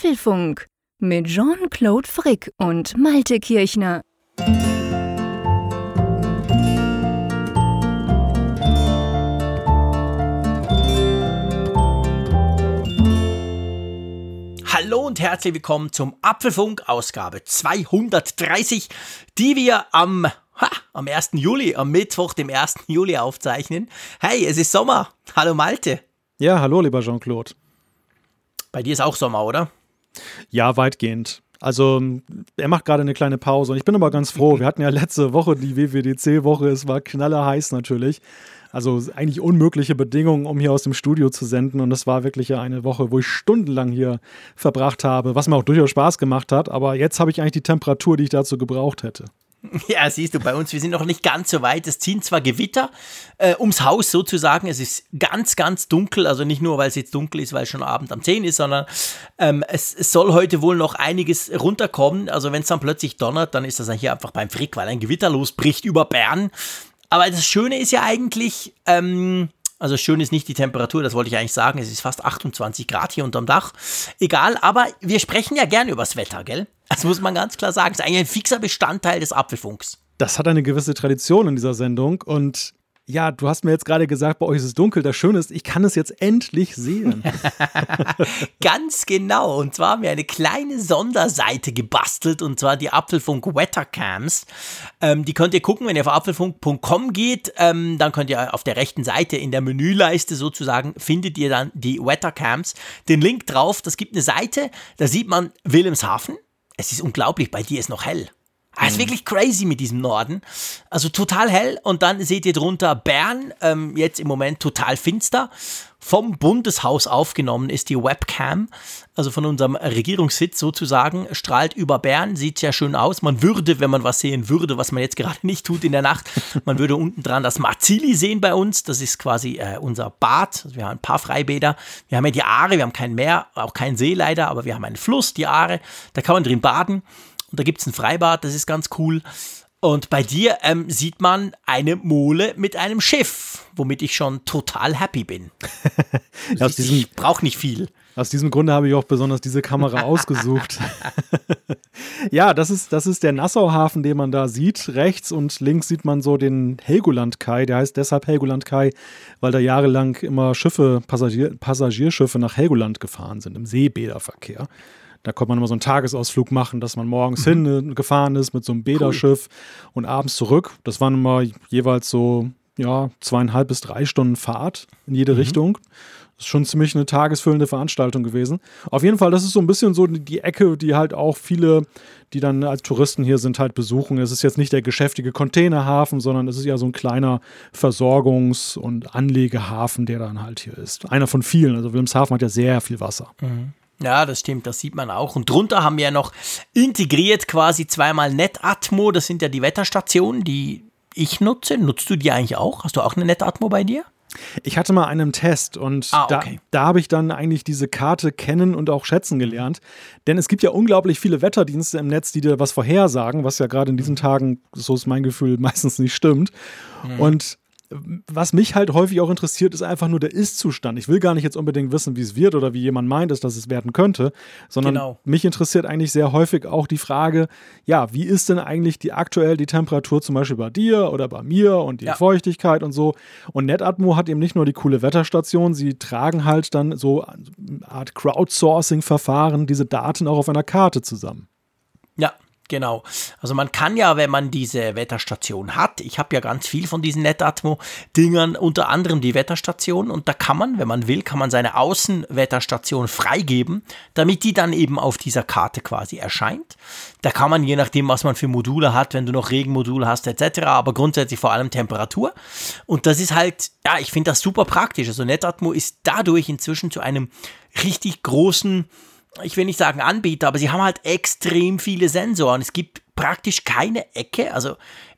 Apfelfunk mit Jean-Claude Frick und Malte Kirchner. Hallo und herzlich willkommen zum Apfelfunk Ausgabe 230, die wir am, ha, am 1. Juli, am Mittwoch, dem 1. Juli aufzeichnen. Hey, es ist Sommer. Hallo Malte. Ja, hallo lieber Jean-Claude. Bei dir ist auch Sommer, oder? Ja, weitgehend. Also er macht gerade eine kleine Pause und ich bin aber ganz froh. Wir hatten ja letzte Woche die WWDC-Woche, es war knallerheiß natürlich. Also eigentlich unmögliche Bedingungen, um hier aus dem Studio zu senden. Und das war wirklich eine Woche, wo ich stundenlang hier verbracht habe, was mir auch durchaus Spaß gemacht hat. Aber jetzt habe ich eigentlich die Temperatur, die ich dazu gebraucht hätte. Ja, siehst du, bei uns, wir sind noch nicht ganz so weit. Es ziehen zwar Gewitter äh, ums Haus sozusagen. Es ist ganz, ganz dunkel. Also nicht nur, weil es jetzt dunkel ist, weil es schon Abend um 10 ist, sondern ähm, es, es, soll heute wohl noch einiges runterkommen. Also wenn es dann plötzlich donnert, dann ist das hier einfach beim Frick, weil ein Gewitter losbricht über Bern. Aber das Schöne ist ja eigentlich, ähm, also schön ist nicht die Temperatur, das wollte ich eigentlich sagen. Es ist fast 28 Grad hier unterm Dach. Egal, aber wir sprechen ja gerne übers Wetter, gell? Das muss man ganz klar sagen. Das ist eigentlich ein fixer Bestandteil des Apfelfunks. Das hat eine gewisse Tradition in dieser Sendung und ja, du hast mir jetzt gerade gesagt, bei euch ist es dunkel. Das Schöne ist, ich kann es jetzt endlich sehen. Ganz genau. Und zwar haben wir eine kleine Sonderseite gebastelt und zwar die Apfelfunk Wettercams. Ähm, die könnt ihr gucken, wenn ihr auf apfelfunk.com geht. Ähm, dann könnt ihr auf der rechten Seite in der Menüleiste sozusagen findet ihr dann die Wettercams. Den Link drauf. Das gibt eine Seite. Da sieht man Wilhelmshaven. Es ist unglaublich. Bei dir ist noch hell. Ah, ist wirklich crazy mit diesem Norden. Also total hell und dann seht ihr drunter Bern, ähm, jetzt im Moment total finster. Vom Bundeshaus aufgenommen ist die Webcam, also von unserem Regierungssitz sozusagen, strahlt über Bern, sieht sehr schön aus. Man würde, wenn man was sehen würde, was man jetzt gerade nicht tut in der Nacht, man würde unten dran das Marzili sehen bei uns. Das ist quasi äh, unser Bad. Wir haben ein paar Freibäder. Wir haben ja die Aare, wir haben kein Meer, auch kein See leider, aber wir haben einen Fluss, die Aare. Da kann man drin baden. Und da gibt es ein Freibad, das ist ganz cool. Und bei dir ähm, sieht man eine Mole mit einem Schiff, womit ich schon total happy bin. ja, aus diesem, ich brauche nicht viel. Aus diesem Grunde habe ich auch besonders diese Kamera ausgesucht. ja, das ist, das ist der Nassauhafen, den man da sieht. Rechts und links sieht man so den Helgoland-Kai. Der heißt deshalb Helgoland-Kai, weil da jahrelang immer Schiffe, Passagier, Passagierschiffe nach Helgoland gefahren sind, im Seebäderverkehr. Da konnte man immer so einen Tagesausflug machen, dass man morgens mhm. hin gefahren ist mit so einem Bäderschiff cool. und abends zurück. Das waren immer jeweils so ja, zweieinhalb bis drei Stunden Fahrt in jede mhm. Richtung. Das ist schon ziemlich eine tagesfüllende Veranstaltung gewesen. Auf jeden Fall, das ist so ein bisschen so die Ecke, die halt auch viele, die dann als Touristen hier sind, halt besuchen. Es ist jetzt nicht der geschäftige Containerhafen, sondern es ist ja so ein kleiner Versorgungs- und Anlegehafen, der dann halt hier ist. Einer von vielen. Also Wilhelmshaven hat ja sehr viel Wasser. Mhm. Ja, das stimmt, das sieht man auch. Und drunter haben wir ja noch integriert quasi zweimal Netatmo. Das sind ja die Wetterstationen, die ich nutze. Nutzt du die eigentlich auch? Hast du auch eine Netatmo bei dir? Ich hatte mal einen Test und ah, okay. da, da habe ich dann eigentlich diese Karte kennen und auch schätzen gelernt. Denn es gibt ja unglaublich viele Wetterdienste im Netz, die dir was vorhersagen, was ja gerade in diesen Tagen, so ist mein Gefühl, meistens nicht stimmt. Mhm. Und was mich halt häufig auch interessiert, ist einfach nur der Ist-Zustand. Ich will gar nicht jetzt unbedingt wissen, wie es wird oder wie jemand meint, dass es werden könnte, sondern genau. mich interessiert eigentlich sehr häufig auch die Frage, ja, wie ist denn eigentlich die aktuell die Temperatur zum Beispiel bei dir oder bei mir und die ja. Feuchtigkeit und so. Und NetAtmo hat eben nicht nur die coole Wetterstation, sie tragen halt dann so eine Art Crowdsourcing-Verfahren, diese Daten auch auf einer Karte zusammen. Ja, Genau. Also man kann ja, wenn man diese Wetterstation hat, ich habe ja ganz viel von diesen Netatmo-Dingern, unter anderem die Wetterstation, und da kann man, wenn man will, kann man seine Außenwetterstation freigeben, damit die dann eben auf dieser Karte quasi erscheint. Da kann man, je nachdem, was man für Module hat, wenn du noch Regenmodule hast, etc., aber grundsätzlich vor allem Temperatur. Und das ist halt, ja, ich finde das super praktisch. Also Netatmo ist dadurch inzwischen zu einem richtig großen ich will nicht sagen Anbieter, aber sie haben halt extrem viele Sensoren. Es gibt praktisch keine Ecke, also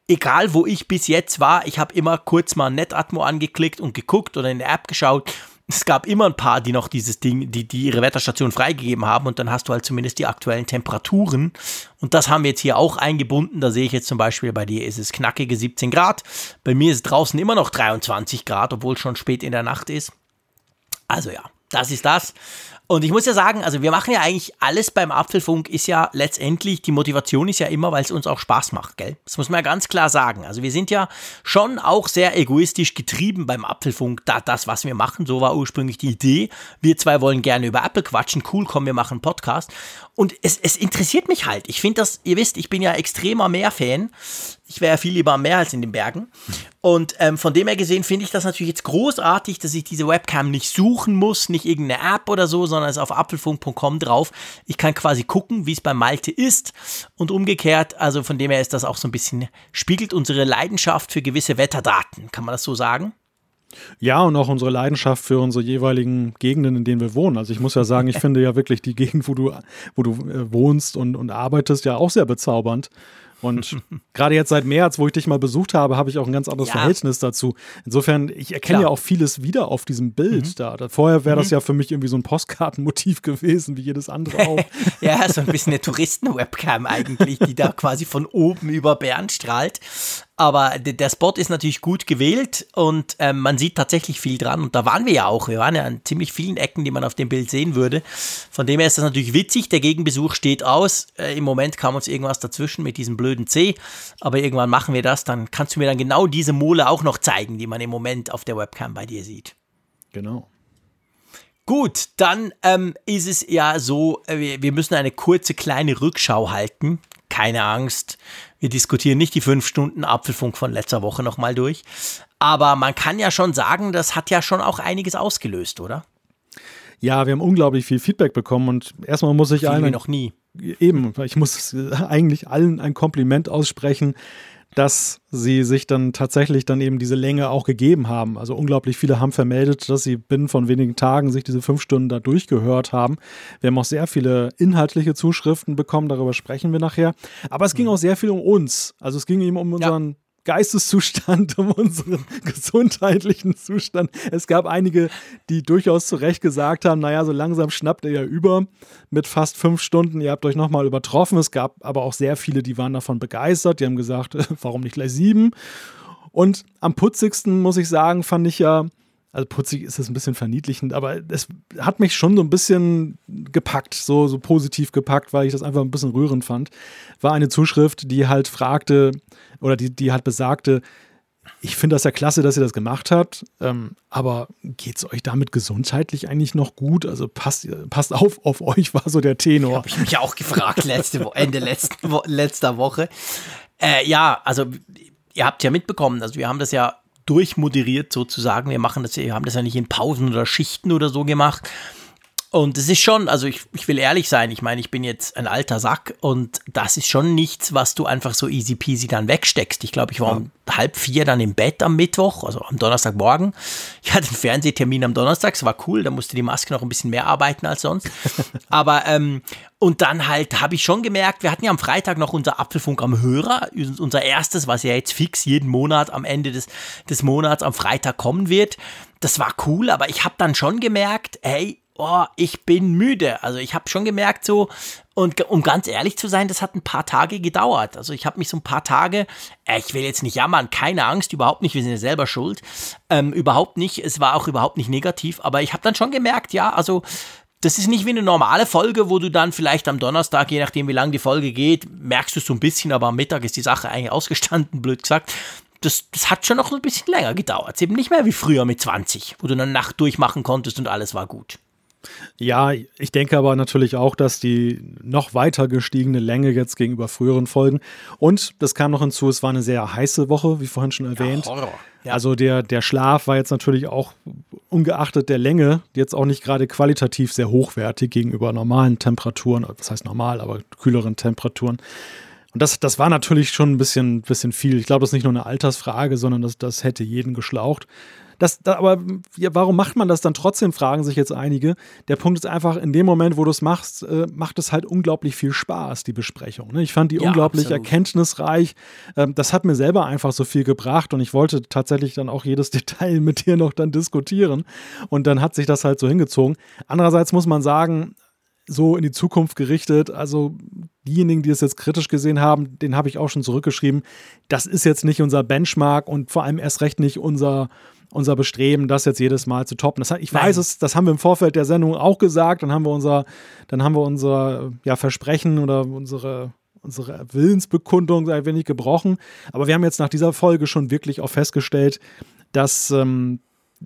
egal wo ich bis jetzt war, ich habe immer kurz mal Netatmo angeklickt und geguckt oder in der App geschaut. Es gab immer ein paar, die noch dieses Ding, die, die ihre Wetterstation freigegeben haben und dann hast du halt zumindest die aktuellen Temperaturen. Und das haben wir jetzt hier auch eingebunden. Da sehe ich jetzt zum Beispiel, bei dir ist es knackige 17 Grad. Bei mir ist draußen immer noch 23 Grad, obwohl es schon spät in der Nacht ist. Also ja, das ist das. Und ich muss ja sagen, also wir machen ja eigentlich alles beim Apfelfunk, ist ja letztendlich, die Motivation ist ja immer, weil es uns auch Spaß macht, gell? Das muss man ja ganz klar sagen. Also wir sind ja schon auch sehr egoistisch getrieben beim Apfelfunk. Da, das, was wir machen, so war ursprünglich die Idee. Wir zwei wollen gerne über Apple quatschen. Cool, komm, wir machen einen Podcast. Und es, es interessiert mich halt. Ich finde das, ihr wisst, ich bin ja extremer Meer-Fan. Ich wäre viel lieber am Meer als in den Bergen. Und ähm, von dem her gesehen finde ich das natürlich jetzt großartig, dass ich diese Webcam nicht suchen muss, nicht irgendeine App oder so, sondern es ist auf apfelfunk.com drauf. Ich kann quasi gucken, wie es bei Malte ist und umgekehrt. Also von dem her ist das auch so ein bisschen, spiegelt unsere Leidenschaft für gewisse Wetterdaten. Kann man das so sagen? Ja, und auch unsere Leidenschaft für unsere jeweiligen Gegenden, in denen wir wohnen. Also ich muss ja sagen, ich finde ja wirklich die Gegend, wo du, wo du äh, wohnst und, und arbeitest, ja auch sehr bezaubernd. Und gerade jetzt seit März, wo ich dich mal besucht habe, habe ich auch ein ganz anderes ja. Verhältnis dazu. Insofern, ich erkenne Klar. ja auch vieles wieder auf diesem Bild mhm. da. Vorher wäre das mhm. ja für mich irgendwie so ein Postkartenmotiv gewesen, wie jedes andere auch. ja, so ein bisschen eine Touristen-Webcam eigentlich, die da quasi von oben über Bern strahlt. Aber der Spot ist natürlich gut gewählt und ähm, man sieht tatsächlich viel dran. Und da waren wir ja auch. Wir waren ja an ziemlich vielen Ecken, die man auf dem Bild sehen würde. Von dem her ist das natürlich witzig. Der Gegenbesuch steht aus. Äh, Im Moment kam uns irgendwas dazwischen mit diesem blöden C. Aber irgendwann machen wir das. Dann kannst du mir dann genau diese Mole auch noch zeigen, die man im Moment auf der Webcam bei dir sieht. Genau. Gut, dann ähm, ist es ja so, äh, wir müssen eine kurze kleine Rückschau halten. Keine Angst, wir diskutieren nicht die fünf Stunden Apfelfunk von letzter Woche nochmal durch. Aber man kann ja schon sagen, das hat ja schon auch einiges ausgelöst, oder? Ja, wir haben unglaublich viel Feedback bekommen und erstmal muss ich allen. Wie noch nie. Eben, ich muss eigentlich allen ein Kompliment aussprechen dass sie sich dann tatsächlich dann eben diese Länge auch gegeben haben. Also unglaublich viele haben vermeldet, dass sie binnen von wenigen Tagen sich diese fünf Stunden da durchgehört haben. Wir haben auch sehr viele inhaltliche Zuschriften bekommen, darüber sprechen wir nachher. Aber es ging mhm. auch sehr viel um uns. Also es ging eben um unseren ja. Geisteszustand, um unseren gesundheitlichen Zustand. Es gab einige, die durchaus zu Recht gesagt haben, naja, so langsam schnappt er ja über mit fast fünf Stunden. Ihr habt euch nochmal übertroffen. Es gab aber auch sehr viele, die waren davon begeistert. Die haben gesagt, warum nicht gleich sieben? Und am putzigsten, muss ich sagen, fand ich ja, also putzig ist es ein bisschen verniedlichend, aber es hat mich schon so ein bisschen gepackt, so, so positiv gepackt, weil ich das einfach ein bisschen rührend fand. War eine Zuschrift, die halt fragte, oder die, die halt besagte, ich finde das ja klasse, dass ihr das gemacht habt, ähm, aber geht es euch damit gesundheitlich eigentlich noch gut? Also passt, passt auf auf euch, war so der Tenor. Habe ich mich auch gefragt, letzte Wo Ende letzten Wo letzter Woche. Äh, ja, also ihr habt ja mitbekommen, also wir haben das ja durchmoderiert sozusagen. Wir machen das, wir haben das ja nicht in Pausen oder Schichten oder so gemacht. Und es ist schon, also ich, ich will ehrlich sein, ich meine, ich bin jetzt ein alter Sack und das ist schon nichts, was du einfach so easy peasy dann wegsteckst. Ich glaube, ich war ja. um halb vier dann im Bett am Mittwoch, also am Donnerstagmorgen. Ich hatte einen Fernsehtermin am Donnerstag, es war cool, da musste die Maske noch ein bisschen mehr arbeiten als sonst. Aber, ähm, und dann halt habe ich schon gemerkt, wir hatten ja am Freitag noch unser Apfelfunk am Hörer, unser erstes, was ja jetzt fix jeden Monat am Ende des, des Monats am Freitag kommen wird. Das war cool, aber ich habe dann schon gemerkt, hey, oh, ich bin müde. Also ich habe schon gemerkt so, und um ganz ehrlich zu sein, das hat ein paar Tage gedauert. Also ich habe mich so ein paar Tage, äh, ich will jetzt nicht jammern, keine Angst, überhaupt nicht, wir sind ja selber schuld, ähm, überhaupt nicht, es war auch überhaupt nicht negativ, aber ich habe dann schon gemerkt, ja, also das ist nicht wie eine normale Folge, wo du dann vielleicht am Donnerstag, je nachdem wie lang die Folge geht, merkst du es so ein bisschen, aber am Mittag ist die Sache eigentlich ausgestanden, blöd gesagt. Das, das hat schon noch ein bisschen länger gedauert. Eben nicht mehr wie früher mit 20, wo du eine Nacht durchmachen konntest und alles war gut. Ja, ich denke aber natürlich auch, dass die noch weiter gestiegene Länge jetzt gegenüber früheren Folgen und das kam noch hinzu, es war eine sehr heiße Woche, wie vorhin schon erwähnt. Ja, ja. Also der, der Schlaf war jetzt natürlich auch ungeachtet der Länge jetzt auch nicht gerade qualitativ sehr hochwertig gegenüber normalen Temperaturen, was heißt normal, aber kühleren Temperaturen. Und das, das war natürlich schon ein bisschen, bisschen viel. Ich glaube, das ist nicht nur eine Altersfrage, sondern das, das hätte jeden geschlaucht. Das, das, aber ja, warum macht man das dann trotzdem, fragen sich jetzt einige. Der Punkt ist einfach, in dem Moment, wo du es machst, äh, macht es halt unglaublich viel Spaß, die Besprechung. Ne? Ich fand die ja, unglaublich absolut. erkenntnisreich. Ähm, das hat mir selber einfach so viel gebracht und ich wollte tatsächlich dann auch jedes Detail mit dir noch dann diskutieren. Und dann hat sich das halt so hingezogen. Andererseits muss man sagen, so in die Zukunft gerichtet, also diejenigen, die es jetzt kritisch gesehen haben, den habe ich auch schon zurückgeschrieben. Das ist jetzt nicht unser Benchmark und vor allem erst recht nicht unser, unser Bestreben, das jetzt jedes Mal zu toppen. Das, ich weiß es, das haben wir im Vorfeld der Sendung auch gesagt. Dann haben wir unser, dann haben wir unser ja, Versprechen oder unsere unsere Willensbekundung ein wenig gebrochen. Aber wir haben jetzt nach dieser Folge schon wirklich auch festgestellt, dass ähm,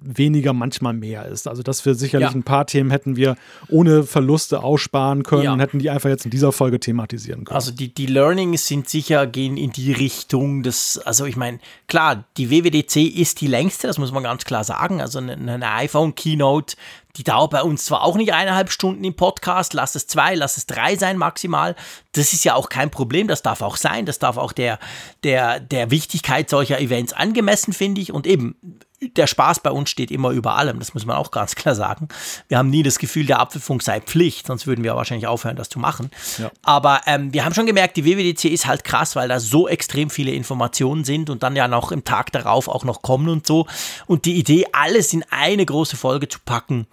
weniger manchmal mehr ist. Also, dass wir sicherlich ja. ein paar Themen hätten wir ohne Verluste aussparen können ja. und hätten die einfach jetzt in dieser Folge thematisieren können. Also, die, die Learnings sind sicher, gehen in die Richtung des, also ich meine, klar, die WWDC ist die längste, das muss man ganz klar sagen. Also, eine, eine iPhone-Keynote, die dauert bei uns zwar auch nicht eineinhalb Stunden im Podcast, lass es zwei, lass es drei sein maximal. Das ist ja auch kein Problem, das darf auch sein, das darf auch der, der, der Wichtigkeit solcher Events angemessen, finde ich. Und eben, der Spaß bei uns steht immer über allem, das muss man auch ganz klar sagen. Wir haben nie das Gefühl, der Apfelfunk sei Pflicht, sonst würden wir wahrscheinlich aufhören, das zu machen. Ja. Aber ähm, wir haben schon gemerkt, die WWDC ist halt krass, weil da so extrem viele Informationen sind und dann ja noch im Tag darauf auch noch kommen und so. Und die Idee, alles in eine große Folge zu packen,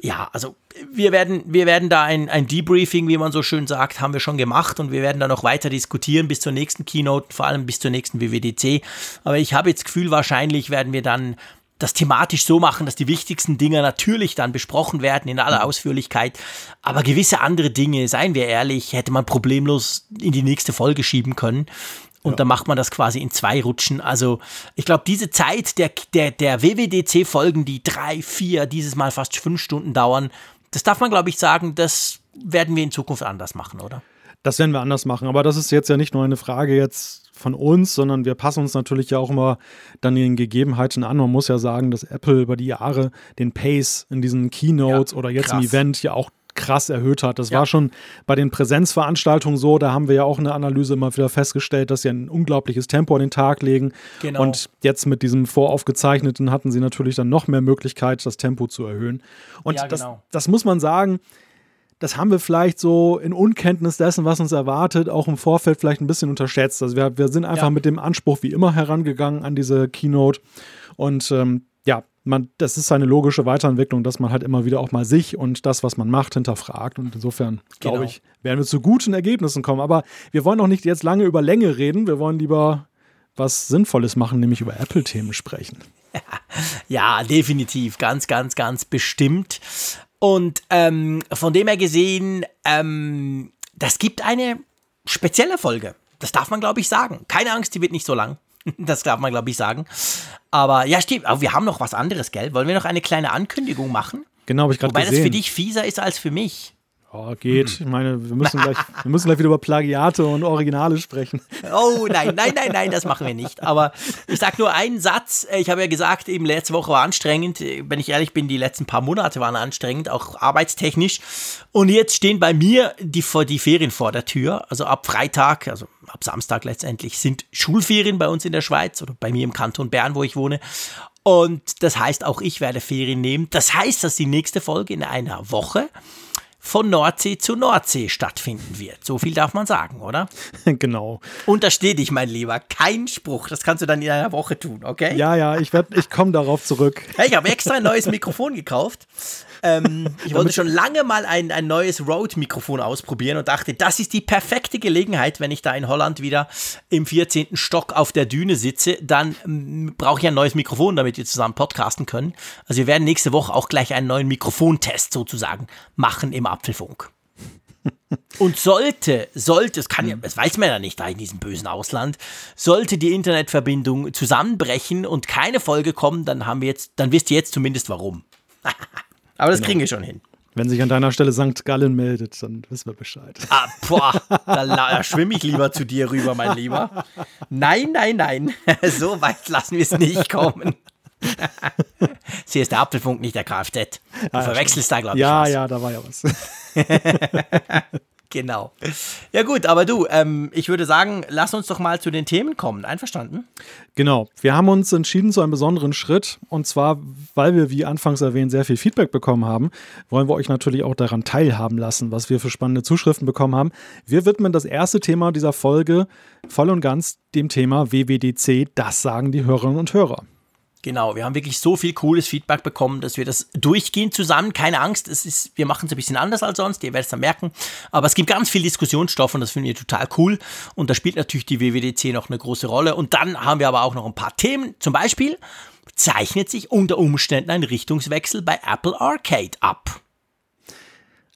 ja, also wir werden, wir werden da ein, ein Debriefing, wie man so schön sagt, haben wir schon gemacht und wir werden da noch weiter diskutieren bis zur nächsten Keynote, vor allem bis zur nächsten WWDC. Aber ich habe jetzt das Gefühl, wahrscheinlich werden wir dann das thematisch so machen, dass die wichtigsten Dinge natürlich dann besprochen werden in aller Ausführlichkeit. Aber gewisse andere Dinge, seien wir ehrlich, hätte man problemlos in die nächste Folge schieben können. Und ja. dann macht man das quasi in zwei Rutschen. Also ich glaube, diese Zeit der, der, der WWDC-Folgen, die drei, vier, dieses Mal fast fünf Stunden dauern, das darf man, glaube ich, sagen, das werden wir in Zukunft anders machen, oder? Das werden wir anders machen. Aber das ist jetzt ja nicht nur eine Frage jetzt von uns, sondern wir passen uns natürlich ja auch immer dann den Gegebenheiten an. Man muss ja sagen, dass Apple über die Jahre den Pace in diesen Keynotes ja, oder jetzt krass. im Event ja auch krass erhöht hat. Das ja. war schon bei den Präsenzveranstaltungen so, da haben wir ja auch eine Analyse immer wieder festgestellt, dass sie ein unglaubliches Tempo an den Tag legen. Genau. Und jetzt mit diesem voraufgezeichneten hatten sie natürlich dann noch mehr Möglichkeit, das Tempo zu erhöhen. Und ja, genau. das, das muss man sagen, das haben wir vielleicht so in Unkenntnis dessen, was uns erwartet, auch im Vorfeld vielleicht ein bisschen unterschätzt. Also wir, wir sind einfach ja. mit dem Anspruch wie immer herangegangen an diese Keynote. Und ähm, ja, man, das ist eine logische Weiterentwicklung, dass man halt immer wieder auch mal sich und das, was man macht, hinterfragt. Und insofern, glaube genau. ich, werden wir zu guten Ergebnissen kommen. Aber wir wollen auch nicht jetzt lange über Länge reden. Wir wollen lieber was Sinnvolles machen, nämlich über Apple-Themen sprechen. Ja, definitiv. Ganz, ganz, ganz bestimmt. Und ähm, von dem her gesehen, ähm, das gibt eine spezielle Folge. Das darf man, glaube ich, sagen. Keine Angst, die wird nicht so lang. Das darf man, glaube ich, sagen. Aber ja, stimmt. Aber wir haben noch was anderes, gell? Wollen wir noch eine kleine Ankündigung machen? Genau, habe ich gerade gesehen. Wobei das für dich fieser ist als für mich. Oh, geht. Ich meine, wir müssen, gleich, wir müssen gleich wieder über Plagiate und Originale sprechen. Oh nein, nein, nein, nein, das machen wir nicht. Aber ich sage nur einen Satz. Ich habe ja gesagt, eben letzte Woche war anstrengend. Wenn ich ehrlich bin, die letzten paar Monate waren anstrengend, auch arbeitstechnisch. Und jetzt stehen bei mir die, die Ferien vor der Tür. Also ab Freitag, also ab Samstag letztendlich, sind Schulferien bei uns in der Schweiz oder bei mir im Kanton Bern, wo ich wohne. Und das heißt, auch ich werde Ferien nehmen. Das heißt, dass die nächste Folge in einer Woche von Nordsee zu Nordsee stattfinden wird. So viel darf man sagen, oder? genau. Untersteh dich, mein Lieber. Kein Spruch. Das kannst du dann in einer Woche tun, okay? Ja, ja, ich, ich komme darauf zurück. Hey, ich habe extra ein neues Mikrofon gekauft. Ähm, ich wollte schon lange mal ein, ein neues Rode-Mikrofon ausprobieren und dachte, das ist die perfekte Gelegenheit, wenn ich da in Holland wieder im 14. Stock auf der Düne sitze, dann ähm, brauche ich ein neues Mikrofon, damit wir zusammen podcasten können. Also wir werden nächste Woche auch gleich einen neuen Mikrofontest sozusagen machen im Apfelfunk. Und sollte, sollte, es kann ja, das weiß man ja nicht da in diesem bösen Ausland, sollte die Internetverbindung zusammenbrechen und keine Folge kommen, dann haben wir jetzt, dann wisst ihr jetzt zumindest warum. Aber das genau. kriegen wir schon hin. Wenn sich an deiner Stelle St. Gallen meldet, dann wissen wir Bescheid. Ah, boah, da, da schwimme ich lieber zu dir rüber, mein Lieber. Nein, nein, nein. So weit lassen wir es nicht kommen. Sie ist der Apfelfunk, nicht der Kfz. Du ah, verwechselst da, glaube ich. Ja, was. ja, da war ja was. Genau. Ja gut, aber du, ähm, ich würde sagen, lass uns doch mal zu den Themen kommen. Einverstanden? Genau. Wir haben uns entschieden zu einem besonderen Schritt. Und zwar, weil wir, wie anfangs erwähnt, sehr viel Feedback bekommen haben, wollen wir euch natürlich auch daran teilhaben lassen, was wir für spannende Zuschriften bekommen haben. Wir widmen das erste Thema dieser Folge voll und ganz dem Thema WWDC. Das sagen die Hörerinnen und Hörer. Genau, wir haben wirklich so viel cooles Feedback bekommen, dass wir das durchgehen zusammen. Keine Angst, es ist, wir machen es ein bisschen anders als sonst, ihr werdet es dann merken. Aber es gibt ganz viel Diskussionsstoff und das finden wir total cool. Und da spielt natürlich die WWDC noch eine große Rolle. Und dann haben wir aber auch noch ein paar Themen. Zum Beispiel zeichnet sich unter Umständen ein Richtungswechsel bei Apple Arcade ab.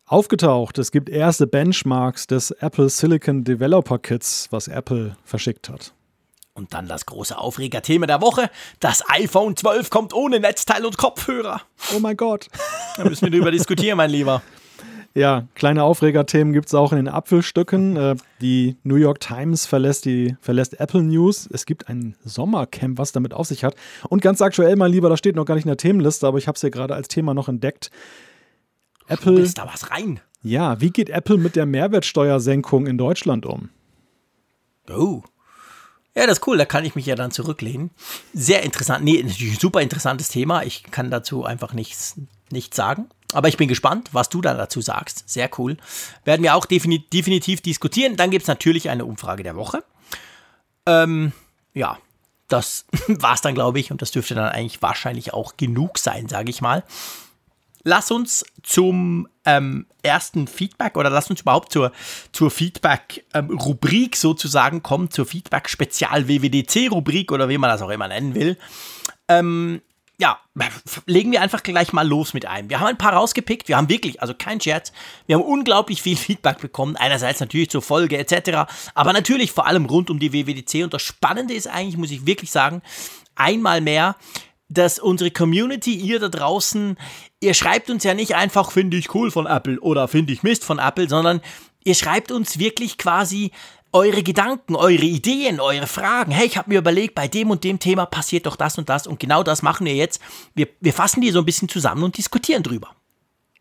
Aufgetaucht, es gibt erste Benchmarks des Apple Silicon Developer Kits, was Apple verschickt hat. Und dann das große Aufregerthema der Woche. Das iPhone 12 kommt ohne Netzteil und Kopfhörer. Oh mein Gott. Da müssen wir drüber diskutieren, mein Lieber. Ja, kleine Aufregerthemen gibt es auch in den Apfelstücken. Äh, die New York Times verlässt, die, verlässt Apple News. Es gibt ein Sommercamp, was damit auf sich hat. Und ganz aktuell, mein Lieber, das steht noch gar nicht in der Themenliste, aber ich habe es hier gerade als Thema noch entdeckt. Apple. Du da was rein. Ja, wie geht Apple mit der Mehrwertsteuersenkung in Deutschland um? Oh. Ja, das ist cool, da kann ich mich ja dann zurücklehnen. Sehr interessant, nee, natürlich ein super interessantes Thema. Ich kann dazu einfach nichts, nichts sagen. Aber ich bin gespannt, was du dann dazu sagst. Sehr cool. Werden wir auch definitiv diskutieren. Dann gibt es natürlich eine Umfrage der Woche. Ähm, ja, das war es dann, glaube ich. Und das dürfte dann eigentlich wahrscheinlich auch genug sein, sage ich mal lass uns zum ähm, ersten Feedback oder lass uns überhaupt zur, zur Feedback-Rubrik ähm, sozusagen kommen, zur Feedback-Spezial-WWDC-Rubrik oder wie man das auch immer nennen will. Ähm, ja, legen wir einfach gleich mal los mit einem. Wir haben ein paar rausgepickt. Wir haben wirklich, also kein Scherz, wir haben unglaublich viel Feedback bekommen. Einerseits natürlich zur Folge etc., aber natürlich vor allem rund um die WWDC. Und das Spannende ist eigentlich, muss ich wirklich sagen, einmal mehr, dass unsere Community, ihr da draußen, ihr schreibt uns ja nicht einfach, finde ich cool von Apple oder finde ich Mist von Apple, sondern ihr schreibt uns wirklich quasi eure Gedanken, eure Ideen, eure Fragen. Hey, ich habe mir überlegt, bei dem und dem Thema passiert doch das und das und genau das machen wir jetzt. Wir, wir fassen die so ein bisschen zusammen und diskutieren drüber.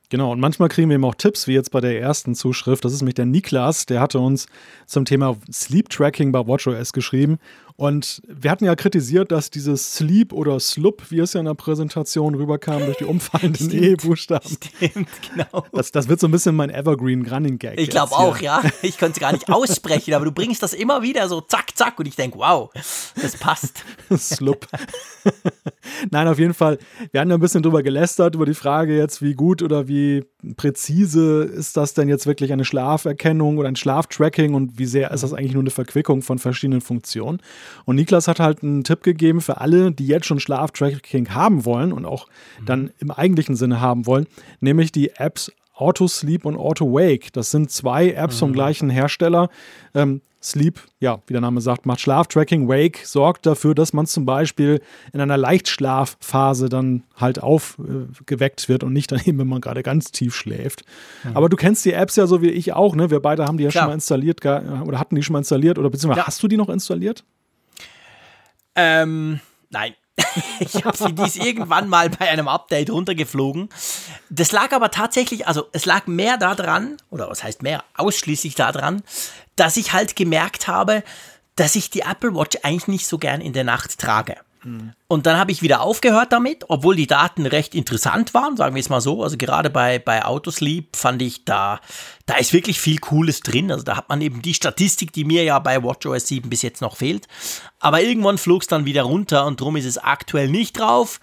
Genau, und manchmal kriegen wir eben auch Tipps, wie jetzt bei der ersten Zuschrift. Das ist nämlich der Niklas, der hatte uns zum Thema Sleep Tracking bei WatchOS geschrieben. Und wir hatten ja kritisiert, dass dieses Sleep oder Slup, wie es ja in der Präsentation rüberkam, durch die umfallenden E-Buchstaben. Stimmt, genau. Das, das wird so ein bisschen mein Evergreen Running Gag. Ich glaube auch, ja. Ich könnte es gar nicht aussprechen, aber du bringst das immer wieder so zack, zack und ich denke, wow, das passt. Slup. Nein, auf jeden Fall. Wir hatten ja ein bisschen drüber gelästert, über die Frage jetzt, wie gut oder wie präzise ist das denn jetzt wirklich eine Schlaferkennung oder ein Schlaftracking und wie sehr ist das eigentlich nur eine Verquickung von verschiedenen Funktionen? Und Niklas hat halt einen Tipp gegeben für alle, die jetzt schon Schlaftracking haben wollen und auch dann im eigentlichen Sinne haben wollen, nämlich die Apps Auto Sleep und Auto Wake. Das sind zwei Apps mhm. vom gleichen Hersteller. Ähm, Sleep, ja, wie der Name sagt, macht Schlaftracking. Wake sorgt dafür, dass man zum Beispiel in einer Leichtschlafphase dann halt aufgeweckt äh, wird und nicht dann eben, wenn man gerade ganz tief schläft. Mhm. Aber du kennst die Apps ja so wie ich auch, ne? Wir beide haben die ja Klar. schon mal installiert oder hatten die schon mal installiert oder beziehungsweise ja. hast du die noch installiert? Ähm, nein. ich habe sie dies irgendwann mal bei einem Update runtergeflogen. Das lag aber tatsächlich, also es lag mehr daran, oder was heißt mehr, ausschließlich daran, dass ich halt gemerkt habe, dass ich die Apple Watch eigentlich nicht so gern in der Nacht trage. Und dann habe ich wieder aufgehört damit, obwohl die Daten recht interessant waren, sagen wir es mal so. Also gerade bei, bei Autosleep fand ich, da, da ist wirklich viel Cooles drin. Also da hat man eben die Statistik, die mir ja bei WatchOS 7 bis jetzt noch fehlt. Aber irgendwann flog es dann wieder runter und darum ist es aktuell nicht drauf.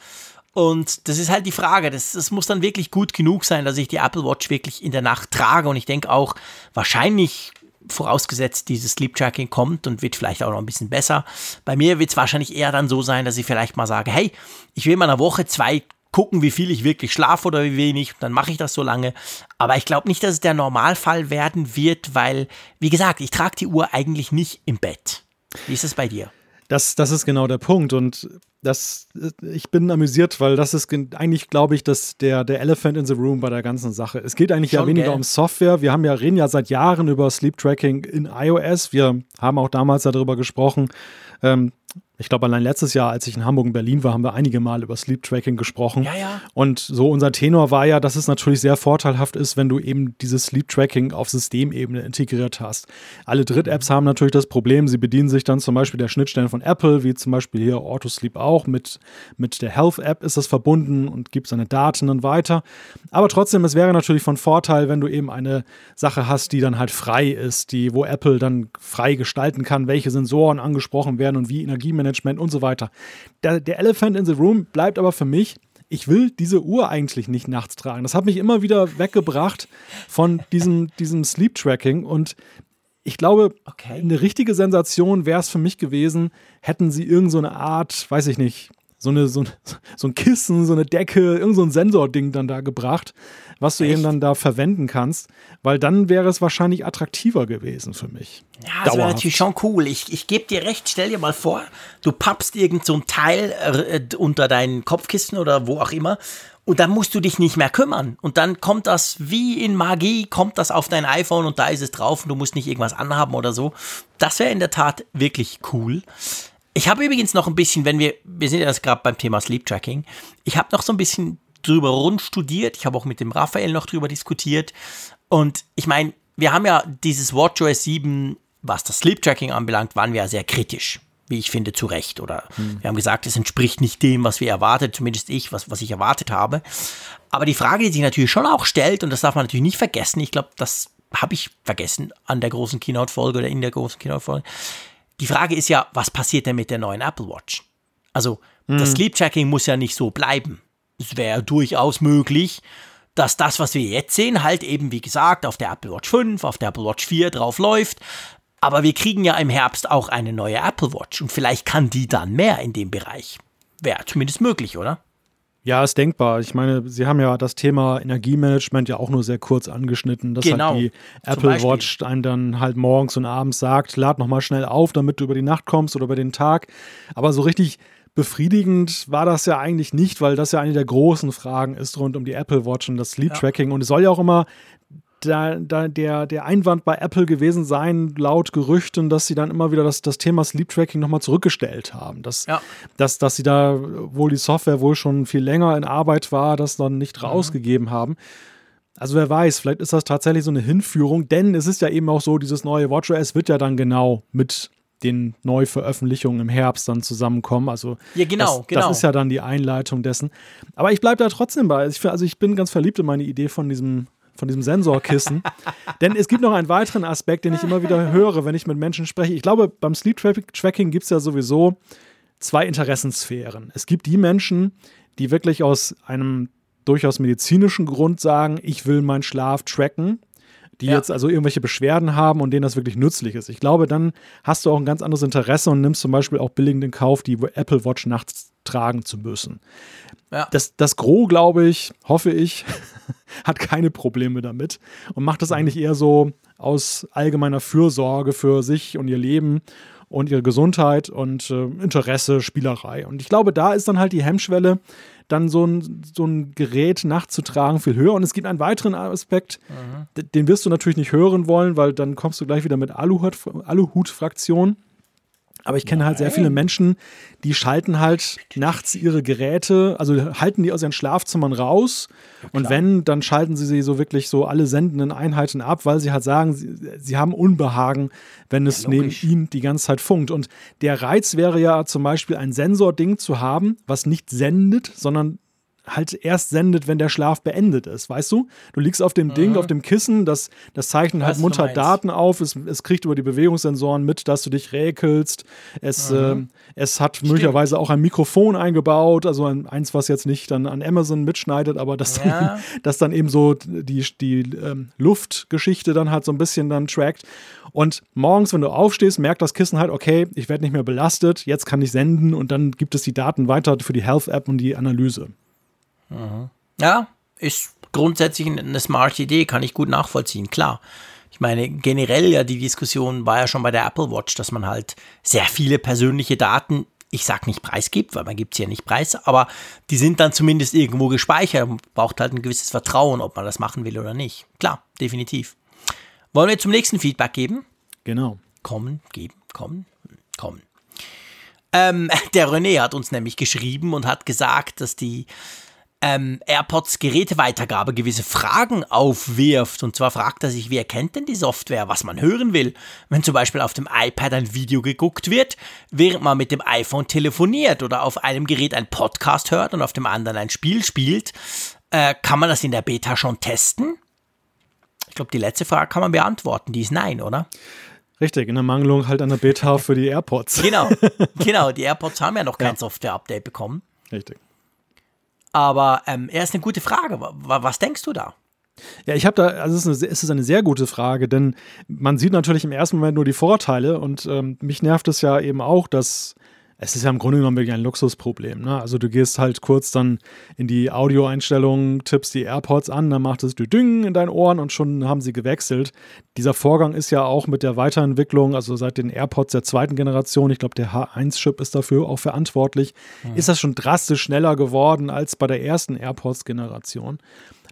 Und das ist halt die Frage. Das, das muss dann wirklich gut genug sein, dass ich die Apple Watch wirklich in der Nacht trage. Und ich denke auch, wahrscheinlich vorausgesetzt dieses Sleep Tracking kommt und wird vielleicht auch noch ein bisschen besser. Bei mir wird es wahrscheinlich eher dann so sein, dass ich vielleicht mal sage, hey, ich will mal eine Woche, zwei gucken, wie viel ich wirklich schlafe oder wie wenig, dann mache ich das so lange. Aber ich glaube nicht, dass es der Normalfall werden wird, weil, wie gesagt, ich trage die Uhr eigentlich nicht im Bett. Wie ist es bei dir? Das, das ist genau der Punkt. Und das, ich bin amüsiert, weil das ist eigentlich, glaube ich, das, der, der Elephant in the Room bei der ganzen Sache. Es geht eigentlich Schon ja weniger gell? um Software. Wir haben ja, reden ja seit Jahren über Sleep Tracking in iOS. Wir haben auch damals darüber gesprochen, ähm, ich glaube, allein letztes Jahr, als ich in Hamburg und Berlin war, haben wir einige Mal über Sleep Tracking gesprochen. Ja, ja. Und so unser Tenor war ja, dass es natürlich sehr vorteilhaft ist, wenn du eben dieses Sleep Tracking auf Systemebene integriert hast. Alle Dritt-Apps haben natürlich das Problem, sie bedienen sich dann zum Beispiel der Schnittstellen von Apple, wie zum Beispiel hier Autosleep auch. Mit, mit der Health-App ist das verbunden und gibt seine Daten dann weiter. Aber trotzdem, es wäre natürlich von Vorteil, wenn du eben eine Sache hast, die dann halt frei ist, die, wo Apple dann frei gestalten kann, welche Sensoren angesprochen werden und wie Energiemanagement Energiemanagement und so weiter. Der, der Elephant in the Room bleibt aber für mich, ich will diese Uhr eigentlich nicht nachts tragen. Das hat mich immer wieder weggebracht von diesem, diesem Sleep Tracking und ich glaube, okay. eine richtige Sensation wäre es für mich gewesen, hätten sie irgendeine so Art, weiß ich nicht, so, eine, so, so ein Kissen, so eine Decke, irgend so ein Sensording dann da gebracht, was du Echt? eben dann da verwenden kannst, weil dann wäre es wahrscheinlich attraktiver gewesen für mich. Ja, das wäre natürlich schon cool. Ich, ich gebe dir recht, stell dir mal vor, du pappst irgend so ein Teil äh, unter deinen Kopfkissen oder wo auch immer und dann musst du dich nicht mehr kümmern. Und dann kommt das wie in Magie, kommt das auf dein iPhone und da ist es drauf und du musst nicht irgendwas anhaben oder so. Das wäre in der Tat wirklich cool. Ich habe übrigens noch ein bisschen, wenn wir, wir sind ja gerade beim Thema Sleep Tracking, ich habe noch so ein bisschen drüber rund studiert. Ich habe auch mit dem Raphael noch drüber diskutiert. Und ich meine, wir haben ja dieses WatchOS 7, was das Sleep Tracking anbelangt, waren wir ja sehr kritisch wie ich finde, zu Recht. Oder hm. wir haben gesagt, es entspricht nicht dem, was wir erwartet, zumindest ich, was, was ich erwartet habe. Aber die Frage, die sich natürlich schon auch stellt, und das darf man natürlich nicht vergessen, ich glaube, das habe ich vergessen an der großen Keynote-Folge oder in der großen Keynote-Folge. Die Frage ist ja, was passiert denn mit der neuen Apple Watch? Also, hm. das Sleep Tracking muss ja nicht so bleiben. Es wäre durchaus möglich, dass das, was wir jetzt sehen, halt eben, wie gesagt, auf der Apple Watch 5, auf der Apple Watch 4 drauf läuft. Aber wir kriegen ja im Herbst auch eine neue Apple Watch und vielleicht kann die dann mehr in dem Bereich. Wäre zumindest möglich, oder? Ja, ist denkbar. Ich meine, Sie haben ja das Thema Energiemanagement ja auch nur sehr kurz angeschnitten, dass genau. halt die Apple Watch einen dann halt morgens und abends sagt, lad nochmal schnell auf, damit du über die Nacht kommst oder über den Tag. Aber so richtig befriedigend war das ja eigentlich nicht, weil das ja eine der großen Fragen ist rund um die Apple Watch und das Sleep Tracking. Ja. Und es soll ja auch immer da, da der, der Einwand bei Apple gewesen sein, laut Gerüchten, dass sie dann immer wieder das, das Thema Sleep Tracking nochmal zurückgestellt haben. Dass, ja. dass, dass sie da, wohl die Software wohl schon viel länger in Arbeit war, das dann nicht mhm. rausgegeben haben. Also wer weiß, vielleicht ist das tatsächlich so eine Hinführung, denn es ist ja eben auch so, dieses neue WatchOS wird ja dann genau mit den Neuveröffentlichungen im Herbst dann zusammenkommen. Also ja, genau, das, genau. das ist ja dann die Einleitung dessen. Aber ich bleibe da trotzdem bei. Also ich bin ganz verliebt in meine Idee von diesem von diesem Sensorkissen. Denn es gibt noch einen weiteren Aspekt, den ich immer wieder höre, wenn ich mit Menschen spreche. Ich glaube, beim Sleep Tracking gibt es ja sowieso zwei Interessensphären. Es gibt die Menschen, die wirklich aus einem durchaus medizinischen Grund sagen, ich will meinen Schlaf tracken die ja. jetzt also irgendwelche Beschwerden haben und denen das wirklich nützlich ist. Ich glaube, dann hast du auch ein ganz anderes Interesse und nimmst zum Beispiel auch billigend in Kauf, die Apple Watch nachts tragen zu müssen. Ja. Das, das Gros, glaube ich, hoffe ich, hat keine Probleme damit und macht das mhm. eigentlich eher so aus allgemeiner Fürsorge für sich und ihr Leben und ihre Gesundheit und äh, Interesse, Spielerei. Und ich glaube, da ist dann halt die Hemmschwelle, dann so ein, so ein Gerät nachzutragen viel höher. Und es gibt einen weiteren Aspekt, mhm. den wirst du natürlich nicht hören wollen, weil dann kommst du gleich wieder mit Aluhut-Fraktion. Aber ich kenne Nein. halt sehr viele Menschen, die schalten halt nachts ihre Geräte, also halten die aus ihren Schlafzimmern raus. Ja, und wenn, dann schalten sie sie so wirklich so alle sendenden Einheiten ab, weil sie halt sagen, sie, sie haben Unbehagen, wenn es ja, neben ihnen die ganze Zeit funkt. Und der Reiz wäre ja zum Beispiel ein Sensording zu haben, was nicht sendet, sondern halt erst sendet, wenn der Schlaf beendet ist, weißt du? Du liegst auf dem mhm. Ding, auf dem Kissen, das, das zeichnet halt munter Daten auf, es, es kriegt über die Bewegungssensoren mit, dass du dich räkelst, es, mhm. äh, es hat Stimmt. möglicherweise auch ein Mikrofon eingebaut, also ein, eins, was jetzt nicht dann an Amazon mitschneidet, aber das, ja. dann, das dann eben so die, die ähm, Luftgeschichte dann halt so ein bisschen dann trackt und morgens, wenn du aufstehst, merkt das Kissen halt, okay, ich werde nicht mehr belastet, jetzt kann ich senden und dann gibt es die Daten weiter für die Health-App und die Analyse. Mhm. Ja, ist grundsätzlich eine smart Idee, kann ich gut nachvollziehen, klar. Ich meine, generell ja, die Diskussion war ja schon bei der Apple Watch, dass man halt sehr viele persönliche Daten, ich sag nicht preisgibt, weil man gibt es ja nicht preis, aber die sind dann zumindest irgendwo gespeichert. Man braucht halt ein gewisses Vertrauen, ob man das machen will oder nicht. Klar, definitiv. Wollen wir zum nächsten Feedback geben? Genau. Kommen, geben, kommen, kommen. Ähm, der René hat uns nämlich geschrieben und hat gesagt, dass die ähm, AirPods Geräteweitergabe gewisse Fragen aufwirft. Und zwar fragt er sich, wie erkennt denn die Software, was man hören will? Wenn zum Beispiel auf dem iPad ein Video geguckt wird, während man mit dem iPhone telefoniert oder auf einem Gerät ein Podcast hört und auf dem anderen ein Spiel spielt, äh, kann man das in der Beta schon testen? Ich glaube, die letzte Frage kann man beantworten. Die ist nein, oder? Richtig, in der Mangelung halt einer Beta für die AirPods. Genau, genau. Die AirPods haben ja noch kein ja. Software-Update bekommen. Richtig. Aber ähm, er ist eine gute Frage. Was denkst du da? Ja, ich habe da, also es ist, eine, es ist, eine, sehr gute Frage, denn man sieht natürlich im ersten Moment nur die Vorteile und ähm, mich nervt es ja eben auch, dass es ist ja im Grunde genommen wirklich ein Luxusproblem. Ne? Also du gehst halt kurz dann in die Audioeinstellungen, tippst die AirPods an, dann macht es Düdüng in deinen Ohren und schon haben sie gewechselt. Dieser Vorgang ist ja auch mit der Weiterentwicklung, also seit den AirPods der zweiten Generation, ich glaube der H1-Chip ist dafür auch verantwortlich, mhm. ist das schon drastisch schneller geworden als bei der ersten AirPods-Generation.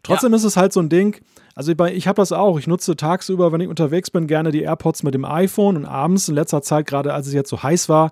Trotzdem ja. ist es halt so ein Ding, also ich habe das auch. Ich nutze tagsüber, wenn ich unterwegs bin, gerne die AirPods mit dem iPhone und abends in letzter Zeit, gerade als es jetzt so heiß war,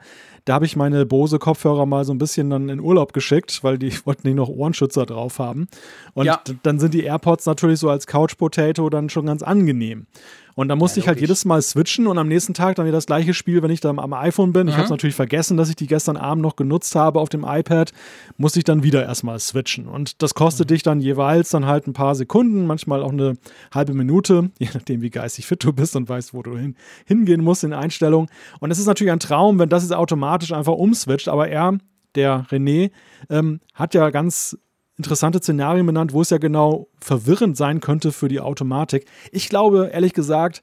da habe ich meine Bose-Kopfhörer mal so ein bisschen dann in Urlaub geschickt, weil die wollten nicht noch Ohrenschützer drauf haben. Und ja. dann sind die AirPods natürlich so als Couch Potato dann schon ganz angenehm. Und da musste ja, ich halt jedes Mal switchen und am nächsten Tag dann wieder das gleiche Spiel, wenn ich dann am iPhone bin. Mhm. Ich habe es natürlich vergessen, dass ich die gestern Abend noch genutzt habe auf dem iPad, musste ich dann wieder erstmal switchen. Und das kostet mhm. dich dann jeweils dann halt ein paar Sekunden, manchmal auch eine halbe Minute, je nachdem, wie geistig fit du bist und weißt, wo du hin, hingehen musst in Einstellungen. Und es ist natürlich ein Traum, wenn das jetzt automatisch einfach umswitcht, aber er, der René, ähm, hat ja ganz interessante Szenarien benannt, wo es ja genau verwirrend sein könnte für die Automatik. Ich glaube, ehrlich gesagt,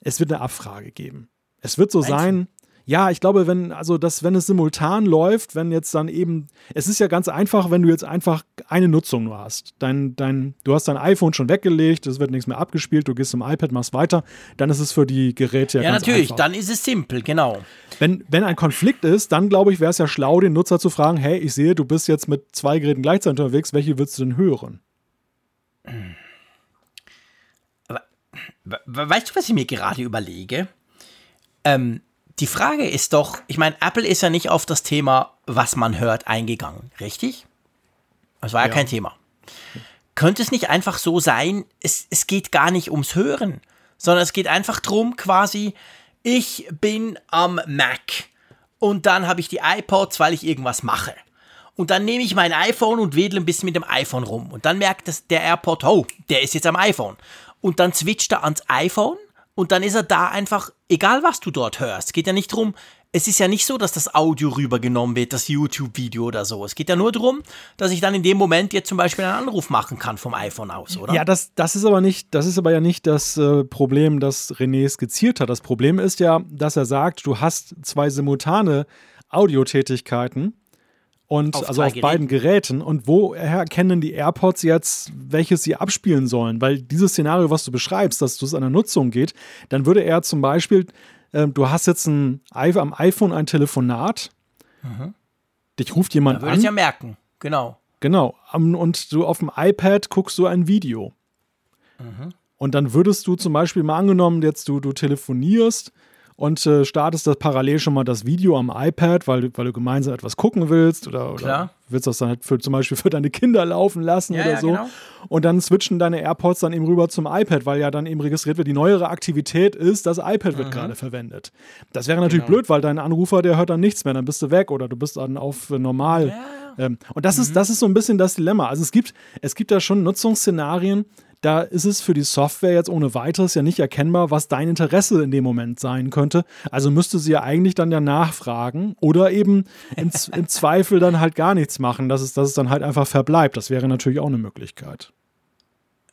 es wird eine Abfrage geben. Es wird so Meinst sein, ja, ich glaube, wenn, also das, wenn es simultan läuft, wenn jetzt dann eben, es ist ja ganz einfach, wenn du jetzt einfach eine Nutzung nur hast. Dein, dein, du hast dein iPhone schon weggelegt, es wird nichts mehr abgespielt, du gehst zum iPad, machst weiter, dann ist es für die Geräte ja, ja ganz natürlich, einfach. dann ist es simpel, genau. Wenn, wenn ein Konflikt ist, dann glaube ich, wäre es ja schlau, den Nutzer zu fragen, hey, ich sehe, du bist jetzt mit zwei Geräten gleichzeitig unterwegs, welche würdest du denn hören? Weißt du, was ich mir gerade überlege? Ähm, die Frage ist doch, ich meine, Apple ist ja nicht auf das Thema, was man hört, eingegangen, richtig? Das war ja, ja kein Thema. Könnte es nicht einfach so sein, es, es geht gar nicht ums Hören, sondern es geht einfach darum, quasi, ich bin am Mac und dann habe ich die iPods, weil ich irgendwas mache. Und dann nehme ich mein iPhone und wedle ein bisschen mit dem iPhone rum. Und dann merkt das, der AirPod, oh, der ist jetzt am iPhone. Und dann switcht er ans iPhone und dann ist er da einfach, egal was du dort hörst. Geht ja nicht darum, es ist ja nicht so, dass das Audio rübergenommen wird, das YouTube-Video oder so. Es geht ja nur darum, dass ich dann in dem Moment jetzt zum Beispiel einen Anruf machen kann vom iPhone aus, oder? Ja, das, das ist aber nicht, das ist aber ja nicht das äh, Problem, das René skizziert hat. Das Problem ist ja, dass er sagt, du hast zwei simultane Audiotätigkeiten und auf also auf Geräten. beiden Geräten. Und woher erkennen die AirPods jetzt, welches sie abspielen sollen? Weil dieses Szenario, was du beschreibst, dass es an der Nutzung geht, dann würde er zum Beispiel, äh, du hast jetzt ein, am iPhone ein Telefonat, mhm. dich ruft jemand da an. Ich ja merken, genau. Genau. Und du auf dem iPad guckst du ein Video. Mhm. Und dann würdest du zum Beispiel mal angenommen, jetzt du, du telefonierst und äh, startest das parallel schon mal das Video am iPad, weil, weil du gemeinsam etwas gucken willst oder, oder willst das dann halt für, zum Beispiel für deine Kinder laufen lassen ja, oder ja, so. Genau. Und dann switchen deine AirPods dann eben rüber zum iPad, weil ja dann eben registriert wird, die neuere Aktivität ist, das iPad wird mhm. gerade verwendet. Das wäre natürlich genau. blöd, weil dein Anrufer, der hört dann nichts mehr, dann bist du weg oder du bist dann auf äh, normal. Ja. Ähm, und das, mhm. ist, das ist so ein bisschen das Dilemma. Also es gibt, es gibt da schon Nutzungsszenarien, da ist es für die Software jetzt ohne weiteres ja nicht erkennbar, was dein Interesse in dem Moment sein könnte. Also müsste sie ja eigentlich dann ja nachfragen oder eben im, im Zweifel dann halt gar nichts machen, dass es, dass es dann halt einfach verbleibt. Das wäre natürlich auch eine Möglichkeit.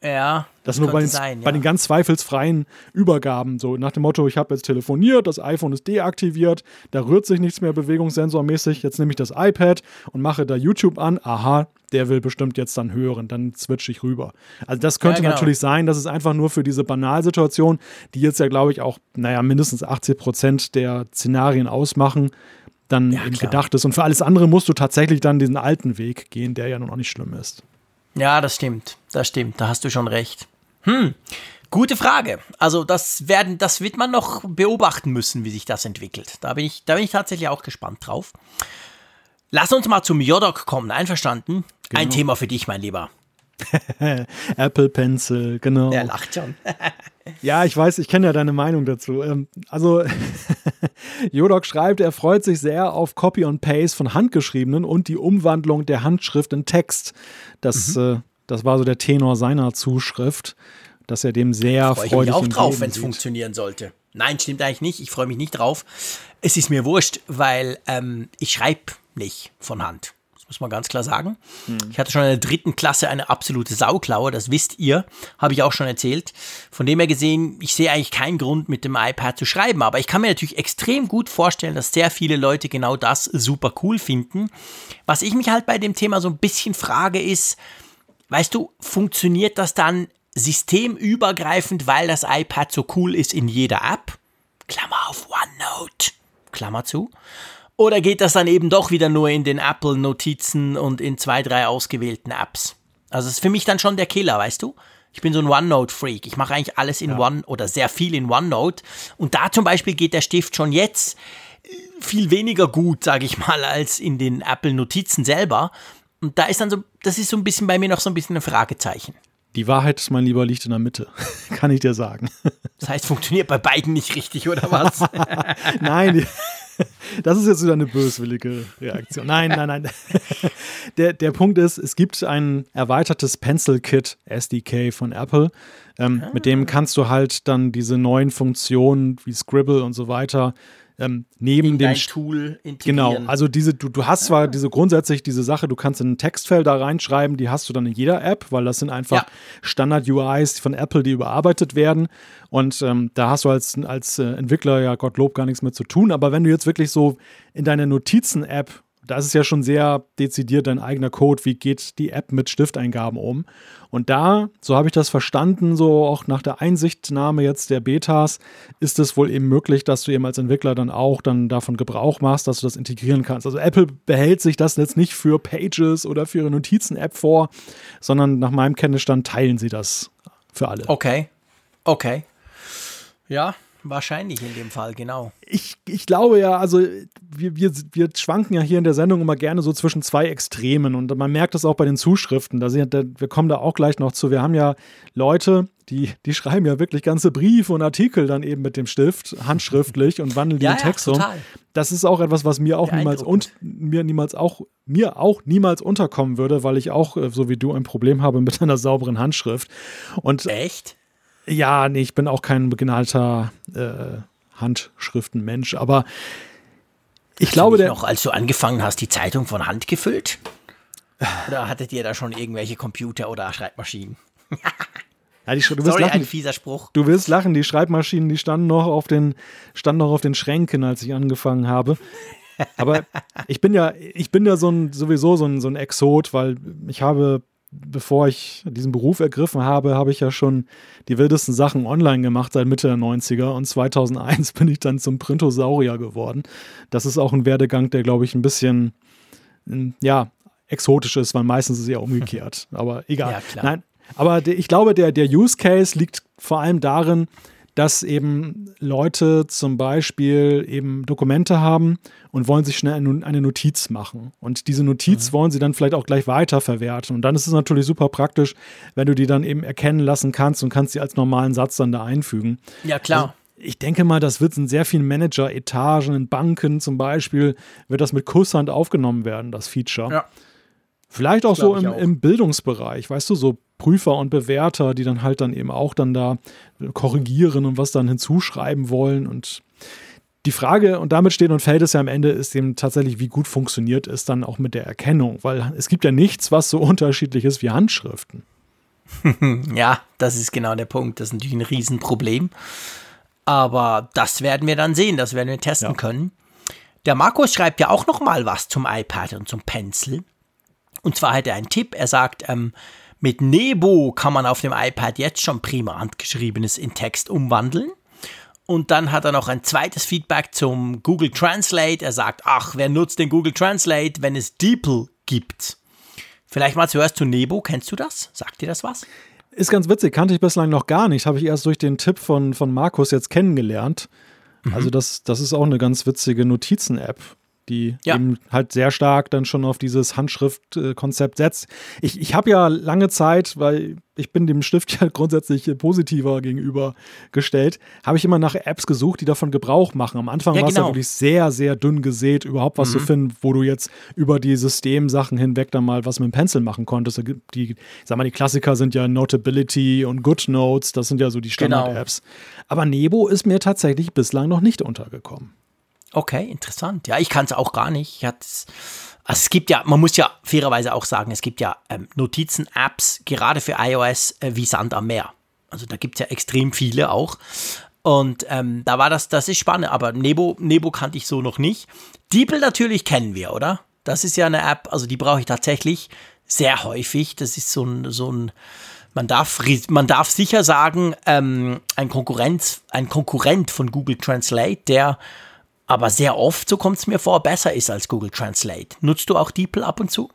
Ja. Das nur bei den, sein, ja. bei den ganz zweifelsfreien Übergaben, so nach dem Motto, ich habe jetzt telefoniert, das iPhone ist deaktiviert, da rührt sich nichts mehr bewegungssensormäßig, jetzt nehme ich das iPad und mache da YouTube an, aha, der will bestimmt jetzt dann hören, dann switche ich rüber. Also das könnte ja, genau. natürlich sein, dass es einfach nur für diese Banalsituation, die jetzt ja, glaube ich, auch, naja, mindestens 80 Prozent der Szenarien ausmachen, dann ja, gedacht ist. Und für alles andere musst du tatsächlich dann diesen alten Weg gehen, der ja nun auch nicht schlimm ist. Ja, das stimmt. Das stimmt. Da hast du schon recht. Hm. Gute Frage. Also das werden, das wird man noch beobachten müssen, wie sich das entwickelt. Da bin ich, da bin ich tatsächlich auch gespannt drauf. Lass uns mal zum Jodok kommen, einverstanden? Genau. Ein Thema für dich, mein Lieber. Apple Pencil, genau. Er lacht schon. ja, ich weiß, ich kenne ja deine Meinung dazu. Ähm, also, Jodok schreibt, er freut sich sehr auf Copy und Paste von handgeschriebenen und die Umwandlung der Handschrift in Text. Das, mhm. äh, das war so der Tenor seiner Zuschrift, dass er dem sehr Freu freudig ich mich auch drauf, wenn es funktionieren sollte. Nein, stimmt eigentlich nicht. Ich freue mich nicht drauf. Es ist mir wurscht, weil ähm, ich schreibe nicht von Hand. Das muss man ganz klar sagen. Hm. Ich hatte schon in der dritten Klasse eine absolute Sauklaue, das wisst ihr, habe ich auch schon erzählt. Von dem her gesehen, ich sehe eigentlich keinen Grund, mit dem iPad zu schreiben. Aber ich kann mir natürlich extrem gut vorstellen, dass sehr viele Leute genau das super cool finden. Was ich mich halt bei dem Thema so ein bisschen frage, ist, weißt du, funktioniert das dann systemübergreifend, weil das iPad so cool ist in jeder App? Klammer auf OneNote. Klammer zu. Oder geht das dann eben doch wieder nur in den Apple-Notizen und in zwei, drei ausgewählten Apps? Also das ist für mich dann schon der Killer, weißt du? Ich bin so ein OneNote-Freak. Ich mache eigentlich alles in ja. One oder sehr viel in OneNote. Und da zum Beispiel geht der Stift schon jetzt viel weniger gut, sage ich mal, als in den Apple-Notizen selber. Und da ist dann so, das ist so ein bisschen bei mir noch so ein bisschen ein Fragezeichen. Die Wahrheit, mein Lieber, liegt in der Mitte, kann ich dir sagen. Das heißt, funktioniert bei beiden nicht richtig, oder was? Nein, das ist jetzt wieder eine böswillige Reaktion. Nein, nein, nein. Der, der Punkt ist, es gibt ein erweitertes Pencil Kit SDK von Apple. Ähm, ah. Mit dem kannst du halt dann diese neuen Funktionen wie Scribble und so weiter ähm, neben in dem Tool integrieren. Genau, also diese, du, du hast zwar ah. diese grundsätzlich diese Sache, du kannst ein Textfeld da reinschreiben, die hast du dann in jeder App, weil das sind einfach ja. Standard-UIs von Apple, die überarbeitet werden. Und ähm, da hast du als, als äh, Entwickler ja Gottlob gar nichts mehr zu tun. Aber wenn du jetzt wirklich so in deiner Notizen-App da ist es ja schon sehr dezidiert dein eigener Code, wie geht die App mit Stifteingaben um. Und da, so habe ich das verstanden, so auch nach der Einsichtnahme jetzt der Betas, ist es wohl eben möglich, dass du eben als Entwickler dann auch dann davon Gebrauch machst, dass du das integrieren kannst. Also Apple behält sich das jetzt nicht für Pages oder für ihre Notizen-App vor, sondern nach meinem Kenntnisstand teilen sie das für alle. Okay, okay. Ja, Wahrscheinlich in dem Fall, genau. Ich, ich glaube ja, also wir, wir, wir schwanken ja hier in der Sendung immer gerne so zwischen zwei Extremen und man merkt das auch bei den Zuschriften. Da sind, wir kommen da auch gleich noch zu. Wir haben ja Leute, die, die schreiben ja wirklich ganze Briefe und Artikel dann eben mit dem Stift, handschriftlich und wandeln die ja, in Text ja, um. Das ist auch etwas, was mir auch niemals und mir niemals auch mir auch niemals unterkommen würde, weil ich auch äh, so wie du ein Problem habe mit einer sauberen Handschrift. Und echt? Ja, nee, ich bin auch kein begnadeter äh, Handschriftenmensch, aber ich hast glaube, du noch, als du angefangen hast, die Zeitung von Hand gefüllt? Oder hattet ihr da schon irgendwelche Computer oder Schreibmaschinen? Ja, die, du wirst Sorry, lachen. ein fieser Spruch. Du wirst lachen, die Schreibmaschinen, die standen noch auf den, standen noch auf den Schränken, als ich angefangen habe. Aber ich bin ja, ich bin ja so ein, sowieso so ein, so ein Exot, weil ich habe bevor ich diesen Beruf ergriffen habe, habe ich ja schon die wildesten Sachen online gemacht seit Mitte der 90er und 2001 bin ich dann zum Printosaurier geworden. Das ist auch ein Werdegang, der, glaube ich, ein bisschen, ja, exotisch ist, weil meistens ist es ja umgekehrt. Aber egal. Ja, Nein, aber ich glaube, der, der Use Case liegt vor allem darin, dass eben Leute zum Beispiel eben Dokumente haben und wollen sich schnell eine Notiz machen. Und diese Notiz mhm. wollen sie dann vielleicht auch gleich weiterverwerten. Und dann ist es natürlich super praktisch, wenn du die dann eben erkennen lassen kannst und kannst sie als normalen Satz dann da einfügen. Ja, klar. Also, ich denke mal, das wird in sehr vielen Manager-Etagen, in Banken zum Beispiel, wird das mit Kusshand aufgenommen werden, das Feature. Ja. Vielleicht auch so im, auch. im Bildungsbereich, weißt du, so Prüfer und Bewerter, die dann halt dann eben auch dann da korrigieren und was dann hinzuschreiben wollen. Und die Frage, und damit steht und fällt es ja am Ende, ist eben tatsächlich, wie gut funktioniert es dann auch mit der Erkennung, weil es gibt ja nichts, was so unterschiedlich ist wie Handschriften. ja, das ist genau der Punkt. Das ist natürlich ein Riesenproblem. Aber das werden wir dann sehen, das werden wir testen ja. können. Der Markus schreibt ja auch noch mal was zum iPad und zum Pencil. Und zwar hat er einen Tipp. Er sagt, ähm, mit Nebo kann man auf dem iPad jetzt schon prima handgeschriebenes in Text umwandeln. Und dann hat er noch ein zweites Feedback zum Google Translate. Er sagt, ach, wer nutzt den Google Translate, wenn es DeepL gibt? Vielleicht mal zuerst zu Nebo. Kennst du das? Sagt dir das was? Ist ganz witzig, kannte ich bislang noch gar nicht. Habe ich erst durch den Tipp von, von Markus jetzt kennengelernt. Mhm. Also, das, das ist auch eine ganz witzige Notizen-App die ja. eben halt sehr stark dann schon auf dieses Handschriftkonzept setzt. Ich, ich habe ja lange Zeit, weil ich bin dem Stift ja grundsätzlich positiver gegenüber gestellt, habe ich immer nach Apps gesucht, die davon Gebrauch machen. Am Anfang ja, war es genau. ja wirklich sehr, sehr dünn gesät, überhaupt was mhm. zu finden, wo du jetzt über die Systemsachen hinweg dann mal was mit dem Pencil machen konntest. Die, sag mal, die Klassiker sind ja Notability und GoodNotes, das sind ja so die genau. Standard-Apps. Genau. Aber Nebo ist mir tatsächlich bislang noch nicht untergekommen. Okay, interessant. Ja, ich kann es auch gar nicht. also es gibt ja, man muss ja fairerweise auch sagen, es gibt ja ähm, Notizen-Apps, gerade für iOS, äh, wie Sand am Meer. Also da gibt es ja extrem viele auch. Und ähm, da war das, das ist spannend, aber Nebo, Nebo kannte ich so noch nicht. Diepel natürlich kennen wir, oder? Das ist ja eine App, also die brauche ich tatsächlich sehr häufig. Das ist so ein, so ein man darf, man darf sicher sagen, ähm, ein, Konkurrenz, ein Konkurrent von Google Translate, der aber sehr oft, so kommt es mir vor, besser ist als Google Translate. Nutzt du auch DeepL ab und zu?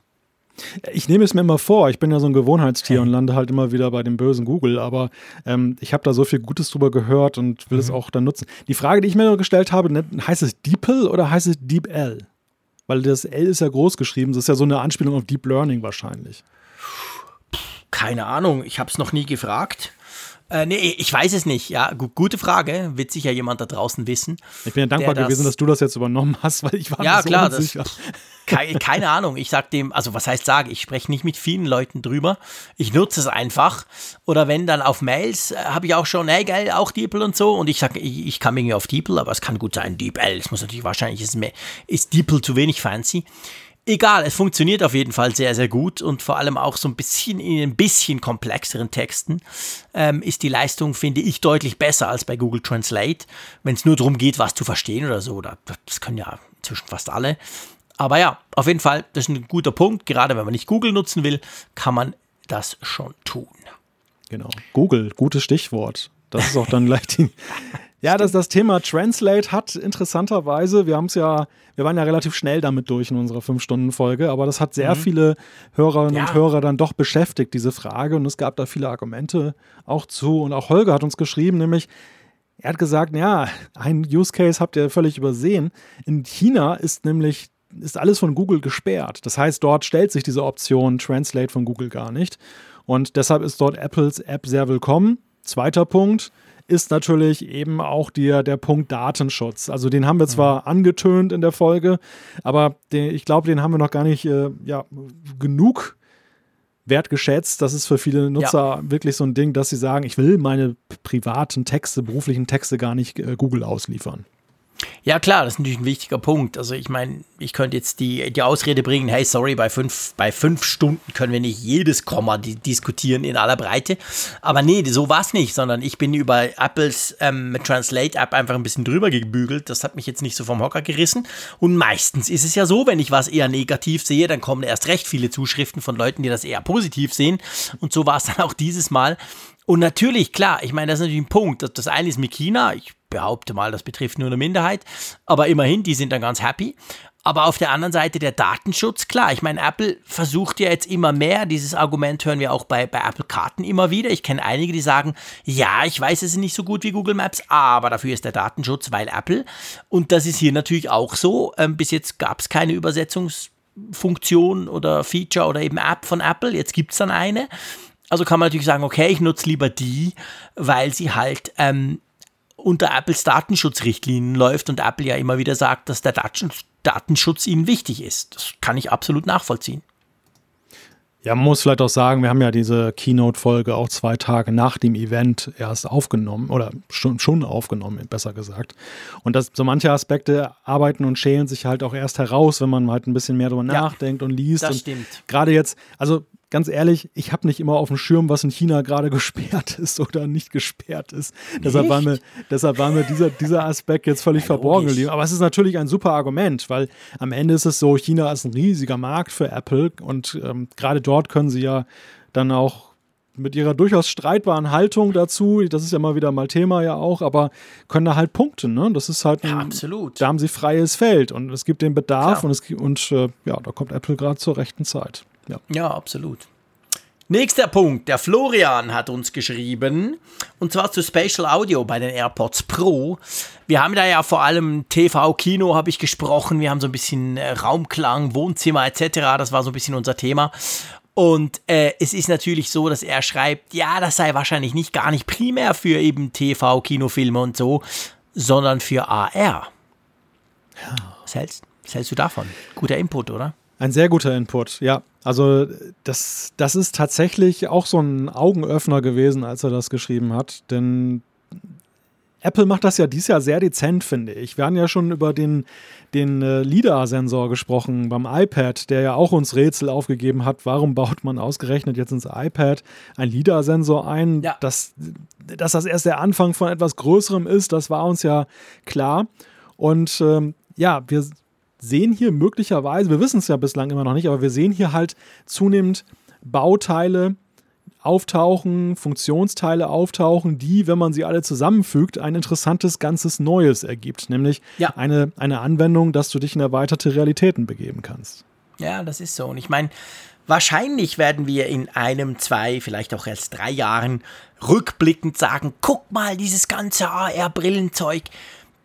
Ich nehme es mir immer vor, ich bin ja so ein Gewohnheitstier okay. und lande halt immer wieder bei dem bösen Google, aber ähm, ich habe da so viel Gutes drüber gehört und will mhm. es auch dann nutzen. Die Frage, die ich mir gestellt habe, ne, heißt es DeepL oder heißt es DeepL? Weil das L ist ja groß geschrieben, das ist ja so eine Anspielung auf Deep Learning wahrscheinlich. Keine Ahnung, ich habe es noch nie gefragt. Äh, nee, ich weiß es nicht. Ja, gute Frage. Wird sicher jemand da draußen wissen. Ich bin ja dankbar gewesen, dass du das jetzt übernommen hast, weil ich war ja, mir so klar, unsicher. Das, keine, keine Ahnung. Ich sag dem, also was heißt sage, ich spreche nicht mit vielen Leuten drüber. Ich nutze es einfach. Oder wenn dann auf Mails, äh, habe ich auch schon, hey geil, auch DeepL und so. Und ich sage, ich, ich kann irgendwie auf DeepL, aber es kann gut sein, DeepL. Es muss natürlich wahrscheinlich, ist, mehr, ist DeepL zu wenig fancy. Egal, es funktioniert auf jeden Fall sehr, sehr gut und vor allem auch so ein bisschen in ein bisschen komplexeren Texten ähm, ist die Leistung, finde ich, deutlich besser als bei Google Translate, wenn es nur darum geht, was zu verstehen oder so. Oder, das können ja inzwischen fast alle. Aber ja, auf jeden Fall, das ist ein guter Punkt. Gerade wenn man nicht Google nutzen will, kann man das schon tun. Genau. Google, gutes Stichwort. Das ist auch dann gleich die, ja, das, das Thema Translate hat interessanterweise, wir haben es ja, wir waren ja relativ schnell damit durch in unserer 5-Stunden-Folge, aber das hat sehr mhm. viele Hörerinnen ja. und Hörer dann doch beschäftigt, diese Frage. Und es gab da viele Argumente auch zu. Und auch Holger hat uns geschrieben, nämlich, er hat gesagt, ja, ein Use Case habt ihr völlig übersehen. In China ist nämlich ist alles von Google gesperrt. Das heißt, dort stellt sich diese Option Translate von Google gar nicht. Und deshalb ist dort Apples App sehr willkommen. Zweiter Punkt, ist natürlich eben auch der, der Punkt Datenschutz. Also den haben wir zwar mhm. angetönt in der Folge, aber den, ich glaube, den haben wir noch gar nicht äh, ja, genug wertgeschätzt. Das ist für viele Nutzer ja. wirklich so ein Ding, dass sie sagen, ich will meine privaten Texte, beruflichen Texte gar nicht äh, Google ausliefern. Ja, klar, das ist natürlich ein wichtiger Punkt. Also ich meine, ich könnte jetzt die, die Ausrede bringen, hey, sorry, bei fünf, bei fünf Stunden können wir nicht jedes Komma di diskutieren in aller Breite. Aber nee, so war es nicht, sondern ich bin über Apples ähm, Translate-App einfach ein bisschen drüber gebügelt. Das hat mich jetzt nicht so vom Hocker gerissen. Und meistens ist es ja so, wenn ich was eher negativ sehe, dann kommen erst recht viele Zuschriften von Leuten, die das eher positiv sehen. Und so war es dann auch dieses Mal. Und natürlich, klar, ich meine, das ist natürlich ein Punkt. Das, das eine ist mit China. Ich behaupte mal, das betrifft nur eine Minderheit. Aber immerhin, die sind dann ganz happy. Aber auf der anderen Seite der Datenschutz, klar, ich meine, Apple versucht ja jetzt immer mehr, dieses Argument hören wir auch bei, bei Apple Karten immer wieder. Ich kenne einige, die sagen, ja, ich weiß, es nicht so gut wie Google Maps, aber dafür ist der Datenschutz, weil Apple. Und das ist hier natürlich auch so. Ähm, bis jetzt gab es keine Übersetzungsfunktion oder Feature oder eben App von Apple. Jetzt gibt es dann eine. Also kann man natürlich sagen, okay, ich nutze lieber die, weil sie halt ähm, unter Apples Datenschutzrichtlinien läuft und Apple ja immer wieder sagt, dass der Datenschutz ihnen wichtig ist. Das kann ich absolut nachvollziehen. Ja, man muss vielleicht auch sagen, wir haben ja diese Keynote-Folge auch zwei Tage nach dem Event erst aufgenommen oder schon, schon aufgenommen, besser gesagt. Und das, so manche Aspekte arbeiten und schälen sich halt auch erst heraus, wenn man halt ein bisschen mehr darüber ja, nachdenkt und liest. Das und stimmt. Gerade jetzt, also ganz ehrlich, ich habe nicht immer auf dem Schirm, was in China gerade gesperrt ist oder nicht gesperrt ist. Deshalb war mir, deshalb war mir dieser, dieser Aspekt jetzt völlig ja, verborgen geblieben. Aber es ist natürlich ein super Argument, weil am Ende ist es so, China ist ein riesiger Markt für Apple und ähm, gerade dort können sie ja dann auch mit ihrer durchaus streitbaren Haltung dazu, das ist ja mal wieder mal Thema ja auch, aber können da halt punkten, ne? Das ist halt ein, ja, absolut. Da haben sie freies Feld und es gibt den Bedarf Klar. und es und äh, ja, da kommt Apple gerade zur rechten Zeit. Ja, ja absolut. Nächster Punkt. Der Florian hat uns geschrieben, und zwar zu Spatial Audio bei den AirPods Pro. Wir haben da ja vor allem TV, Kino habe ich gesprochen. Wir haben so ein bisschen äh, Raumklang, Wohnzimmer etc. Das war so ein bisschen unser Thema. Und äh, es ist natürlich so, dass er schreibt, ja, das sei wahrscheinlich nicht gar nicht primär für eben TV, Kinofilme und so, sondern für AR. Was, hältst, was hältst du davon? Guter Input, oder? Ein sehr guter Input, ja. Also das, das ist tatsächlich auch so ein Augenöffner gewesen, als er das geschrieben hat. Denn Apple macht das ja dieses Jahr sehr dezent, finde ich. Wir haben ja schon über den, den äh, LIDAR-Sensor gesprochen beim iPad, der ja auch uns Rätsel aufgegeben hat. Warum baut man ausgerechnet jetzt ins iPad ein LIDAR-Sensor ein? Ja. Dass, dass das erst der Anfang von etwas Größerem ist, das war uns ja klar. Und ähm, ja, wir sehen hier möglicherweise, wir wissen es ja bislang immer noch nicht, aber wir sehen hier halt zunehmend Bauteile auftauchen, Funktionsteile auftauchen, die, wenn man sie alle zusammenfügt, ein interessantes ganzes Neues ergibt. Nämlich ja. eine, eine Anwendung, dass du dich in erweiterte Realitäten begeben kannst. Ja, das ist so. Und ich meine, wahrscheinlich werden wir in einem, zwei, vielleicht auch erst drei Jahren rückblickend sagen, guck mal, dieses ganze AR-Brillenzeug,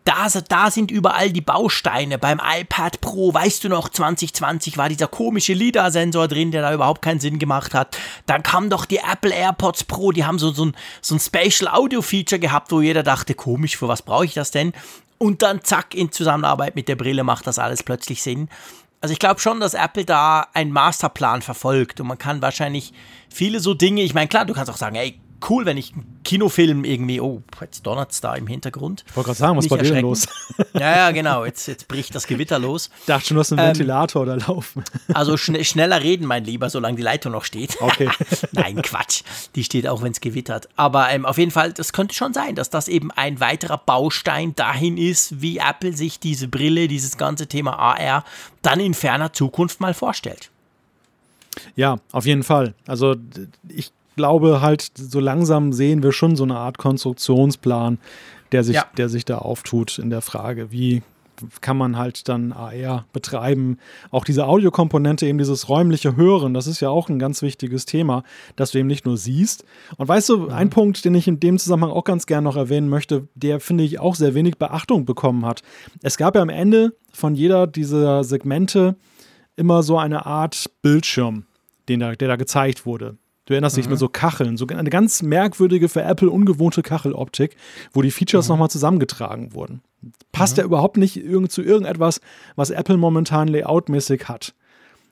da, da sind überall die Bausteine. Beim iPad Pro, weißt du noch, 2020 war dieser komische LIDAR-Sensor drin, der da überhaupt keinen Sinn gemacht hat. Dann kam doch die Apple AirPods Pro, die haben so, so, ein, so ein Spatial Audio Feature gehabt, wo jeder dachte, komisch, für was brauche ich das denn? Und dann zack, in Zusammenarbeit mit der Brille macht das alles plötzlich Sinn. Also ich glaube schon, dass Apple da einen Masterplan verfolgt und man kann wahrscheinlich viele so Dinge, ich meine, klar, du kannst auch sagen, ey, cool, wenn ich einen Kinofilm irgendwie, oh, jetzt donnert es da im Hintergrund. Ich wollte gerade sagen, was war denn los? Ja, ja, genau, jetzt, jetzt bricht das Gewitter los. Ich dachte schon, du hast einen ähm, Ventilator da laufen. Also schn schneller reden, mein Lieber, solange die Leitung noch steht. Okay. Nein, Quatsch. Die steht auch, wenn es gewittert. Aber ähm, auf jeden Fall, das könnte schon sein, dass das eben ein weiterer Baustein dahin ist, wie Apple sich diese Brille, dieses ganze Thema AR dann in ferner Zukunft mal vorstellt. Ja, auf jeden Fall. Also ich glaube halt, so langsam sehen wir schon so eine Art Konstruktionsplan, der sich, ja. der sich da auftut in der Frage, wie kann man halt dann AR betreiben. Auch diese Audiokomponente, eben dieses räumliche Hören, das ist ja auch ein ganz wichtiges Thema, dass du eben nicht nur siehst. Und weißt du, ein Punkt, den ich in dem Zusammenhang auch ganz gerne noch erwähnen möchte, der finde ich auch sehr wenig Beachtung bekommen hat. Es gab ja am Ende von jeder dieser Segmente immer so eine Art Bildschirm, den da, der da gezeigt wurde. Du erinnerst dich mhm. mit so Kacheln, so eine ganz merkwürdige, für Apple ungewohnte Kacheloptik, wo die Features mhm. nochmal zusammengetragen wurden. Passt mhm. ja überhaupt nicht irgend, zu irgendetwas, was Apple momentan layoutmäßig hat.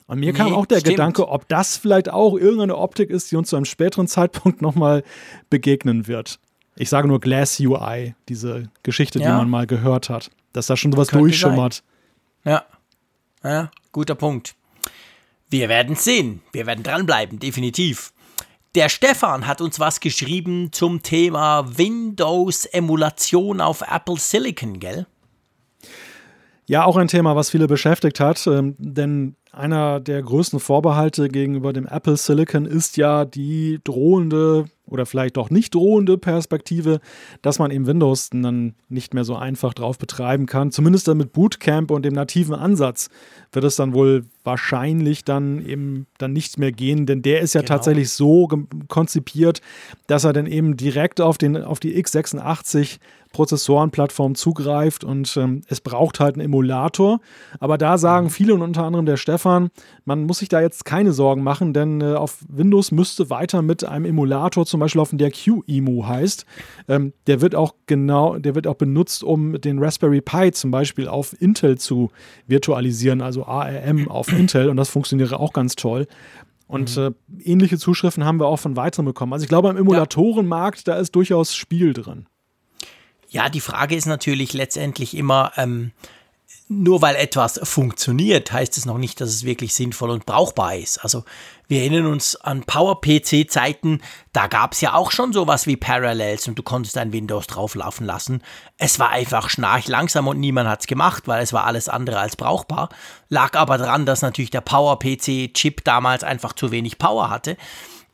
Und mir nee, kam auch der stimmt. Gedanke, ob das vielleicht auch irgendeine Optik ist, die uns zu einem späteren Zeitpunkt nochmal begegnen wird. Ich sage nur Glass UI, diese Geschichte, ja. die man mal gehört hat, dass da schon sowas durchschimmert. Sein. Ja. ja, guter Punkt. Wir werden sehen. Wir werden dranbleiben, definitiv. Der Stefan hat uns was geschrieben zum Thema Windows-Emulation auf Apple Silicon, gell? Ja, auch ein Thema, was viele beschäftigt hat, ähm, denn einer der größten Vorbehalte gegenüber dem Apple Silicon ist ja die drohende oder vielleicht doch nicht drohende Perspektive, dass man eben Windows dann nicht mehr so einfach drauf betreiben kann. Zumindest dann mit Bootcamp und dem nativen Ansatz wird es dann wohl wahrscheinlich dann eben dann nichts mehr gehen, denn der ist ja genau. tatsächlich so konzipiert, dass er dann eben direkt auf, den, auf die x86 Prozessorenplattform zugreift und ähm, es braucht halt einen Emulator. Aber da sagen mhm. viele und unter anderem der Stefan, man muss sich da jetzt keine Sorgen machen, denn äh, auf Windows müsste weiter mit einem Emulator zum Beispiel laufen, der QEMU heißt. Ähm, der wird auch genau, der wird auch benutzt, um den Raspberry Pi zum Beispiel auf Intel zu virtualisieren, also ARM auf Intel und das funktioniert auch ganz toll. Und mhm. äh, ähnliche Zuschriften haben wir auch von weiteren bekommen. Also ich glaube, im Emulatorenmarkt, da ist durchaus Spiel drin. Ja, die Frage ist natürlich letztendlich immer, ähm, nur weil etwas funktioniert, heißt es noch nicht, dass es wirklich sinnvoll und brauchbar ist. Also wir erinnern uns an PowerPC-Zeiten, da gab es ja auch schon sowas wie Parallels und du konntest ein Windows drauflaufen lassen. Es war einfach schnarch langsam und niemand hat es gemacht, weil es war alles andere als brauchbar. Lag aber daran, dass natürlich der PowerPC-Chip damals einfach zu wenig Power hatte.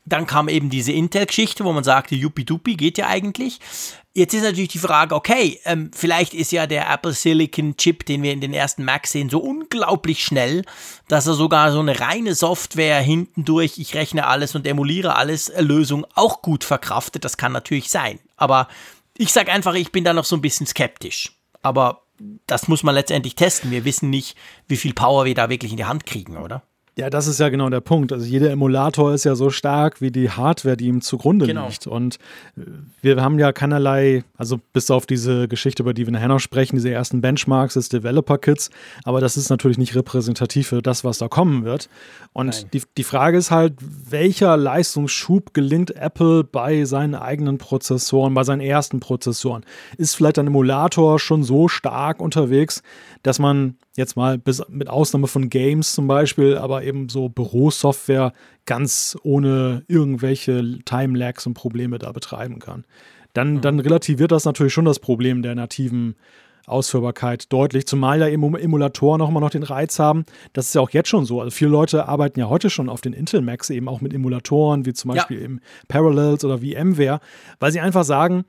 Dann kam eben diese Intel-Geschichte, wo man sagte, Yuppie-Duppie geht ja eigentlich. Jetzt ist natürlich die Frage, okay, ähm, vielleicht ist ja der Apple Silicon Chip, den wir in den ersten Macs sehen, so unglaublich schnell, dass er sogar so eine reine Software hintendurch, ich rechne alles und emuliere alles, äh, Lösung auch gut verkraftet. Das kann natürlich sein. Aber ich sage einfach, ich bin da noch so ein bisschen skeptisch. Aber das muss man letztendlich testen. Wir wissen nicht, wie viel Power wir da wirklich in die Hand kriegen, oder? Ja, das ist ja genau der Punkt. Also jeder Emulator ist ja so stark wie die Hardware, die ihm zugrunde genau. liegt. Und äh, wir haben ja keinerlei, also bis auf diese Geschichte, über die wir nachher noch sprechen, diese ersten Benchmarks des Developer-Kits, aber das ist natürlich nicht repräsentativ für das, was da kommen wird. Und die, die Frage ist halt, welcher Leistungsschub gelingt Apple bei seinen eigenen Prozessoren, bei seinen ersten Prozessoren? Ist vielleicht ein Emulator schon so stark unterwegs, dass man jetzt mal bis mit Ausnahme von Games zum Beispiel, aber eben so Bürosoftware ganz ohne irgendwelche Time-Lags und Probleme da betreiben kann. Dann, mhm. dann relativiert das natürlich schon das Problem der nativen Ausführbarkeit deutlich, zumal ja eben Emulatoren auch immer noch den Reiz haben. Das ist ja auch jetzt schon so. Also viele Leute arbeiten ja heute schon auf den Intel Macs eben auch mit Emulatoren, wie zum Beispiel ja. eben Parallels oder VMware, weil sie einfach sagen,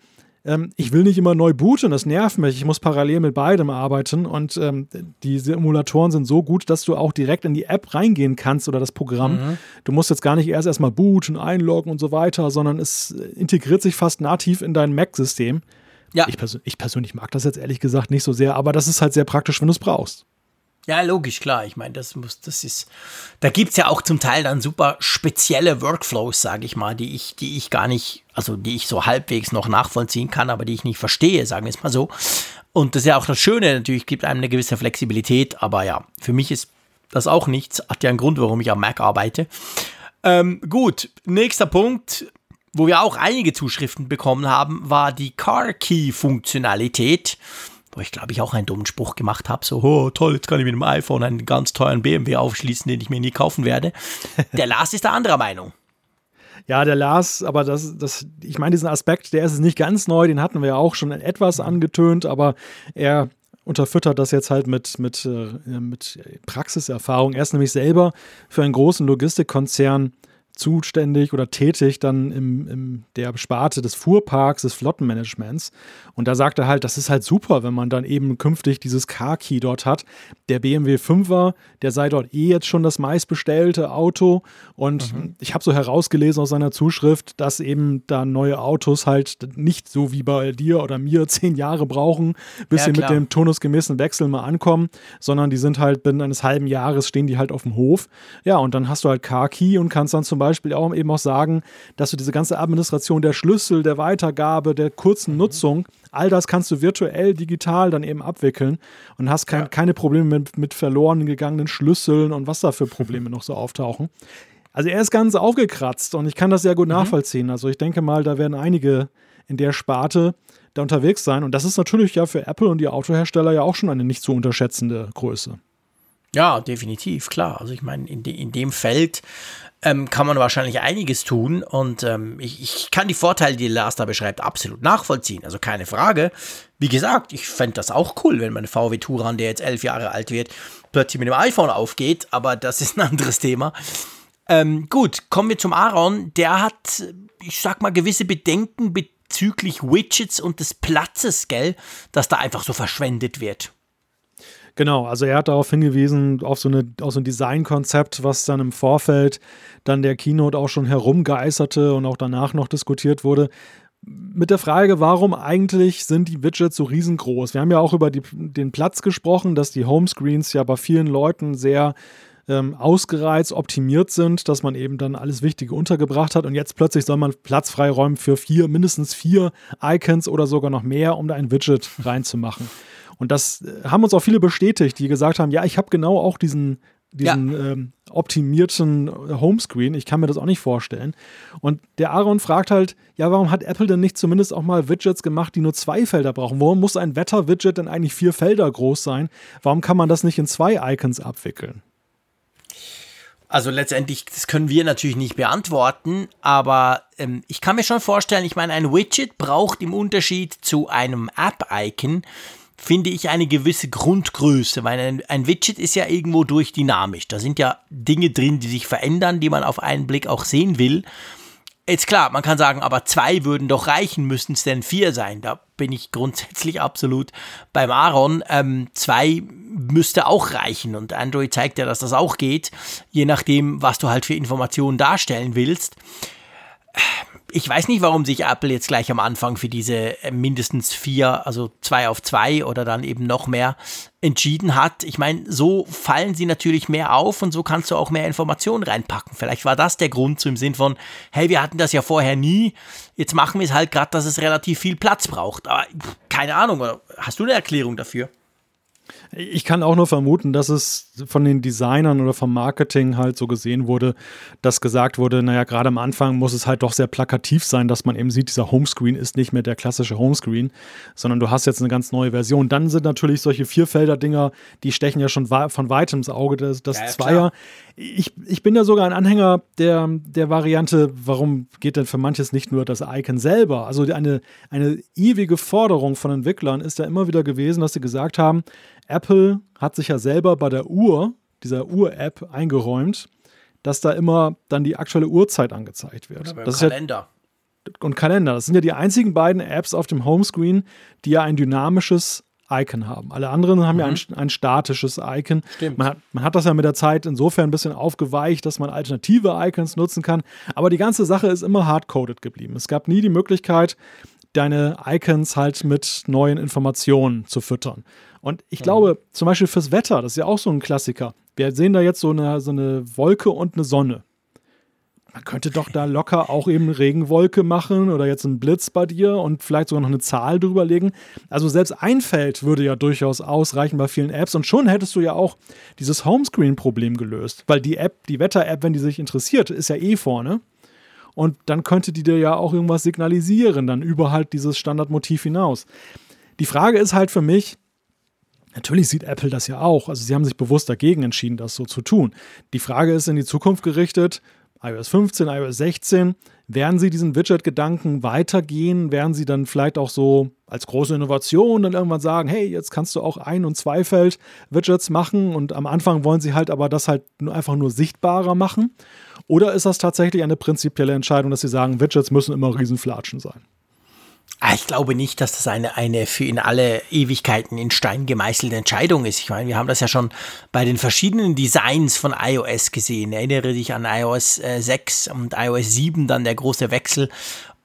ähm, ich will nicht immer neu booten, das nervt mich. Ich muss parallel mit beidem arbeiten und ähm, diese Emulatoren sind so gut, dass du auch direkt in die App reingehen kannst oder das Programm. Mhm. Du musst jetzt gar nicht erst erstmal booten, einloggen und so weiter, sondern es integriert sich fast nativ in dein Mac-System. Ja. Ich, pers ich persönlich mag das jetzt ehrlich gesagt nicht so sehr, aber das ist halt sehr praktisch, wenn du es brauchst. Ja, logisch, klar. Ich meine, das muss, das ist, da gibt es ja auch zum Teil dann super spezielle Workflows, sage ich mal, die ich, die ich gar nicht, also die ich so halbwegs noch nachvollziehen kann, aber die ich nicht verstehe, sagen wir es mal so. Und das ist ja auch das Schöne, natürlich gibt einem eine gewisse Flexibilität, aber ja, für mich ist das auch nichts. Hat ja einen Grund, warum ich am Mac arbeite. Ähm, gut, nächster Punkt, wo wir auch einige Zuschriften bekommen haben, war die Car Key Funktionalität wo ich glaube ich auch einen dummen Spruch gemacht habe, so, oh toll, jetzt kann ich mit dem iPhone einen ganz teuren BMW aufschließen, den ich mir nie kaufen werde. Der Lars ist da anderer Meinung. Ja, der Lars, aber das, das, ich meine, diesen Aspekt, der ist nicht ganz neu, den hatten wir ja auch schon etwas angetönt, aber er unterfüttert das jetzt halt mit, mit, äh, mit Praxiserfahrung. Er ist nämlich selber für einen großen Logistikkonzern zuständig oder tätig dann im, im der Sparte des Fuhrparks, des Flottenmanagements. Und da sagt er halt, das ist halt super, wenn man dann eben künftig dieses Car-Key dort hat. Der BMW 5er, der sei dort eh jetzt schon das meistbestellte Auto. Und mhm. ich habe so herausgelesen aus seiner Zuschrift, dass eben da neue Autos halt nicht so wie bei dir oder mir zehn Jahre brauchen, bis ja, sie mit dem turnusgemäßen Wechsel mal ankommen, sondern die sind halt binnen eines halben Jahres stehen die halt auf dem Hof. Ja, und dann hast du halt Car-Key und kannst dann zum Beispiel Beispiel auch eben auch sagen, dass du diese ganze Administration der Schlüssel, der Weitergabe, der kurzen mhm. Nutzung, all das kannst du virtuell, digital dann eben abwickeln und hast kein, ja. keine Probleme mit, mit verloren gegangenen Schlüsseln und was da für Probleme noch so auftauchen. Also er ist ganz aufgekratzt und ich kann das sehr gut mhm. nachvollziehen. Also ich denke mal, da werden einige in der Sparte da unterwegs sein. Und das ist natürlich ja für Apple und die Autohersteller ja auch schon eine nicht zu unterschätzende Größe. Ja, definitiv, klar. Also ich meine, in, de, in dem Feld ähm, kann man wahrscheinlich einiges tun und ähm, ich, ich, kann die Vorteile, die Lars da beschreibt, absolut nachvollziehen. Also keine Frage. Wie gesagt, ich fände das auch cool, wenn mein VW Touran, der jetzt elf Jahre alt wird, plötzlich mit dem iPhone aufgeht, aber das ist ein anderes Thema. Ähm, gut, kommen wir zum Aaron. Der hat, ich sag mal, gewisse Bedenken bezüglich Widgets und des Platzes, gell, dass da einfach so verschwendet wird. Genau, also er hat darauf hingewiesen, auf so, eine, auf so ein Designkonzept, was dann im Vorfeld dann der Keynote auch schon herumgeisterte und auch danach noch diskutiert wurde. Mit der Frage, warum eigentlich sind die Widgets so riesengroß? Wir haben ja auch über die, den Platz gesprochen, dass die Homescreens ja bei vielen Leuten sehr ähm, ausgereizt, optimiert sind, dass man eben dann alles Wichtige untergebracht hat und jetzt plötzlich soll man Platz freiräumen für vier, mindestens vier Icons oder sogar noch mehr, um da ein Widget reinzumachen. Und das äh, haben uns auch viele bestätigt, die gesagt haben, ja, ich habe genau auch diesen, diesen ja. ähm, optimierten Homescreen. Ich kann mir das auch nicht vorstellen. Und der Aaron fragt halt, ja, warum hat Apple denn nicht zumindest auch mal Widgets gemacht, die nur zwei Felder brauchen? Warum muss ein Wetter-Widget denn eigentlich vier Felder groß sein? Warum kann man das nicht in zwei Icons abwickeln? Also letztendlich, das können wir natürlich nicht beantworten, aber ähm, ich kann mir schon vorstellen, ich meine, ein Widget braucht im Unterschied zu einem App-Icon finde ich, eine gewisse Grundgröße, weil ein, ein, Widget ist ja irgendwo durch dynamisch. Da sind ja Dinge drin, die sich verändern, die man auf einen Blick auch sehen will. Jetzt klar, man kann sagen, aber zwei würden doch reichen, müssten es denn vier sein. Da bin ich grundsätzlich absolut beim Aaron. Ähm, zwei müsste auch reichen und Android zeigt ja, dass das auch geht, je nachdem, was du halt für Informationen darstellen willst ich weiß nicht, warum sich Apple jetzt gleich am Anfang für diese äh, mindestens vier, also zwei auf zwei oder dann eben noch mehr entschieden hat. Ich meine, so fallen sie natürlich mehr auf und so kannst du auch mehr Informationen reinpacken. Vielleicht war das der Grund so im Sinn von, hey, wir hatten das ja vorher nie, jetzt machen wir es halt gerade, dass es relativ viel Platz braucht. Aber keine Ahnung, hast du eine Erklärung dafür? Ich kann auch nur vermuten, dass es von den Designern oder vom Marketing halt so gesehen wurde, dass gesagt wurde, naja, gerade am Anfang muss es halt doch sehr plakativ sein, dass man eben sieht, dieser Homescreen ist nicht mehr der klassische Homescreen, sondern du hast jetzt eine ganz neue Version. Dann sind natürlich solche Vierfelder-Dinger, die stechen ja schon von weitem ins Auge, das, das ja, Zweier. Ich, ich bin ja sogar ein Anhänger der, der Variante, warum geht denn für manches nicht nur das Icon selber? Also eine, eine ewige Forderung von Entwicklern ist ja immer wieder gewesen, dass sie gesagt haben, Apple hat sich ja selber bei der Uhr, dieser Uhr-App, eingeräumt, dass da immer dann die aktuelle Uhrzeit angezeigt wird. Oder das Kalender. Ja, und Kalender. Das sind ja die einzigen beiden Apps auf dem Homescreen, die ja ein dynamisches Icon haben. Alle anderen haben mhm. ja ein, ein, statisches Icon. Man hat, man hat das ja mit der Zeit insofern ein bisschen aufgeweicht, dass man alternative Icons nutzen kann. Aber die ganze Sache ist immer hardcoded geblieben. Es gab nie die Möglichkeit, deine Icons halt mit neuen Informationen zu füttern. Und ich mhm. glaube, zum Beispiel fürs Wetter, das ist ja auch so ein Klassiker. Wir sehen da jetzt so eine, so eine Wolke und eine Sonne. Man könnte doch da locker auch eben Regenwolke machen oder jetzt einen Blitz bei dir und vielleicht sogar noch eine Zahl drüber legen. Also selbst ein Feld würde ja durchaus ausreichen bei vielen Apps und schon hättest du ja auch dieses Homescreen-Problem gelöst, weil die App, die Wetter-App, wenn die sich interessiert, ist ja eh vorne. Und dann könnte die dir ja auch irgendwas signalisieren, dann über halt dieses Standardmotiv hinaus. Die Frage ist halt für mich, Natürlich sieht Apple das ja auch. Also sie haben sich bewusst dagegen entschieden, das so zu tun. Die Frage ist in die Zukunft gerichtet, iOS 15, iOS 16, werden sie diesen Widget-Gedanken weitergehen? Werden sie dann vielleicht auch so als große Innovation dann irgendwann sagen, hey, jetzt kannst du auch Ein- und Zweifeld-Widgets machen und am Anfang wollen sie halt aber das halt einfach nur sichtbarer machen? Oder ist das tatsächlich eine prinzipielle Entscheidung, dass sie sagen, Widgets müssen immer Riesenflatschen sein? Ah, ich glaube nicht, dass das eine, eine für in alle Ewigkeiten in Stein gemeißelte Entscheidung ist. Ich meine, wir haben das ja schon bei den verschiedenen Designs von iOS gesehen. Erinnere dich an iOS 6 äh, und iOS 7, dann der große Wechsel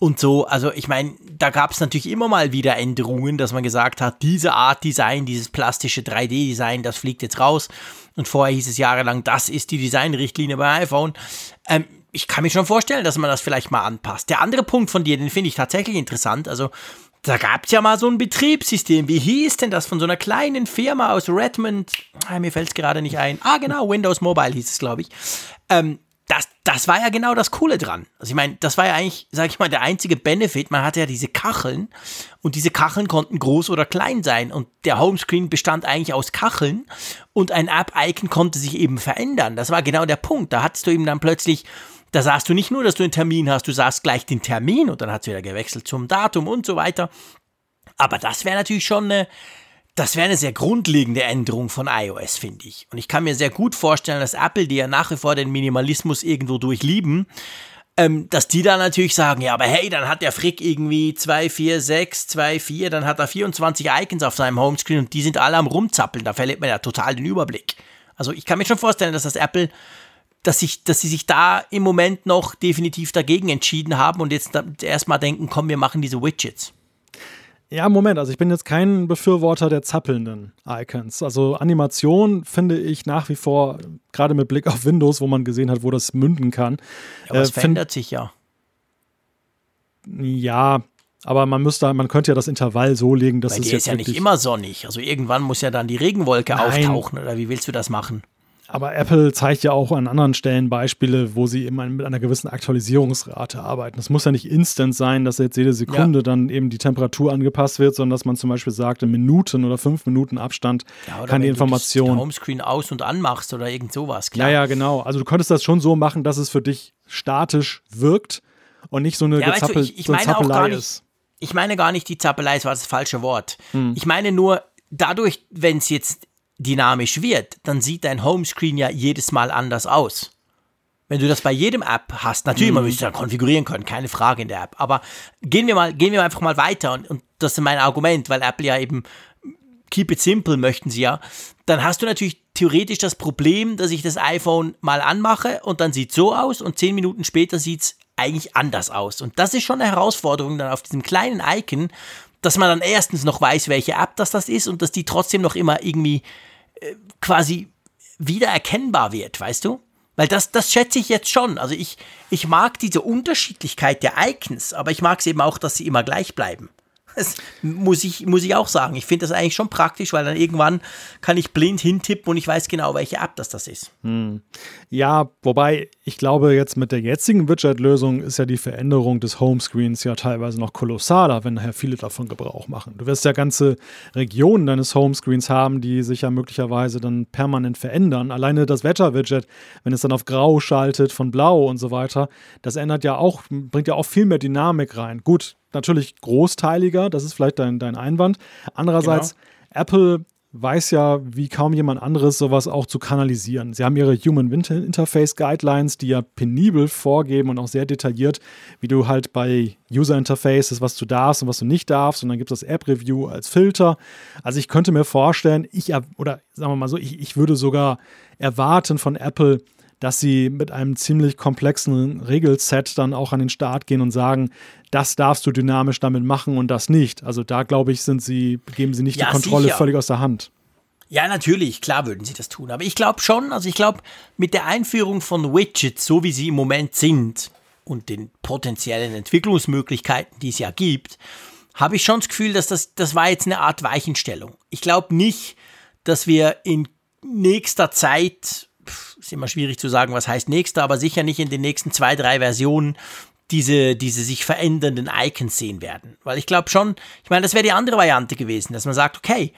und so. Also ich meine, da gab es natürlich immer mal wieder Änderungen, dass man gesagt hat, diese Art Design, dieses plastische 3D-Design, das fliegt jetzt raus. Und vorher hieß es jahrelang, das ist die Designrichtlinie bei iPhone. Ähm, ich kann mir schon vorstellen, dass man das vielleicht mal anpasst. Der andere Punkt von dir, den finde ich tatsächlich interessant. Also, da gab es ja mal so ein Betriebssystem. Wie hieß denn das von so einer kleinen Firma aus Redmond? Ah, mir fällt es gerade nicht ein. Ah, genau, Windows Mobile hieß es, glaube ich. Ähm, das, das war ja genau das Coole dran. Also ich meine, das war ja eigentlich, sag ich mal, der einzige Benefit. Man hatte ja diese Kacheln und diese Kacheln konnten groß oder klein sein und der Homescreen bestand eigentlich aus Kacheln und ein App-Icon konnte sich eben verändern. Das war genau der Punkt. Da hattest du eben dann plötzlich, da sahst du nicht nur, dass du einen Termin hast, du sahst gleich den Termin und dann hat es wieder gewechselt zum Datum und so weiter. Aber das wäre natürlich schon eine, das wäre eine sehr grundlegende Änderung von iOS, finde ich. Und ich kann mir sehr gut vorstellen, dass Apple, die ja nach wie vor den Minimalismus irgendwo durchlieben, ähm, dass die da natürlich sagen, ja, aber hey, dann hat der Frick irgendwie 2, 4, 6, 2, 4, dann hat er 24 Icons auf seinem Homescreen und die sind alle am rumzappeln. Da verliert man ja total den Überblick. Also ich kann mir schon vorstellen, dass das Apple, dass, sich, dass sie sich da im Moment noch definitiv dagegen entschieden haben und jetzt erstmal denken, komm, wir machen diese Widgets. Ja, Moment, also ich bin jetzt kein Befürworter der zappelnden Icons. Also Animation finde ich nach wie vor, gerade mit Blick auf Windows, wo man gesehen hat, wo das münden kann. Ja, aber äh, es verändert sich ja. Ja, aber man müsste, man könnte ja das Intervall so legen, dass Bei es dir jetzt ist ja nicht immer sonnig. Also irgendwann muss ja dann die Regenwolke Nein. auftauchen, oder wie willst du das machen? Aber Apple zeigt ja auch an anderen Stellen Beispiele, wo sie immer mit einer gewissen Aktualisierungsrate arbeiten. Es muss ja nicht instant sein, dass jetzt jede Sekunde ja. dann eben die Temperatur angepasst wird, sondern dass man zum Beispiel sagt, in Minuten oder fünf Minuten Abstand ja, kann die Information. Wenn du Homescreen aus- und anmachst oder irgend sowas, klar. Ja, ja, genau. Also du könntest das schon so machen, dass es für dich statisch wirkt und nicht so eine ja, Gezappel, weißt du, ich, ich so eine Zappelei nicht, ist. Ich meine gar nicht die Zappelei, das war das falsche Wort. Hm. Ich meine nur, dadurch, wenn es jetzt dynamisch wird, dann sieht dein Homescreen ja jedes Mal anders aus. Wenn du das bei jedem App hast, natürlich, mhm. man müsste dann konfigurieren können, keine Frage in der App. Aber gehen wir mal, gehen wir einfach mal weiter und, und das ist mein Argument, weil Apple ja eben keep it simple möchten sie ja. Dann hast du natürlich theoretisch das Problem, dass ich das iPhone mal anmache und dann sieht so aus und zehn Minuten später sieht es eigentlich anders aus. Und das ist schon eine Herausforderung dann auf diesem kleinen Icon, dass man dann erstens noch weiß, welche App das, das ist und dass die trotzdem noch immer irgendwie äh, quasi wiedererkennbar wird, weißt du? Weil das, das schätze ich jetzt schon. Also ich, ich mag diese Unterschiedlichkeit der Icons, aber ich mag es eben auch, dass sie immer gleich bleiben. Das muss ich, muss ich auch sagen. Ich finde das eigentlich schon praktisch, weil dann irgendwann kann ich blind hintippen und ich weiß genau, welche App das, das ist. Hm. Ja, wobei ich glaube, jetzt mit der jetzigen Widget-Lösung ist ja die Veränderung des Homescreens ja teilweise noch kolossaler, wenn nachher viele davon Gebrauch machen. Du wirst ja ganze Regionen deines Homescreens haben, die sich ja möglicherweise dann permanent verändern. Alleine das Wetter-Widget, wenn es dann auf Grau schaltet von Blau und so weiter, das ändert ja auch, bringt ja auch viel mehr Dynamik rein. Gut, natürlich großteiliger, das ist vielleicht dein, dein Einwand. Andererseits, genau. Apple weiß ja, wie kaum jemand anderes, sowas auch zu kanalisieren. Sie haben ihre Human Interface Guidelines, die ja penibel vorgeben und auch sehr detailliert, wie du halt bei User Interfaces, was du darfst und was du nicht darfst. Und dann gibt es das App Review als Filter. Also ich könnte mir vorstellen, ich, oder sagen wir mal so, ich, ich würde sogar erwarten von Apple, dass sie mit einem ziemlich komplexen Regelset dann auch an den Start gehen und sagen, das darfst du dynamisch damit machen und das nicht. Also da glaube ich, sind sie, geben sie nicht ja, die Kontrolle sicher. völlig aus der Hand. Ja, natürlich, klar würden sie das tun. Aber ich glaube schon, also ich glaube, mit der Einführung von Widgets, so wie sie im Moment sind und den potenziellen Entwicklungsmöglichkeiten, die es ja gibt, habe ich schon das Gefühl, dass das, das war jetzt eine Art Weichenstellung. Ich glaube nicht, dass wir in nächster Zeit ist immer schwierig zu sagen, was heißt nächster, aber sicher nicht in den nächsten zwei, drei Versionen diese, diese sich verändernden Icons sehen werden. Weil ich glaube schon, ich meine, das wäre die andere Variante gewesen, dass man sagt, okay,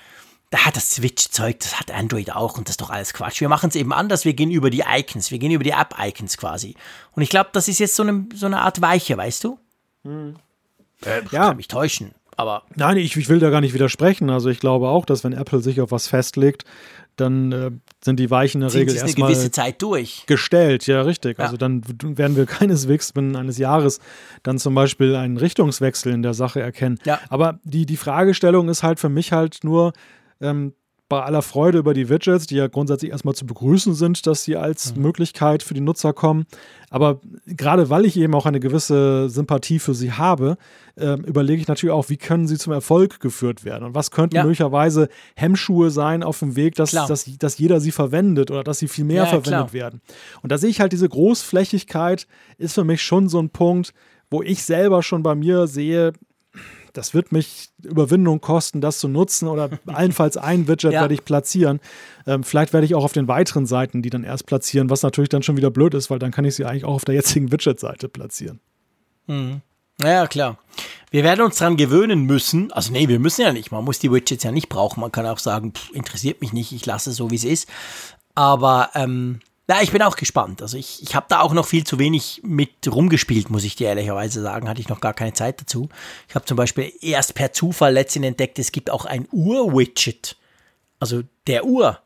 da hat das Switch-Zeug, das hat Android auch und das ist doch alles Quatsch. Wir machen es eben anders, wir gehen über die Icons, wir gehen über die App-Icons quasi. Und ich glaube, das ist jetzt so eine, so eine Art Weiche, weißt du? Hm. Äh, ja. Kann mich täuschen. Aber Nein, ich, ich will da gar nicht widersprechen. Also ich glaube auch, dass wenn Apple sich auf was festlegt, dann äh, sind die Weichen in der Regel erstmal gewisse Zeit durch. gestellt. Ja, richtig. Ja. Also dann werden wir keineswegs binnen eines Jahres dann zum Beispiel einen Richtungswechsel in der Sache erkennen. Ja. Aber die, die Fragestellung ist halt für mich halt nur, ähm, bei aller Freude über die Widgets, die ja grundsätzlich erstmal zu begrüßen sind, dass sie als mhm. Möglichkeit für die Nutzer kommen. Aber gerade weil ich eben auch eine gewisse Sympathie für sie habe, äh, überlege ich natürlich auch, wie können sie zum Erfolg geführt werden und was könnten ja. möglicherweise Hemmschuhe sein auf dem Weg, dass, dass, dass jeder sie verwendet oder dass sie viel mehr ja, verwendet klar. werden. Und da sehe ich halt diese Großflächigkeit, ist für mich schon so ein Punkt, wo ich selber schon bei mir sehe, das wird mich Überwindung kosten, das zu nutzen oder allenfalls ein Widget ja. werde ich platzieren. Ähm, vielleicht werde ich auch auf den weiteren Seiten die dann erst platzieren, was natürlich dann schon wieder blöd ist, weil dann kann ich sie eigentlich auch auf der jetzigen Widget-Seite platzieren. Mhm. Naja, klar. Wir werden uns daran gewöhnen müssen. Also, nee, wir müssen ja nicht. Man muss die Widgets ja nicht brauchen. Man kann auch sagen, pff, interessiert mich nicht, ich lasse es so, wie es ist. Aber ähm, ja, ich bin auch gespannt. Also ich, ich habe da auch noch viel zu wenig mit rumgespielt, muss ich dir ehrlicherweise sagen. Hatte ich noch gar keine Zeit dazu. Ich habe zum Beispiel erst per Zufall letztens entdeckt, es gibt auch ein Uhr-Widget. Also der Uhr.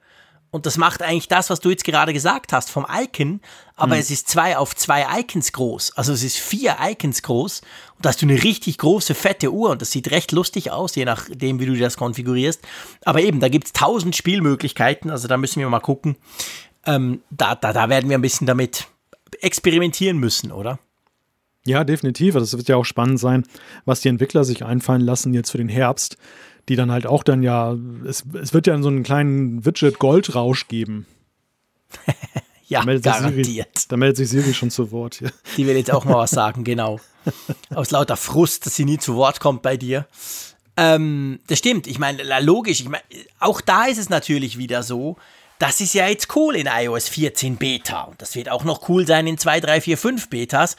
Und das macht eigentlich das, was du jetzt gerade gesagt hast vom Icon, aber mhm. es ist zwei auf zwei Icons groß. Also es ist vier Icons groß und da hast du eine richtig große, fette Uhr und das sieht recht lustig aus, je nachdem, wie du das konfigurierst. Aber eben, da gibt es tausend Spielmöglichkeiten, also da müssen wir mal gucken, ähm, da, da, da werden wir ein bisschen damit experimentieren müssen, oder? Ja, definitiv. Das wird ja auch spannend sein, was die Entwickler sich einfallen lassen jetzt für den Herbst, die dann halt auch dann ja, es, es wird ja so einen kleinen Widget-Goldrausch geben. ja, da garantiert. Siri, da meldet sich Siri schon zu Wort hier. Die will jetzt auch mal was sagen, genau. Aus lauter Frust, dass sie nie zu Wort kommt bei dir. Ähm, das stimmt. Ich meine, logisch. Ich meine, auch da ist es natürlich wieder so, das ist ja jetzt cool in iOS 14 Beta und das wird auch noch cool sein in 2, 3, 4, 5 Betas.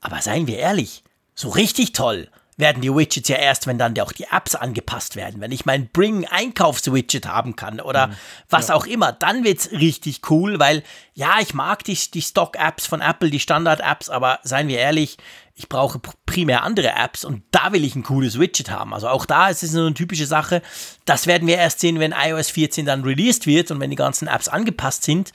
Aber seien wir ehrlich, so richtig toll werden die Widgets ja erst, wenn dann auch die Apps angepasst werden. Wenn ich mein Bring Einkaufswidget haben kann oder mhm. was ja. auch immer, dann wird es richtig cool, weil ja, ich mag die, die Stock-Apps von Apple, die Standard-Apps, aber seien wir ehrlich, ich brauche primär andere Apps und da will ich ein cooles Widget haben. Also auch da ist es so eine typische Sache. Das werden wir erst sehen, wenn iOS 14 dann released wird und wenn die ganzen Apps angepasst sind.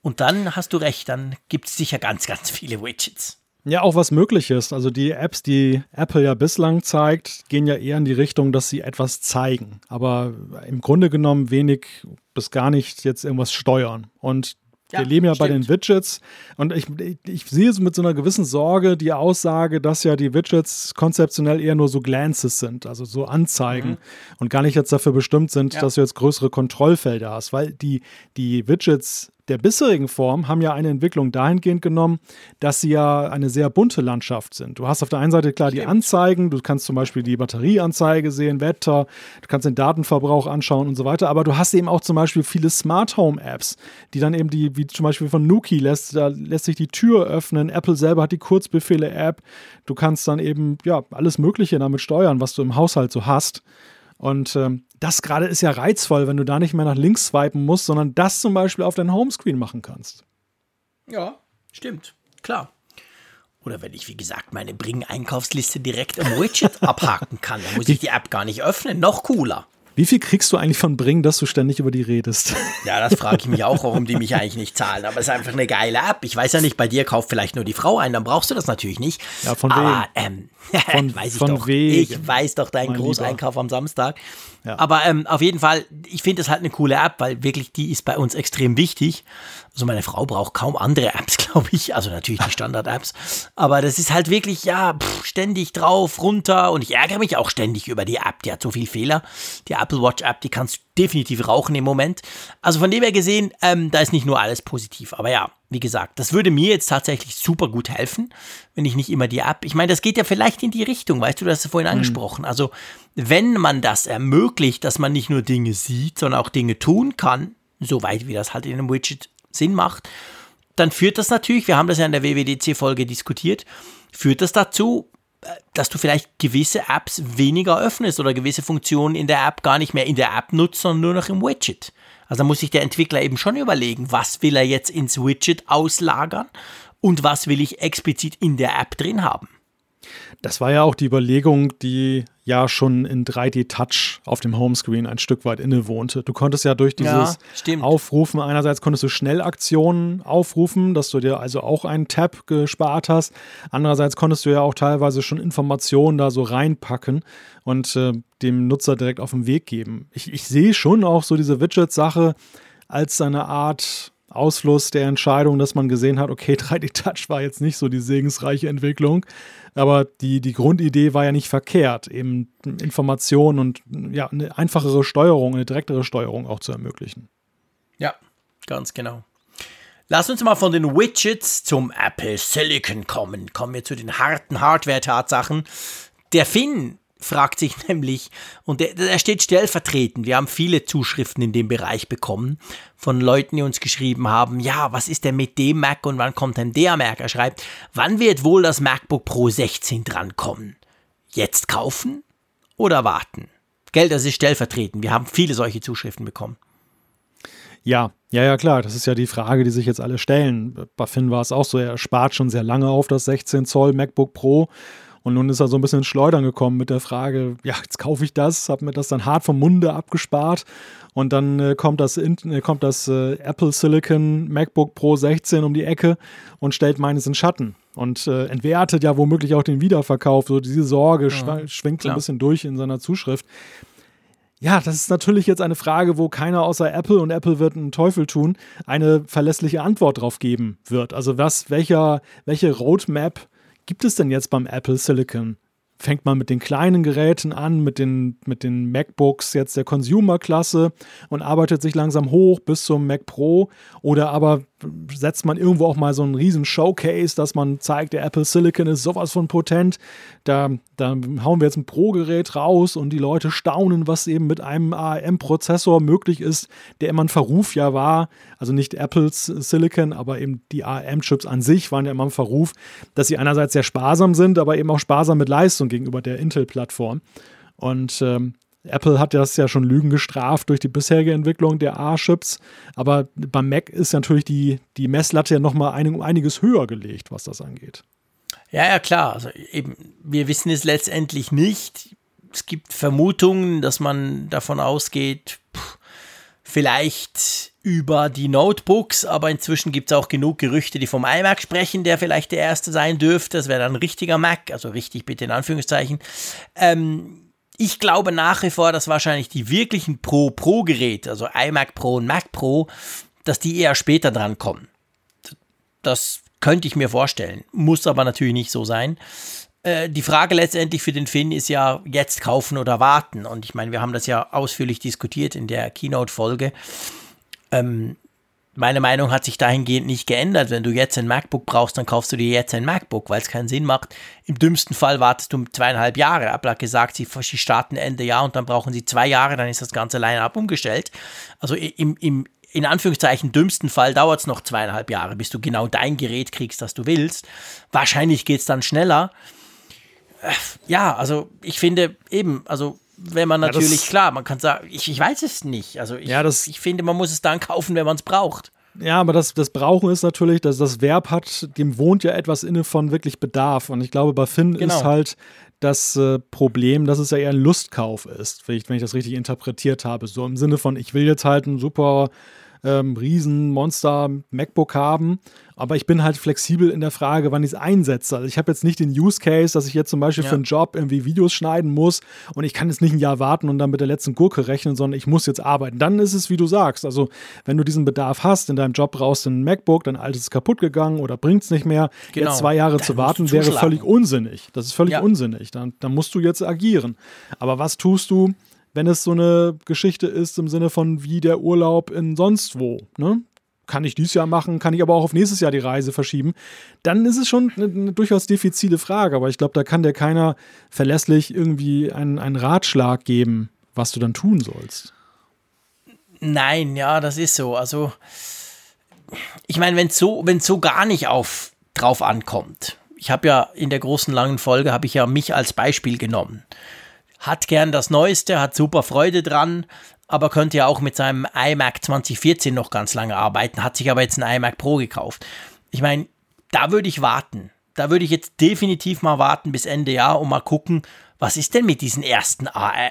Und dann hast du recht, dann gibt es sicher ganz, ganz viele Widgets. Ja, auch was möglich ist. Also die Apps, die Apple ja bislang zeigt, gehen ja eher in die Richtung, dass sie etwas zeigen, aber im Grunde genommen wenig bis gar nicht jetzt irgendwas steuern. Und ja, wir leben ja stimmt. bei den Widgets und ich, ich sehe es mit so einer gewissen Sorge die Aussage, dass ja die Widgets konzeptionell eher nur so Glances sind, also so Anzeigen mhm. und gar nicht jetzt dafür bestimmt sind, ja. dass du jetzt größere Kontrollfelder hast, weil die, die Widgets der bisherigen Form haben ja eine Entwicklung dahingehend genommen, dass sie ja eine sehr bunte Landschaft sind. Du hast auf der einen Seite klar die Anzeigen, du kannst zum Beispiel die Batterieanzeige sehen, Wetter, du kannst den Datenverbrauch anschauen und so weiter, aber du hast eben auch zum Beispiel viele Smart Home Apps, die dann eben die, wie zum Beispiel von Nuki lässt, da lässt sich die Tür öffnen, Apple selber hat die Kurzbefehle App, du kannst dann eben ja alles Mögliche damit steuern, was du im Haushalt so hast. Und ähm, das gerade ist ja reizvoll, wenn du da nicht mehr nach links swipen musst, sondern das zum Beispiel auf dein Homescreen machen kannst. Ja, stimmt. Klar. Oder wenn ich, wie gesagt, meine Bring-Einkaufsliste direkt im Widget abhaken kann, dann muss ich die App gar nicht öffnen. Noch cooler. Wie viel kriegst du eigentlich von Bring, dass du ständig über die redest? Ja, das frage ich mich auch, warum die mich eigentlich nicht zahlen. Aber es ist einfach eine geile App. Ich weiß ja nicht, bei dir kauft vielleicht nur die Frau ein, dann brauchst du das natürlich nicht. Ja, von wem? Aber, ähm, von, weiß ich von doch. Wegen. Ich weiß doch deinen Großeinkauf Lieber. am Samstag. Ja. Aber ähm, auf jeden Fall, ich finde das halt eine coole App, weil wirklich die ist bei uns extrem wichtig. Also meine Frau braucht kaum andere Apps, glaube ich. Also natürlich die Standard-Apps. Aber das ist halt wirklich, ja, pff, ständig drauf, runter. Und ich ärgere mich auch ständig über die App. Die hat so viele Fehler. Die Apple Watch App, die kannst du definitiv rauchen im Moment. Also von dem her gesehen, ähm, da ist nicht nur alles positiv. Aber ja, wie gesagt, das würde mir jetzt tatsächlich super gut helfen, wenn ich nicht immer die App. Ich meine, das geht ja vielleicht in die Richtung, weißt du, du hast es vorhin mhm. angesprochen. Also, wenn man das ermöglicht, dass man nicht nur Dinge sieht, sondern auch Dinge tun kann, soweit wie das halt in einem Widget Sinn macht, dann führt das natürlich, wir haben das ja in der WWDC-Folge diskutiert, führt das dazu, dass du vielleicht gewisse Apps weniger öffnest oder gewisse Funktionen in der App gar nicht mehr in der App nutzt, sondern nur noch im Widget. Also muss sich der Entwickler eben schon überlegen, was will er jetzt ins Widget auslagern und was will ich explizit in der App drin haben. Das war ja auch die Überlegung, die ja schon in 3D-Touch auf dem Homescreen ein Stück weit innewohnte. Du konntest ja durch dieses ja, Aufrufen, einerseits konntest du Schnellaktionen aufrufen, dass du dir also auch einen Tab gespart hast. Andererseits konntest du ja auch teilweise schon Informationen da so reinpacken und äh, dem Nutzer direkt auf den Weg geben. Ich, ich sehe schon auch so diese Widget-Sache als eine Art Ausfluss der Entscheidung, dass man gesehen hat, okay, 3D-Touch war jetzt nicht so die segensreiche Entwicklung, aber die, die Grundidee war ja nicht verkehrt, eben Informationen und ja, eine einfachere Steuerung, eine direktere Steuerung auch zu ermöglichen. Ja, ganz genau. Lass uns mal von den Widgets zum Apple Silicon kommen. Kommen wir zu den harten Hardware-Tatsachen. Der Finn fragt sich nämlich, und er steht stellvertretend, wir haben viele Zuschriften in dem Bereich bekommen von Leuten, die uns geschrieben haben, ja, was ist denn mit dem Mac und wann kommt denn der Mac? Er schreibt, wann wird wohl das MacBook Pro 16 drankommen? Jetzt kaufen oder warten? Gell, das ist stellvertretend. Wir haben viele solche Zuschriften bekommen. Ja, ja, ja, klar. Das ist ja die Frage, die sich jetzt alle stellen. Bei Finn war es auch so, er spart schon sehr lange auf das 16 Zoll MacBook Pro und nun ist er so ein bisschen ins Schleudern gekommen mit der Frage, ja, jetzt kaufe ich das, habe mir das dann hart vom Munde abgespart und dann äh, kommt das, äh, kommt das äh, Apple Silicon MacBook Pro 16 um die Ecke und stellt meines in Schatten und äh, entwertet ja womöglich auch den Wiederverkauf. So diese Sorge ja, schwingt so ein bisschen durch in seiner Zuschrift. Ja, das ist natürlich jetzt eine Frage, wo keiner außer Apple und Apple wird einen Teufel tun, eine verlässliche Antwort drauf geben wird. Also was, welcher, welche Roadmap gibt es denn jetzt beim Apple Silicon? Fängt man mit den kleinen Geräten an, mit den, mit den MacBooks jetzt der Consumer-Klasse und arbeitet sich langsam hoch bis zum Mac Pro? Oder aber setzt man irgendwo auch mal so einen riesen Showcase, dass man zeigt, der Apple Silicon ist sowas von potent. Da, da hauen wir jetzt ein Pro-Gerät raus und die Leute staunen, was eben mit einem ARM-Prozessor möglich ist, der immer ein Verruf ja war. Also nicht Apples Silicon, aber eben die ARM-Chips an sich waren ja immer ein Verruf, dass sie einerseits sehr sparsam sind, aber eben auch sparsam mit Leistung gegenüber der Intel-Plattform. Und ähm, Apple hat das ja schon Lügen gestraft durch die bisherige Entwicklung der A-Chips, aber beim Mac ist natürlich die, die Messlatte ja nochmal ein, einiges höher gelegt, was das angeht. Ja, ja, klar. Also eben, wir wissen es letztendlich nicht. Es gibt Vermutungen, dass man davon ausgeht, pff, vielleicht über die Notebooks, aber inzwischen gibt es auch genug Gerüchte, die vom iMac sprechen, der vielleicht der erste sein dürfte. Das wäre dann ein richtiger Mac, also richtig bitte in Anführungszeichen. Ähm, ich glaube nach wie vor, dass wahrscheinlich die wirklichen Pro-Pro-Geräte, also iMac Pro und Mac Pro, dass die eher später dran kommen. Das könnte ich mir vorstellen, muss aber natürlich nicht so sein. Äh, die Frage letztendlich für den Finn ist ja jetzt kaufen oder warten. Und ich meine, wir haben das ja ausführlich diskutiert in der Keynote-Folge. Ähm, meine Meinung hat sich dahingehend nicht geändert. Wenn du jetzt ein MacBook brauchst, dann kaufst du dir jetzt ein MacBook, weil es keinen Sinn macht. Im dümmsten Fall wartest du zweieinhalb Jahre. Apple hat gesagt, sie starten Ende Jahr und dann brauchen sie zwei Jahre, dann ist das ganze Line-Up umgestellt. Also im, im in Anführungszeichen dümmsten Fall dauert es noch zweieinhalb Jahre, bis du genau dein Gerät kriegst, das du willst. Wahrscheinlich geht es dann schneller. Äh, ja, also ich finde eben, also wenn man natürlich, ja, klar, man kann sagen, ich, ich weiß es nicht. Also ich, ja, das, ich finde, man muss es dann kaufen, wenn man es braucht. Ja, aber das, das Brauchen ist natürlich, dass das Verb hat, dem wohnt ja etwas inne von wirklich Bedarf. Und ich glaube, bei Finn genau. ist halt das äh, Problem, dass es ja eher ein Lustkauf ist, wenn ich, wenn ich das richtig interpretiert habe. So im Sinne von, ich will jetzt halt ein super ähm, Riesen-Monster MacBook haben. Aber ich bin halt flexibel in der Frage, wann ich es einsetze. Also ich habe jetzt nicht den Use Case, dass ich jetzt zum Beispiel ja. für einen Job irgendwie Videos schneiden muss und ich kann jetzt nicht ein Jahr warten und dann mit der letzten Gurke rechnen, sondern ich muss jetzt arbeiten. Dann ist es, wie du sagst. Also wenn du diesen Bedarf hast, in deinem Job brauchst du ein MacBook, dein altes ist kaputt gegangen oder bringt es nicht mehr. Genau. Jetzt zwei Jahre dann zu warten wäre völlig unsinnig. Das ist völlig ja. unsinnig. Dann, dann musst du jetzt agieren. Aber was tust du? wenn es so eine Geschichte ist im Sinne von wie der Urlaub in sonst wo, ne? Kann ich dieses Jahr machen, kann ich aber auch auf nächstes Jahr die Reise verschieben. Dann ist es schon eine, eine durchaus diffizile Frage, aber ich glaube, da kann dir keiner verlässlich irgendwie einen, einen Ratschlag geben, was du dann tun sollst. Nein, ja, das ist so. Also, ich meine, wenn es so, so gar nicht auf, drauf ankommt. Ich habe ja in der großen langen Folge habe ich ja mich als Beispiel genommen hat gern das Neueste, hat super Freude dran, aber könnte ja auch mit seinem iMac 2014 noch ganz lange arbeiten, hat sich aber jetzt ein iMac Pro gekauft. Ich meine, da würde ich warten. Da würde ich jetzt definitiv mal warten bis Ende Jahr und mal gucken, was ist denn mit diesen ersten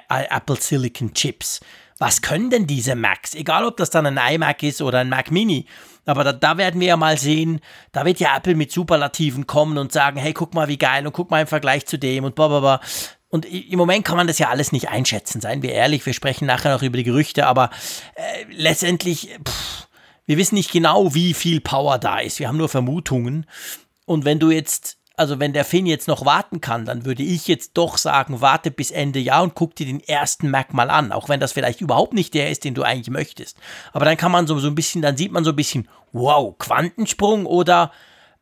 Apple Silicon Chips? Was können denn diese Macs? Egal, ob das dann ein iMac ist oder ein Mac Mini. Aber da, da, werden wir ja mal sehen, da wird ja Apple mit Superlativen kommen und sagen, hey, guck mal, wie geil und guck mal im Vergleich zu dem und bla. Und im Moment kann man das ja alles nicht einschätzen, seien wir ehrlich. Wir sprechen nachher noch über die Gerüchte, aber äh, letztendlich, pff, wir wissen nicht genau, wie viel Power da ist. Wir haben nur Vermutungen. Und wenn du jetzt, also wenn der Finn jetzt noch warten kann, dann würde ich jetzt doch sagen, warte bis Ende Jahr und guck dir den ersten Mac mal an. Auch wenn das vielleicht überhaupt nicht der ist, den du eigentlich möchtest. Aber dann kann man so, so ein bisschen, dann sieht man so ein bisschen, wow, Quantensprung oder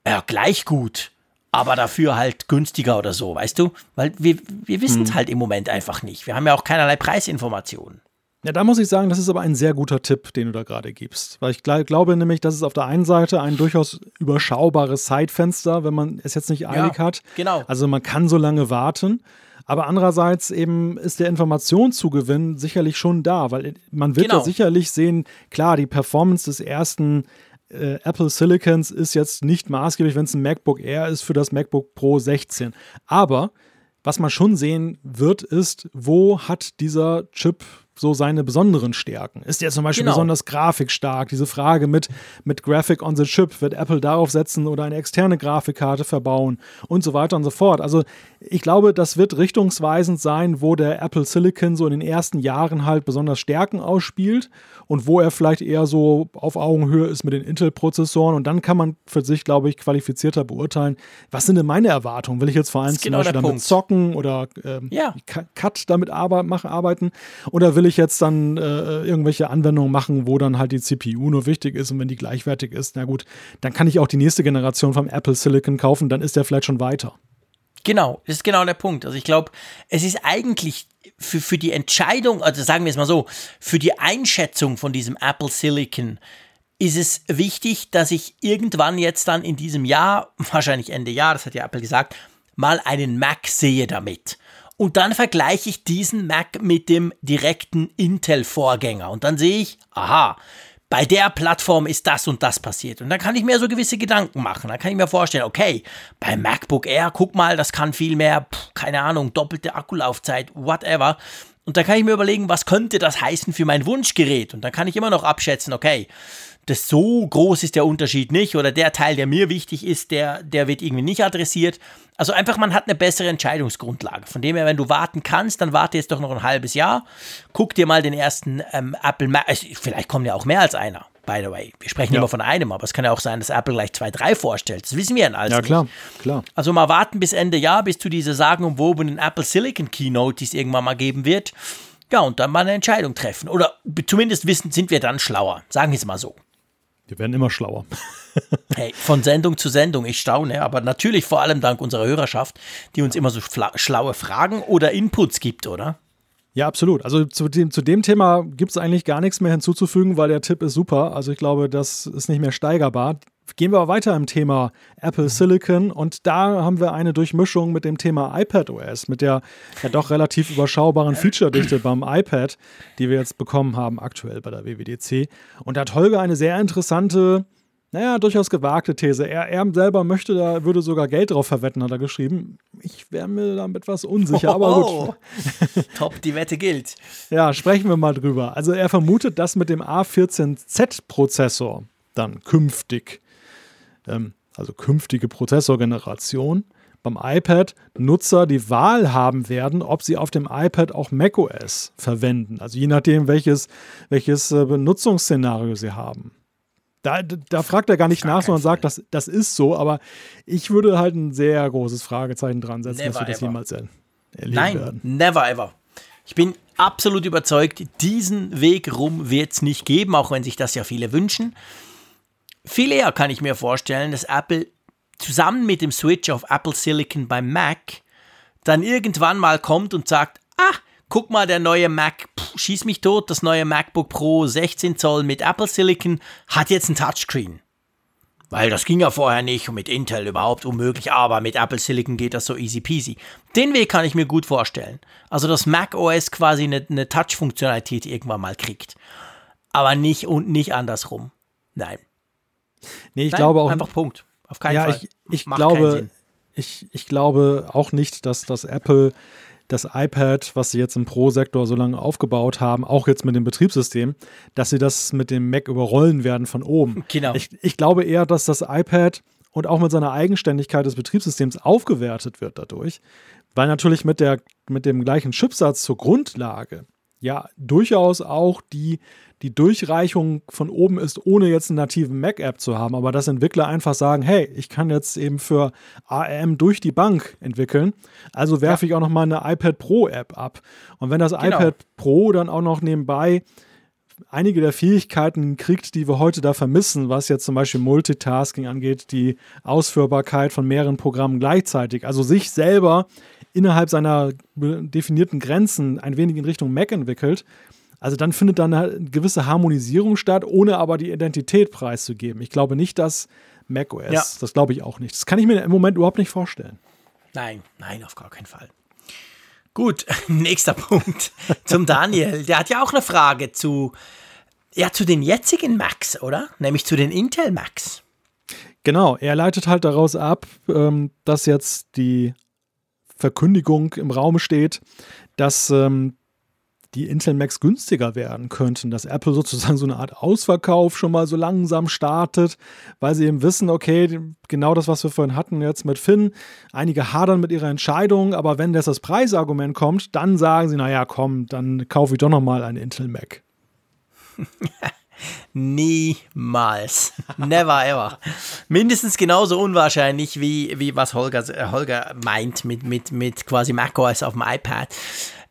ja, gleich gut aber dafür halt günstiger oder so, weißt du? Weil wir, wir wissen es hm. halt im Moment einfach nicht. Wir haben ja auch keinerlei Preisinformationen. Ja, da muss ich sagen, das ist aber ein sehr guter Tipp, den du da gerade gibst. Weil ich glaube nämlich, dass es auf der einen Seite ein durchaus überschaubares Zeitfenster, wenn man es jetzt nicht eilig ja, hat. Genau. Also man kann so lange warten. Aber andererseits eben ist der Informationszugewinn sicherlich schon da, weil man wird genau. ja sicherlich sehen, klar, die Performance des ersten äh, Apple Silicons ist jetzt nicht maßgeblich, wenn es ein MacBook Air ist, für das MacBook Pro 16. Aber was man schon sehen wird, ist, wo hat dieser Chip so seine besonderen Stärken? Ist der zum Beispiel genau. besonders grafikstark? Diese Frage mit, mit Graphic on the Chip, wird Apple darauf setzen oder eine externe Grafikkarte verbauen und so weiter und so fort. Also ich glaube, das wird richtungsweisend sein, wo der Apple Silicon so in den ersten Jahren halt besonders Stärken ausspielt und wo er vielleicht eher so auf Augenhöhe ist mit den Intel-Prozessoren. Und dann kann man für sich, glaube ich, qualifizierter beurteilen, was sind denn meine Erwartungen? Will ich jetzt vor allem zum genau Beispiel damit Punkt. zocken oder ähm, ja. Cut damit arbeiten? Oder will will ich jetzt dann äh, irgendwelche Anwendungen machen, wo dann halt die CPU nur wichtig ist und wenn die gleichwertig ist, na gut, dann kann ich auch die nächste Generation vom Apple Silicon kaufen, dann ist der vielleicht schon weiter. Genau, das ist genau der Punkt. Also ich glaube, es ist eigentlich für, für die Entscheidung, also sagen wir es mal so, für die Einschätzung von diesem Apple Silicon ist es wichtig, dass ich irgendwann jetzt dann in diesem Jahr, wahrscheinlich Ende Jahr, das hat ja Apple gesagt, mal einen Mac sehe damit. Und dann vergleiche ich diesen Mac mit dem direkten Intel-Vorgänger. Und dann sehe ich, aha, bei der Plattform ist das und das passiert. Und dann kann ich mir so gewisse Gedanken machen. Dann kann ich mir vorstellen, okay, beim MacBook Air, guck mal, das kann viel mehr, pff, keine Ahnung, doppelte Akkulaufzeit, whatever. Und da kann ich mir überlegen, was könnte das heißen für mein Wunschgerät? Und dann kann ich immer noch abschätzen, okay, das so groß ist der Unterschied nicht oder der Teil, der mir wichtig ist, der, der wird irgendwie nicht adressiert. Also einfach, man hat eine bessere Entscheidungsgrundlage. Von dem her, wenn du warten kannst, dann warte jetzt doch noch ein halbes Jahr. Guck dir mal den ersten ähm, Apple Mac, also vielleicht kommen ja auch mehr als einer, by the way. Wir sprechen ja. immer von einem, aber es kann ja auch sein, dass Apple gleich zwei, drei vorstellt. Das wissen wir ja alles Ja, klar, nicht. klar. Also mal warten bis Ende Jahr, bis zu dieser sagenumwobenen Apple Silicon Keynote, die es irgendwann mal geben wird. Ja, und dann mal eine Entscheidung treffen. Oder zumindest wissen, sind wir dann schlauer. Sagen wir es mal so. Wir werden immer schlauer. hey, von Sendung zu Sendung, ich staune, aber natürlich vor allem dank unserer Hörerschaft, die uns immer so schlaue Fragen oder Inputs gibt, oder? Ja, absolut. Also zu dem, zu dem Thema gibt es eigentlich gar nichts mehr hinzuzufügen, weil der Tipp ist super. Also ich glaube, das ist nicht mehr steigerbar. Gehen wir aber weiter im Thema Apple Silicon und da haben wir eine Durchmischung mit dem Thema iPadOS, mit der ja doch relativ überschaubaren Feature-Dichte beim iPad, die wir jetzt bekommen haben aktuell bei der WWDC. Und da hat Holger eine sehr interessante, naja, durchaus gewagte These. Er, er selber möchte da, würde sogar Geld drauf verwetten, hat er geschrieben. Ich wäre mir da etwas unsicher, aber gut. Top, die Wette gilt. Ja, sprechen wir mal drüber. Also er vermutet, dass mit dem A14Z-Prozessor dann künftig ähm, also künftige Prozessorgeneration, beim iPad Nutzer die Wahl haben werden, ob sie auf dem iPad auch macOS verwenden. Also je nachdem, welches, welches äh, Benutzungsszenario sie haben. Da, da fragt er gar nicht gar nach, sondern sagt, das, das ist so, aber ich würde halt ein sehr großes Fragezeichen dran setzen, never dass wir das ever. jemals erleben Nein, werden. Never ever. Ich bin absolut überzeugt, diesen Weg rum wird es nicht geben, auch wenn sich das ja viele wünschen. Viel eher kann ich mir vorstellen, dass Apple zusammen mit dem Switch auf Apple Silicon beim Mac dann irgendwann mal kommt und sagt, ah, guck mal, der neue Mac, pff, schieß mich tot, das neue MacBook Pro 16 Zoll mit Apple Silicon hat jetzt ein Touchscreen. Weil das ging ja vorher nicht und mit Intel überhaupt unmöglich, aber mit Apple Silicon geht das so easy peasy. Den Weg kann ich mir gut vorstellen. Also, dass Mac OS quasi eine, eine Touch-Funktionalität irgendwann mal kriegt. Aber nicht und nicht andersrum. Nein. Nee, ich Nein, glaube auch. Einfach Punkt. Auf keinen ja, Fall. Ich, ich glaube, ich, ich glaube auch nicht, dass das Apple das iPad, was sie jetzt im Pro-Sektor so lange aufgebaut haben, auch jetzt mit dem Betriebssystem, dass sie das mit dem Mac überrollen werden von oben. Genau. Ich, ich glaube eher, dass das iPad und auch mit seiner Eigenständigkeit des Betriebssystems aufgewertet wird dadurch, weil natürlich mit, der, mit dem gleichen Chipsatz zur Grundlage ja durchaus auch die die Durchreichung von oben ist, ohne jetzt eine native Mac-App zu haben, aber dass Entwickler einfach sagen, hey, ich kann jetzt eben für ARM durch die Bank entwickeln, also werfe ja. ich auch noch mal eine iPad Pro-App ab. Und wenn das genau. iPad Pro dann auch noch nebenbei einige der Fähigkeiten kriegt, die wir heute da vermissen, was jetzt zum Beispiel Multitasking angeht, die Ausführbarkeit von mehreren Programmen gleichzeitig, also sich selber innerhalb seiner definierten Grenzen ein wenig in Richtung Mac entwickelt, also dann findet dann eine gewisse Harmonisierung statt, ohne aber die Identität preiszugeben. Ich glaube nicht, dass macOS, ja. das glaube ich auch nicht. Das kann ich mir im Moment überhaupt nicht vorstellen. Nein, nein, auf gar keinen Fall. Gut, nächster Punkt zum Daniel. Der hat ja auch eine Frage zu, ja, zu den jetzigen Macs, oder? Nämlich zu den Intel Macs. Genau, er leitet halt daraus ab, ähm, dass jetzt die Verkündigung im Raum steht, dass ähm, die Intel Macs günstiger werden könnten, dass Apple sozusagen so eine Art Ausverkauf schon mal so langsam startet, weil sie eben wissen, okay, genau das, was wir vorhin hatten jetzt mit Finn, einige hadern mit ihrer Entscheidung, aber wenn das das Preisargument kommt, dann sagen sie, naja, komm, dann kaufe ich doch noch mal einen Intel Mac. Niemals. Never ever. Mindestens genauso unwahrscheinlich, wie, wie was Holger, Holger meint mit, mit, mit quasi macOS auf dem iPad.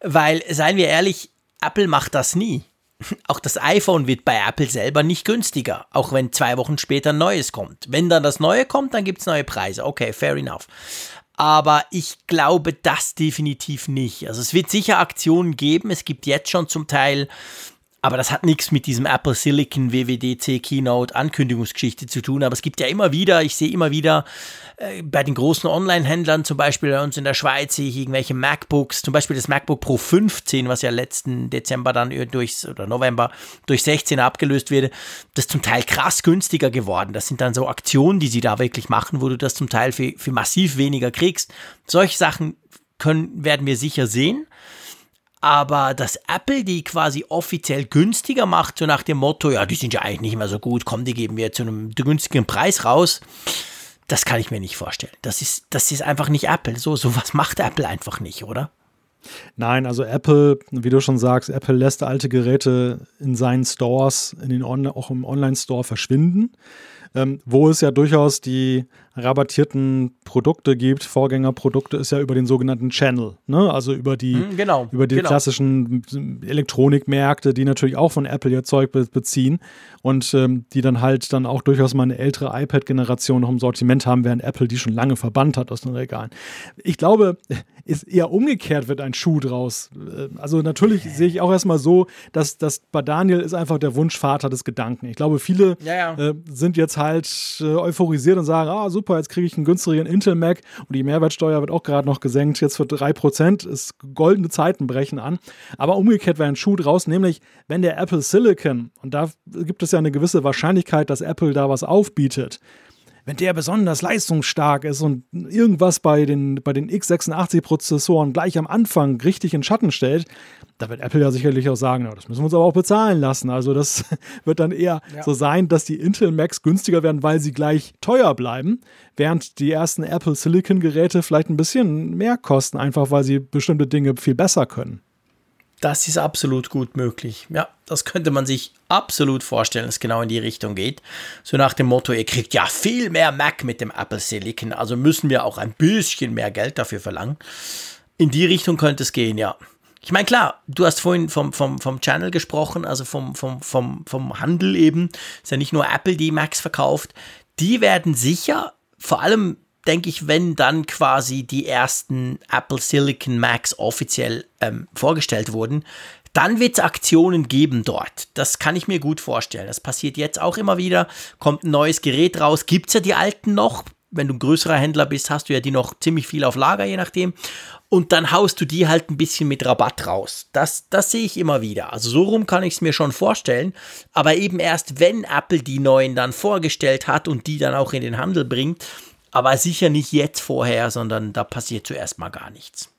Weil, seien wir ehrlich, Apple macht das nie. Auch das iPhone wird bei Apple selber nicht günstiger, auch wenn zwei Wochen später ein neues kommt. Wenn dann das neue kommt, dann gibt es neue Preise. Okay, fair enough. Aber ich glaube das definitiv nicht. Also es wird sicher Aktionen geben. Es gibt jetzt schon zum Teil Aber das hat nichts mit diesem Apple Silicon WWDC Keynote Ankündigungsgeschichte zu tun. Aber es gibt ja immer wieder, ich sehe immer wieder äh, bei den großen Online-Händlern, zum Beispiel bei uns in der Schweiz, sehe ich irgendwelche MacBooks, zum Beispiel das MacBook Pro 15, was ja letzten Dezember dann durch, oder November durch 16 abgelöst wird. Das ist zum Teil krass günstiger geworden. Das sind dann so Aktionen, die sie da wirklich machen, wo du das zum Teil für, für massiv weniger kriegst. Solche Sachen können, werden wir sicher sehen aber dass Apple die quasi offiziell günstiger macht, so nach dem Motto, ja, die sind ja eigentlich nicht mehr so gut, komm, die geben wir zu einem günstigen Preis raus, das kann ich mir nicht vorstellen. Das ist, das ist einfach nicht Apple. So, sowas macht Apple einfach nicht, oder? Nein, also Apple, wie du schon sagst, Apple lässt alte Geräte in seinen Stores, in den auch im Online-Store verschwinden ähm, wo es ja durchaus die rabattierten Produkte gibt, Vorgängerprodukte, ist ja über den sogenannten Channel, ne? also über die, mhm, genau, über die genau. klassischen Elektronikmärkte, die natürlich auch von Apple ihr Zeug beziehen und ähm, die dann halt dann auch durchaus mal eine ältere iPad-Generation noch im Sortiment haben, während Apple die schon lange verbannt hat aus den Regalen. Ich glaube, ist eher umgekehrt wird ein Schuh draus. Äh, also natürlich sehe ich auch erstmal so, dass, dass bei Daniel ist einfach der Wunschvater des Gedanken. Ich glaube, viele ja, ja. Äh, sind jetzt halt äh, euphorisiert und sagen, ah super, jetzt kriege ich einen günstigeren Intel Mac und die Mehrwertsteuer wird auch gerade noch gesenkt, jetzt für 3%, ist goldene Zeiten brechen an. Aber umgekehrt wäre ein Schuh draus, nämlich wenn der Apple Silicon, und da gibt es ja eine gewisse Wahrscheinlichkeit, dass Apple da was aufbietet, wenn der besonders leistungsstark ist und irgendwas bei den, bei den x86-Prozessoren gleich am Anfang richtig in Schatten stellt, da wird Apple ja sicherlich auch sagen, na, das müssen wir uns aber auch bezahlen lassen. Also das wird dann eher ja. so sein, dass die Intel Macs günstiger werden, weil sie gleich teuer bleiben, während die ersten Apple Silicon Geräte vielleicht ein bisschen mehr kosten, einfach weil sie bestimmte Dinge viel besser können. Das ist absolut gut möglich. Ja, das könnte man sich absolut vorstellen, dass es genau in die Richtung geht. So nach dem Motto, ihr kriegt ja viel mehr Mac mit dem Apple Silicon, also müssen wir auch ein bisschen mehr Geld dafür verlangen. In die Richtung könnte es gehen, ja. Ich meine, klar, du hast vorhin vom, vom, vom Channel gesprochen, also vom, vom, vom, vom Handel eben. Ist ja nicht nur Apple, die Macs verkauft. Die werden sicher, vor allem denke ich, wenn dann quasi die ersten Apple Silicon Macs offiziell ähm, vorgestellt wurden, dann wird es Aktionen geben dort. Das kann ich mir gut vorstellen. Das passiert jetzt auch immer wieder. Kommt ein neues Gerät raus. Gibt es ja die alten noch. Wenn du ein größerer Händler bist, hast du ja die noch ziemlich viel auf Lager, je nachdem. Und dann haust du die halt ein bisschen mit Rabatt raus. Das, das sehe ich immer wieder. Also so rum kann ich es mir schon vorstellen. Aber eben erst, wenn Apple die neuen dann vorgestellt hat und die dann auch in den Handel bringt, aber sicher nicht jetzt vorher, sondern da passiert zuerst mal gar nichts.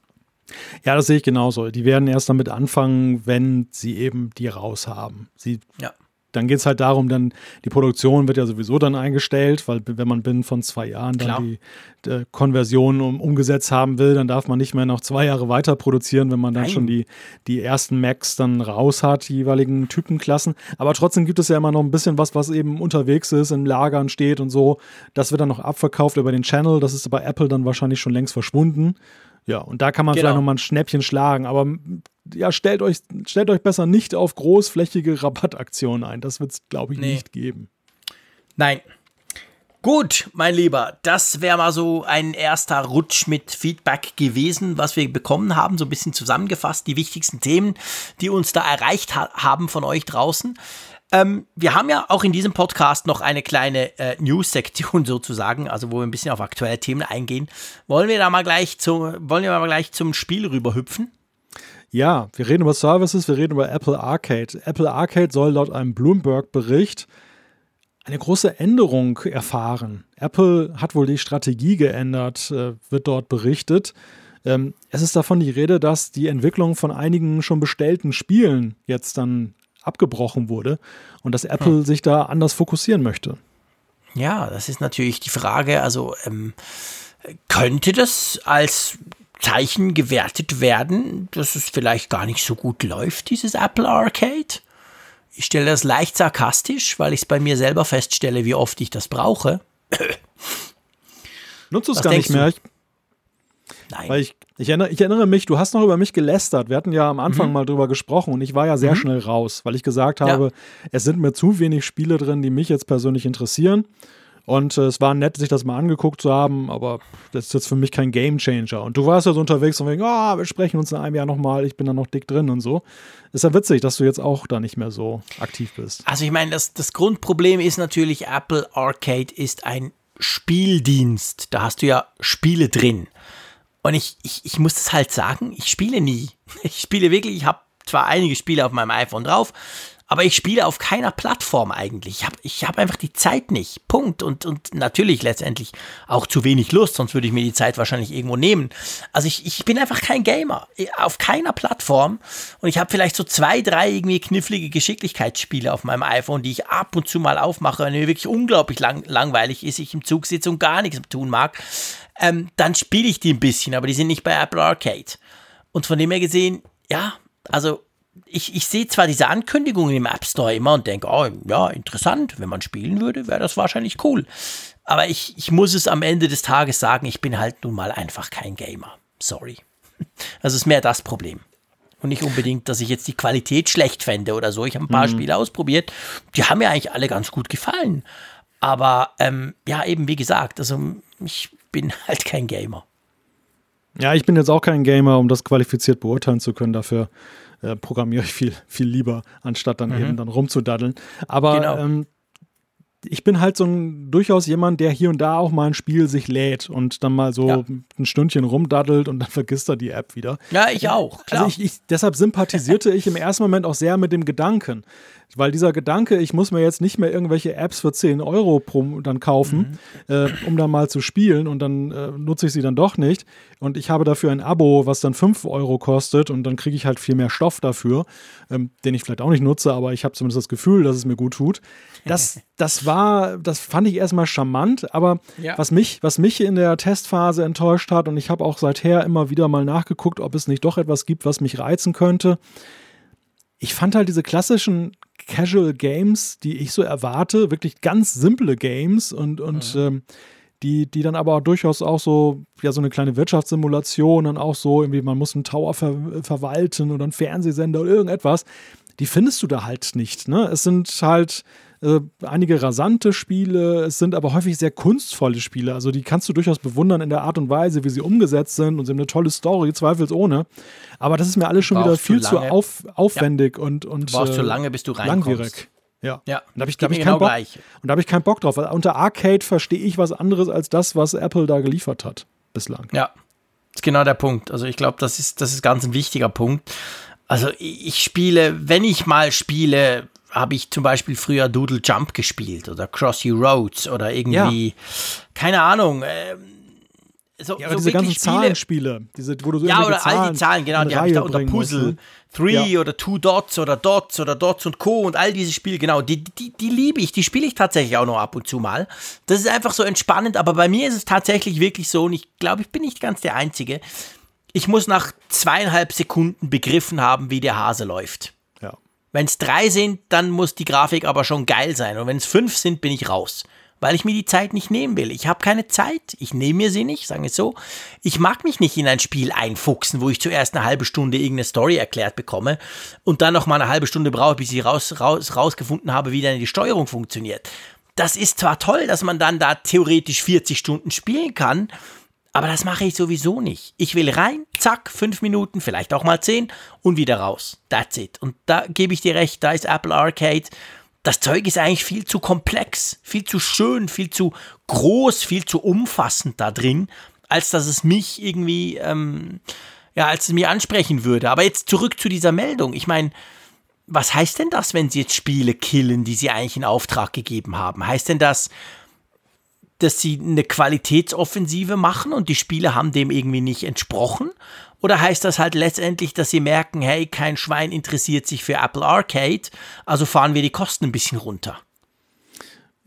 Ja, das sehe ich genauso. Die werden erst damit anfangen, wenn sie eben die raus haben. Sie ja dann geht es halt darum, dann die Produktion wird ja sowieso dann eingestellt, weil wenn man binnen von zwei Jahren dann Klar. die, die Konversion um, umgesetzt haben will, dann darf man nicht mehr noch zwei Jahre weiter produzieren, wenn man dann Nein. schon die, die ersten Macs dann raus hat, die jeweiligen Typenklassen. Aber trotzdem gibt es ja immer noch ein bisschen was, was eben unterwegs ist, in Lagern steht und so. Das wird dann noch abverkauft über den Channel. Das ist bei Apple dann wahrscheinlich schon längst verschwunden. Ja, und da kann man genau. vielleicht nochmal ein Schnäppchen schlagen. Aber ja, stellt euch, stellt euch besser nicht auf großflächige Rabattaktionen ein. Das wird es, glaube ich, nee. nicht geben. Nein. Gut, mein Lieber, das wäre mal so ein erster Rutsch mit Feedback gewesen, was wir bekommen haben, so ein bisschen zusammengefasst, die wichtigsten Themen, die uns da erreicht ha haben von euch draußen. Ähm, wir haben ja auch in diesem Podcast noch eine kleine äh, News-Sektion sozusagen, also wo wir ein bisschen auf aktuelle Themen eingehen. Wollen wir da mal gleich, zu, wollen wir mal gleich zum Spiel rüberhüpfen? Ja, wir reden über Services, wir reden über Apple Arcade. Apple Arcade soll laut einem Bloomberg-Bericht eine große Änderung erfahren. Apple hat wohl die Strategie geändert, äh, wird dort berichtet. Ähm, es ist davon die Rede, dass die Entwicklung von einigen schon bestellten Spielen jetzt dann abgebrochen wurde und dass Apple hm. sich da anders fokussieren möchte. Ja, das ist natürlich die Frage. Also ähm, könnte das als Zeichen gewertet werden, dass es vielleicht gar nicht so gut läuft, dieses Apple Arcade? Ich stelle das leicht sarkastisch, weil ich es bei mir selber feststelle, wie oft ich das brauche. Nutzt es gar nicht mehr. Ich, Nein. Weil ich, ich, erinnere, ich erinnere mich, du hast noch über mich gelästert. Wir hatten ja am Anfang mhm. mal drüber gesprochen und ich war ja sehr mhm. schnell raus, weil ich gesagt habe, ja. es sind mir zu wenig Spiele drin, die mich jetzt persönlich interessieren. Und äh, es war nett, sich das mal angeguckt zu haben, aber das ist jetzt für mich kein Game Changer. Und du warst ja so unterwegs und wegen, oh, wir sprechen uns in einem Jahr nochmal, ich bin da noch dick drin und so. Ist ja witzig, dass du jetzt auch da nicht mehr so aktiv bist. Also ich meine, das, das Grundproblem ist natürlich, Apple Arcade ist ein Spieldienst. Da hast du ja Spiele drin. Und ich, ich, ich muss das halt sagen, ich spiele nie. Ich spiele wirklich, ich habe zwar einige Spiele auf meinem iPhone drauf, aber ich spiele auf keiner Plattform eigentlich. Ich habe ich hab einfach die Zeit nicht. Punkt. Und, und natürlich letztendlich auch zu wenig Lust, sonst würde ich mir die Zeit wahrscheinlich irgendwo nehmen. Also ich, ich bin einfach kein Gamer. Auf keiner Plattform. Und ich habe vielleicht so zwei, drei irgendwie knifflige Geschicklichkeitsspiele auf meinem iPhone, die ich ab und zu mal aufmache, wenn mir wirklich unglaublich lang, langweilig ist, ich im Zug sitze und gar nichts tun mag. Ähm, dann spiele ich die ein bisschen, aber die sind nicht bei Apple Arcade. Und von dem her gesehen, ja, also ich, ich sehe zwar diese Ankündigungen im App Store immer und denke, oh ja, interessant, wenn man spielen würde, wäre das wahrscheinlich cool. Aber ich, ich muss es am Ende des Tages sagen, ich bin halt nun mal einfach kein Gamer. Sorry. Also ist mehr das Problem. Und nicht unbedingt, dass ich jetzt die Qualität schlecht fände oder so. Ich habe ein paar mhm. Spiele ausprobiert, die haben mir eigentlich alle ganz gut gefallen. Aber ähm, ja, eben wie gesagt, also ich bin halt kein Gamer. Ja, ich bin jetzt auch kein Gamer, um das qualifiziert beurteilen zu können. Dafür äh, programmiere ich viel, viel lieber, anstatt dann mhm. eben dann rumzudaddeln. Aber genau. ähm, ich bin halt so ein durchaus jemand, der hier und da auch mal ein Spiel sich lädt und dann mal so ja. ein Stündchen rumdaddelt und dann vergisst er die App wieder. Ja, ich auch. Also klar. Also ich, ich, deshalb sympathisierte ich im ersten Moment auch sehr mit dem Gedanken. Weil dieser Gedanke, ich muss mir jetzt nicht mehr irgendwelche Apps für 10 Euro pro, dann kaufen, mhm. äh, um dann mal zu spielen und dann äh, nutze ich sie dann doch nicht. Und ich habe dafür ein Abo, was dann 5 Euro kostet und dann kriege ich halt viel mehr Stoff dafür, ähm, den ich vielleicht auch nicht nutze, aber ich habe zumindest das Gefühl, dass es mir gut tut. Das, das war, das fand ich erstmal charmant, aber ja. was, mich, was mich in der Testphase enttäuscht hat, und ich habe auch seither immer wieder mal nachgeguckt, ob es nicht doch etwas gibt, was mich reizen könnte. Ich fand halt diese klassischen Casual Games, die ich so erwarte, wirklich ganz simple Games und, und mhm. ähm, die, die dann aber auch durchaus auch so, ja, so eine kleine Wirtschaftssimulation und auch so, irgendwie, man muss einen Tower ver verwalten oder einen Fernsehsender oder irgendetwas, die findest du da halt nicht. Ne? Es sind halt äh, einige rasante Spiele, es sind aber häufig sehr kunstvolle Spiele. Also die kannst du durchaus bewundern in der Art und Weise, wie sie umgesetzt sind und sie haben eine tolle Story, zweifelsohne. Aber das ist mir alles schon wieder viel zu, zu auf, aufwendig ja. und, und du brauchst äh, lange, bis du reinkommst. Langwierig. Ja. ja. Und da habe ich, hab ich, genau Bock, und da hab ich keinen Bock drauf. Weil unter Arcade verstehe ich was anderes als das, was Apple da geliefert hat bislang. Ja, das ist genau der Punkt. Also ich glaube, das ist, das ist ganz ein wichtiger Punkt. Also ich spiele, wenn ich mal spiele, habe ich zum Beispiel früher Doodle Jump gespielt oder Crossy Roads oder irgendwie, ja. keine Ahnung. Äh, so, ja, so diese ganzen Spiele, Zahlenspiele, diese, wo du so Ja, oder Zahlen all die Zahlen, genau, die habe ich da unter Puzzle. Three ja. oder Two Dots oder Dots oder Dots und Co. und all diese Spiele, genau, die, die, die liebe ich, die spiele ich tatsächlich auch noch ab und zu mal. Das ist einfach so entspannend, aber bei mir ist es tatsächlich wirklich so, und ich glaube, ich bin nicht ganz der Einzige. Ich muss nach zweieinhalb Sekunden begriffen haben, wie der Hase läuft. Wenn es drei sind, dann muss die Grafik aber schon geil sein. Und wenn es fünf sind, bin ich raus. Weil ich mir die Zeit nicht nehmen will. Ich habe keine Zeit. Ich nehme mir sie nicht, sagen wir es so. Ich mag mich nicht in ein Spiel einfuchsen, wo ich zuerst eine halbe Stunde irgendeine Story erklärt bekomme und dann noch mal eine halbe Stunde brauche, bis ich raus, raus, rausgefunden habe, wie dann die Steuerung funktioniert. Das ist zwar toll, dass man dann da theoretisch 40 Stunden spielen kann, aber das mache ich sowieso nicht. Ich will rein, zack, fünf Minuten, vielleicht auch mal zehn und wieder raus. That's it. Und da gebe ich dir recht, da ist Apple Arcade. Das Zeug ist eigentlich viel zu komplex, viel zu schön, viel zu groß, viel zu umfassend da drin, als dass es mich irgendwie, ähm, ja, als es mir ansprechen würde. Aber jetzt zurück zu dieser Meldung. Ich meine, was heißt denn das, wenn sie jetzt Spiele killen, die sie eigentlich in Auftrag gegeben haben? Heißt denn das, dass sie eine Qualitätsoffensive machen und die Spiele haben dem irgendwie nicht entsprochen? Oder heißt das halt letztendlich, dass sie merken, hey, kein Schwein interessiert sich für Apple Arcade, also fahren wir die Kosten ein bisschen runter?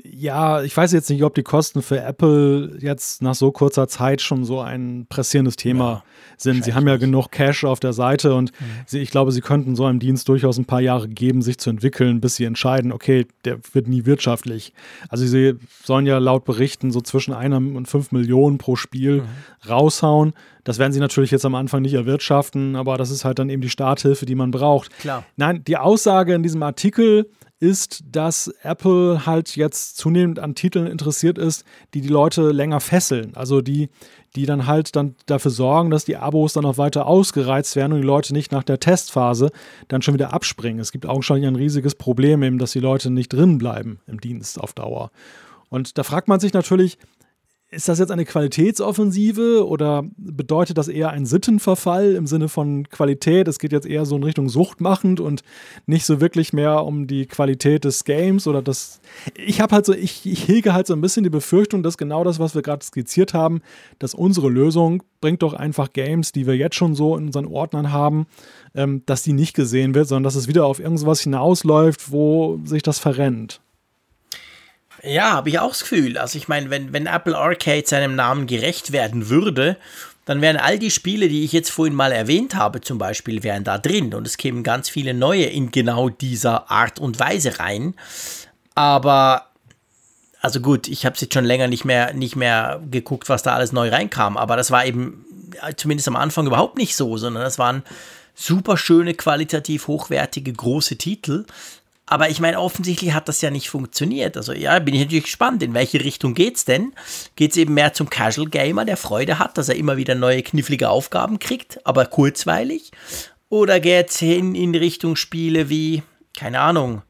Ja, ich weiß jetzt nicht, ob die Kosten für Apple jetzt nach so kurzer Zeit schon so ein pressierendes Thema ja, sind. Sie haben ja genug Cash auf der Seite und mhm. sie, ich glaube, sie könnten so einem Dienst durchaus ein paar Jahre geben, sich zu entwickeln, bis sie entscheiden, okay, der wird nie wirtschaftlich. Also sie sollen ja laut Berichten so zwischen einer und fünf Millionen pro Spiel mhm. raushauen. Das werden sie natürlich jetzt am Anfang nicht erwirtschaften, aber das ist halt dann eben die Starthilfe, die man braucht. Klar. Nein, die Aussage in diesem Artikel ist, dass Apple halt jetzt zunehmend an Titeln interessiert ist, die die Leute länger fesseln. Also die, die dann halt dann dafür sorgen, dass die Abos dann auch weiter ausgereizt werden und die Leute nicht nach der Testphase dann schon wieder abspringen. Es gibt augenscheinlich ein riesiges Problem, eben, dass die Leute nicht drin bleiben im Dienst auf Dauer. Und da fragt man sich natürlich, ist das jetzt eine Qualitätsoffensive oder bedeutet das eher ein Sittenverfall im Sinne von Qualität? Es geht jetzt eher so in Richtung suchtmachend und nicht so wirklich mehr um die Qualität des Games oder das. Ich habe halt so, ich, ich hege halt so ein bisschen die Befürchtung, dass genau das, was wir gerade skizziert haben, dass unsere Lösung bringt doch einfach Games, die wir jetzt schon so in unseren Ordnern haben, ähm, dass die nicht gesehen wird, sondern dass es wieder auf irgendwas hinausläuft, wo sich das verrennt. Ja, habe ich auch das Gefühl. Also ich meine, wenn, wenn Apple Arcade seinem Namen gerecht werden würde, dann wären all die Spiele, die ich jetzt vorhin mal erwähnt habe, zum Beispiel, wären da drin. Und es kämen ganz viele neue in genau dieser Art und Weise rein. Aber, also gut, ich habe es jetzt schon länger nicht mehr, nicht mehr geguckt, was da alles neu reinkam. Aber das war eben zumindest am Anfang überhaupt nicht so, sondern das waren super schöne, qualitativ hochwertige, große Titel, aber ich meine, offensichtlich hat das ja nicht funktioniert. Also ja, bin ich natürlich gespannt, in welche Richtung geht's denn? Geht's eben mehr zum Casual Gamer, der Freude hat, dass er immer wieder neue knifflige Aufgaben kriegt, aber kurzweilig? Oder geht's hin in Richtung Spiele wie, keine Ahnung,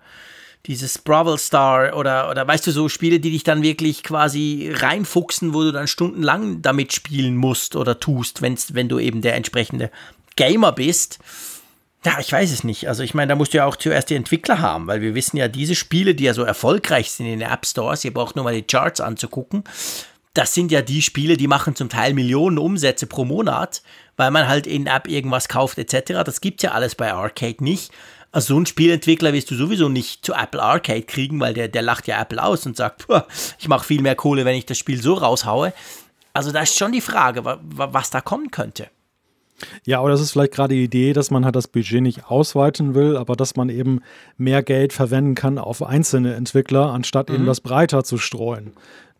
dieses Brawl Star oder, oder weißt du, so Spiele, die dich dann wirklich quasi reinfuchsen, wo du dann stundenlang damit spielen musst oder tust, wenn's, wenn du eben der entsprechende Gamer bist. Ja, ich weiß es nicht. Also ich meine, da musst du ja auch zuerst die Entwickler haben, weil wir wissen ja, diese Spiele, die ja so erfolgreich sind in den App Stores, ihr braucht nur mal die Charts anzugucken, das sind ja die Spiele, die machen zum Teil Millionen Umsätze pro Monat, weil man halt in App irgendwas kauft etc. Das gibt's ja alles bei Arcade nicht. Also so ein Spielentwickler wirst du sowieso nicht zu Apple Arcade kriegen, weil der, der lacht ja Apple aus und sagt, ich mache viel mehr Kohle, wenn ich das Spiel so raushaue. Also da ist schon die Frage, was da kommen könnte. Ja, aber das ist vielleicht gerade die Idee, dass man halt das Budget nicht ausweiten will, aber dass man eben mehr Geld verwenden kann auf einzelne Entwickler, anstatt mhm. eben das breiter zu streuen.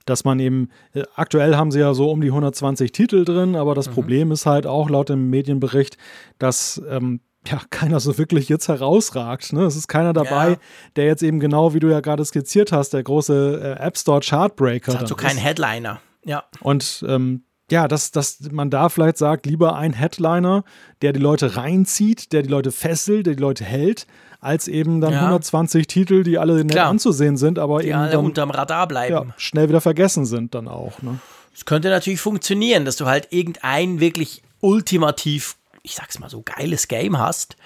Dass man eben, äh, aktuell haben sie ja so um die 120 Titel drin, aber das mhm. Problem ist halt auch laut dem Medienbericht, dass ähm, ja, keiner so wirklich jetzt herausragt. Ne? Es ist keiner dabei, ja. der jetzt eben genau, wie du ja gerade skizziert hast, der große äh, App Store Chartbreaker. Das hat so kein Headliner. Ja. Und ähm, ja, dass, dass man da vielleicht sagt, lieber ein Headliner, der die Leute reinzieht, der die Leute fesselt, der die Leute hält, als eben dann ja. 120 Titel, die alle nett Klar. anzusehen sind, aber die eben alle dann, unterm Radar bleiben. Ja, schnell wieder vergessen sind dann auch. Ne? Es könnte natürlich funktionieren, dass du halt irgendein wirklich ultimativ, ich sag's mal so, geiles Game hast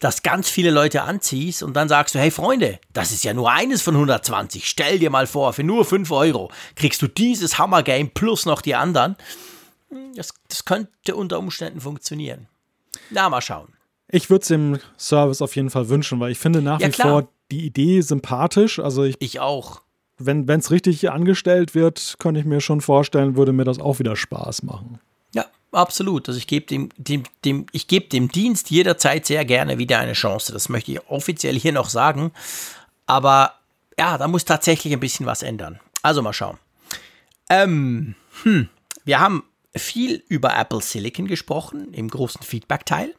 das ganz viele Leute anziehst und dann sagst du, hey Freunde, das ist ja nur eines von 120. Stell dir mal vor, für nur 5 Euro kriegst du dieses Hammer-Game plus noch die anderen. Das, das könnte unter Umständen funktionieren. Na, mal schauen. Ich würde es dem Service auf jeden Fall wünschen, weil ich finde nach ja, wie klar. vor die Idee sympathisch. Also ich, ich auch. Wenn es richtig angestellt wird, könnte ich mir schon vorstellen, würde mir das auch wieder Spaß machen. Absolut. Also ich gebe dem, dem, dem, ich gebe dem Dienst jederzeit sehr gerne wieder eine Chance. Das möchte ich offiziell hier noch sagen. Aber ja, da muss tatsächlich ein bisschen was ändern. Also mal schauen. Ähm, hm, wir haben viel über Apple Silicon gesprochen im großen Feedback-Teil.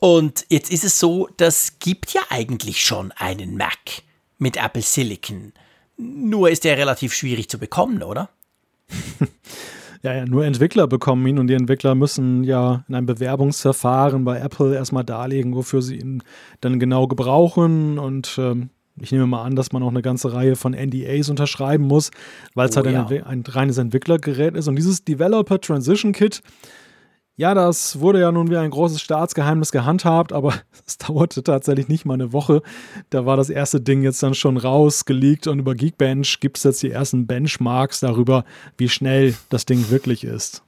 Und jetzt ist es so, das gibt ja eigentlich schon einen Mac mit Apple Silicon. Nur ist der relativ schwierig zu bekommen, oder? Ja, ja, nur Entwickler bekommen ihn und die Entwickler müssen ja in einem Bewerbungsverfahren bei Apple erstmal darlegen, wofür sie ihn dann genau gebrauchen und ähm, ich nehme mal an, dass man auch eine ganze Reihe von NDAs unterschreiben muss, weil es oh, halt ja. ein, ein, reines Entwicklergerät ist. Und dieses Developer Transition Kit ja, das wurde ja nun wie ein großes Staatsgeheimnis gehandhabt, aber es dauerte tatsächlich nicht mal eine Woche. Da war das erste Ding jetzt dann schon rausgeleakt und über Geekbench gibt es jetzt die ersten Benchmarks darüber, wie schnell das Ding wirklich ist.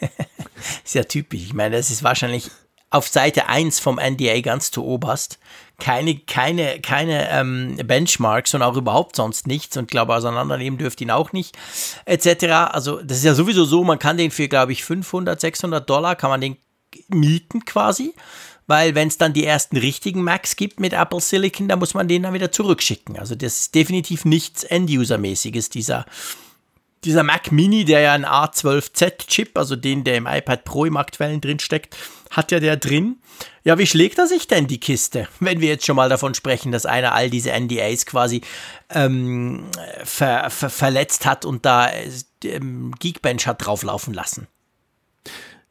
ist ja typisch. Ich meine, das ist wahrscheinlich auf Seite 1 vom NDA ganz zu oberst. Keine, keine, keine ähm, Benchmarks und auch überhaupt sonst nichts und glaube, auseinandernehmen dürft ihn auch nicht, etc. Also, das ist ja sowieso so, man kann den für, glaube ich, 500, 600 Dollar, kann man den mieten quasi weil wenn es dann die ersten richtigen Macs gibt mit Apple Silicon, dann muss man den dann wieder zurückschicken. Also das ist definitiv nichts End-User-mäßiges, dieser, dieser Mac Mini, der ja ein A12Z-Chip, also den, der im iPad Pro im aktuellen drin steckt, hat ja der drin. Ja, wie schlägt er sich denn die Kiste, wenn wir jetzt schon mal davon sprechen, dass einer all diese NDAs quasi ähm, ver, ver, verletzt hat und da ähm, Geekbench hat drauflaufen lassen?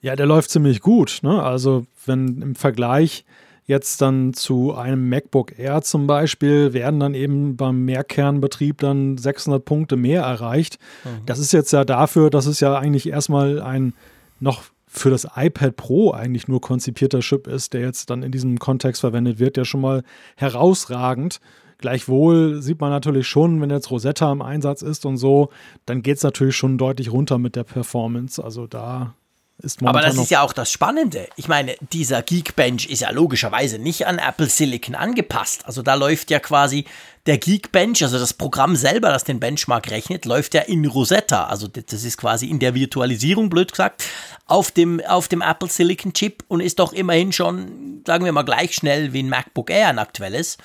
Ja, der läuft ziemlich gut. Ne? Also wenn im Vergleich jetzt dann zu einem MacBook Air zum Beispiel werden dann eben beim Mehrkernbetrieb dann 600 Punkte mehr erreicht. Mhm. Das ist jetzt ja dafür, dass es ja eigentlich erstmal ein noch für das iPad Pro eigentlich nur konzipierter Chip ist, der jetzt dann in diesem Kontext verwendet wird, ja schon mal herausragend. Gleichwohl sieht man natürlich schon, wenn jetzt Rosetta im Einsatz ist und so, dann geht es natürlich schon deutlich runter mit der Performance. Also da aber das ist ja auch das Spannende. Ich meine, dieser Geekbench ist ja logischerweise nicht an Apple Silicon angepasst. Also da läuft ja quasi der Geekbench, also das Programm selber, das den Benchmark rechnet, läuft ja in Rosetta. Also das ist quasi in der Virtualisierung, blöd gesagt, auf dem, auf dem Apple Silicon Chip und ist doch immerhin schon, sagen wir mal, gleich schnell wie ein MacBook Air ein aktuelles.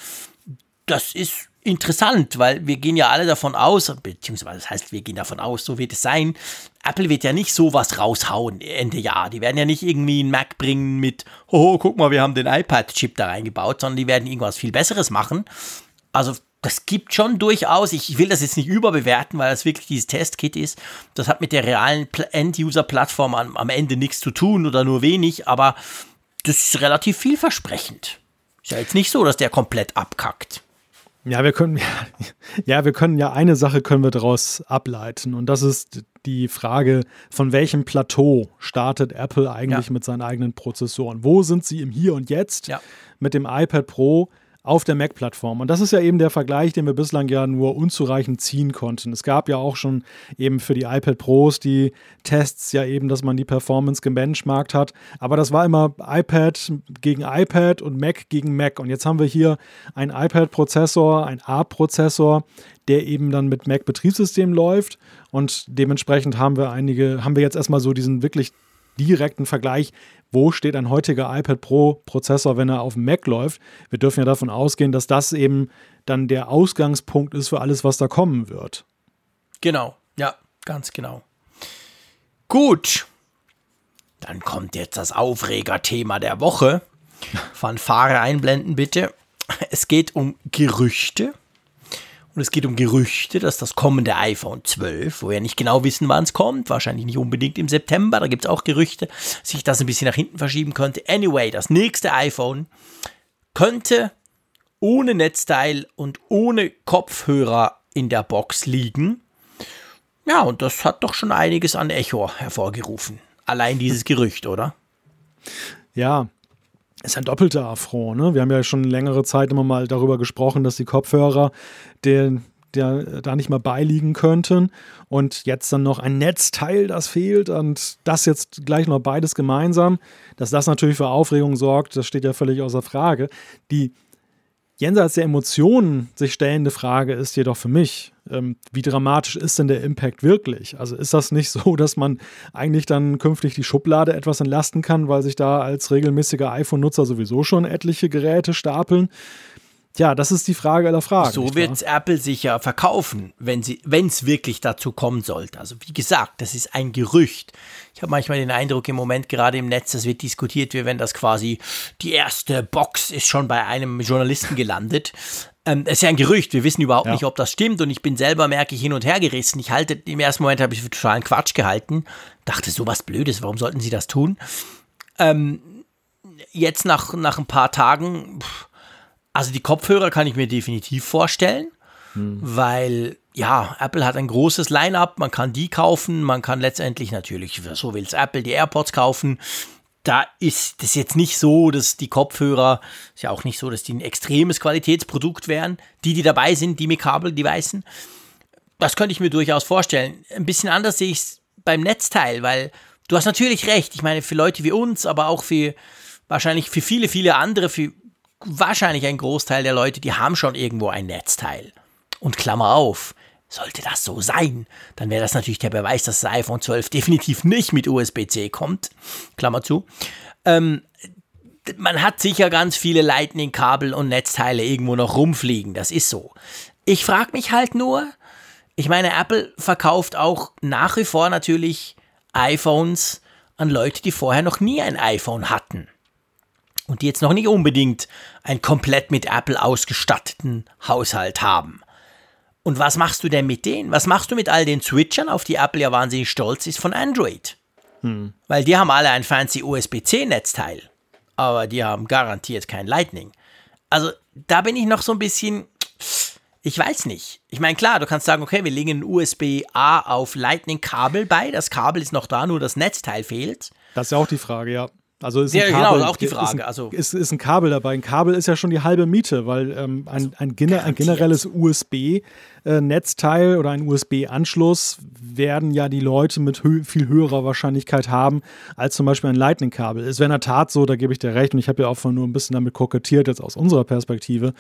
Das ist interessant, weil wir gehen ja alle davon aus, beziehungsweise das heißt, wir gehen davon aus, so wird es sein. Apple wird ja nicht sowas raushauen Ende Jahr. Die werden ja nicht irgendwie einen Mac bringen mit, oh, guck mal, wir haben den iPad-Chip da reingebaut, sondern die werden irgendwas viel Besseres machen. Also das gibt schon durchaus, ich will das jetzt nicht überbewerten, weil das wirklich dieses Testkit ist. Das hat mit der realen End-User-Plattform am, am Ende nichts zu tun oder nur wenig, aber das ist relativ vielversprechend. Ist ja jetzt nicht so, dass der komplett abkackt. Ja, wir können ja, wir können ja eine Sache können wir daraus ableiten und das ist die Frage, von welchem Plateau startet Apple eigentlich ja. mit seinen eigenen Prozessoren? Wo sind sie im Hier und Jetzt ja. mit dem iPad Pro? Auf der Mac-Plattform. Und das ist ja eben der Vergleich, den wir bislang ja nur unzureichend ziehen konnten. Es gab ja auch schon eben für die iPad Pros die Tests ja eben, dass man die Performance gebenchmarkt hat. Aber das war immer iPad gegen iPad und Mac gegen Mac. Und jetzt haben wir hier einen iPad-Prozessor, einen ARP-Prozessor, der eben dann mit Mac-Betriebssystem läuft. Und dementsprechend haben wir einige, haben wir jetzt erstmal so diesen wirklich direkten Vergleich, wo steht ein heutiger iPad Pro Prozessor, wenn er auf dem Mac läuft. Wir dürfen ja davon ausgehen, dass das eben dann der Ausgangspunkt ist für alles, was da kommen wird. Genau, ja, ganz genau. Gut, dann kommt jetzt das Aufregerthema der Woche. Fanfare einblenden bitte. Es geht um Gerüchte. Und es geht um Gerüchte, dass das kommende iPhone 12, wo wir nicht genau wissen, wann es kommt, wahrscheinlich nicht unbedingt im September, da gibt es auch Gerüchte, sich das ein bisschen nach hinten verschieben könnte. Anyway, das nächste iPhone könnte ohne Netzteil und ohne Kopfhörer in der Box liegen. Ja, und das hat doch schon einiges an Echo hervorgerufen. Allein dieses Gerücht, oder? Ja, ist ein doppelter Affront. Ne? Wir haben ja schon längere Zeit immer mal darüber gesprochen, dass die Kopfhörer den, der da nicht mal beiliegen könnten. Und jetzt dann noch ein Netzteil, das fehlt und das jetzt gleich noch beides gemeinsam. Dass das natürlich für Aufregung sorgt, das steht ja völlig außer Frage. Die jenseits der Emotionen sich stellende Frage ist jedoch für mich, ähm, wie dramatisch ist denn der Impact wirklich? Also ist das nicht so, dass man eigentlich dann künftig die Schublade etwas entlasten kann, weil sich da als regelmäßiger iPhone-Nutzer sowieso schon etliche Geräte stapeln? Ja, das ist die Frage aller Fragen. So wird Apple sicher verkaufen, wenn es wirklich dazu kommen sollte. Also wie gesagt, das ist ein Gerücht. Ich habe manchmal den Eindruck im Moment gerade im Netz, das wird diskutiert, wie wenn das quasi die erste Box ist schon bei einem Journalisten gelandet. Ähm, es ist ja ein Gerücht, wir wissen überhaupt ja. nicht, ob das stimmt und ich bin selber, merke ich, hin und her gerissen. Ich halte, im ersten Moment habe ich für totalen Quatsch gehalten. Dachte, sowas Blödes, warum sollten sie das tun? Ähm, jetzt nach, nach ein paar Tagen, pff, also die Kopfhörer kann ich mir definitiv vorstellen, hm. weil ja, Apple hat ein großes Line-up, man kann die kaufen, man kann letztendlich natürlich, so will es Apple, die AirPods kaufen. Da ist das jetzt nicht so, dass die Kopfhörer, ist ja auch nicht so, dass die ein extremes Qualitätsprodukt wären, die, die dabei sind, die mit Kabel, die weißen. Das könnte ich mir durchaus vorstellen. Ein bisschen anders sehe ich es beim Netzteil, weil du hast natürlich recht. Ich meine, für Leute wie uns, aber auch für wahrscheinlich für viele, viele andere, für wahrscheinlich ein Großteil der Leute, die haben schon irgendwo ein Netzteil. Und Klammer auf, sollte das so sein, dann wäre das natürlich der Beweis, dass das iPhone 12 definitiv nicht mit USB-C kommt. Klammer zu. Ähm, man hat sicher ganz viele Lightning-Kabel und Netzteile irgendwo noch rumfliegen. Das ist so. Ich frage mich halt nur, ich meine, Apple verkauft auch nach wie vor natürlich iPhones an Leute, die vorher noch nie ein iPhone hatten. Und die jetzt noch nicht unbedingt einen komplett mit Apple ausgestatteten Haushalt haben. Und was machst du denn mit denen? Was machst du mit all den Switchern, auf die Apple ja wahnsinnig stolz ist von Android? Hm. Weil die haben alle ein fancy USB-C-Netzteil. Aber die haben garantiert kein Lightning. Also da bin ich noch so ein bisschen, ich weiß nicht. Ich meine, klar, du kannst sagen, okay, wir legen ein USB-A auf Lightning-Kabel bei. Das Kabel ist noch da, nur das Netzteil fehlt. Das ist ja auch die Frage, ja. Also ist ja, ein genau, Kabel, auch die Frage. Ist ein, also ist, ist ein Kabel dabei. Ein Kabel ist ja schon die halbe Miete, weil ähm, ein, ein, gener ein generelles USB-Netzteil oder ein USB-Anschluss werden ja die Leute mit hö viel höherer Wahrscheinlichkeit haben als zum Beispiel ein Lightning-Kabel. Es wäre in der Tat so, da gebe ich dir recht, und ich habe ja auch nur ein bisschen damit kokettiert, jetzt aus unserer Perspektive.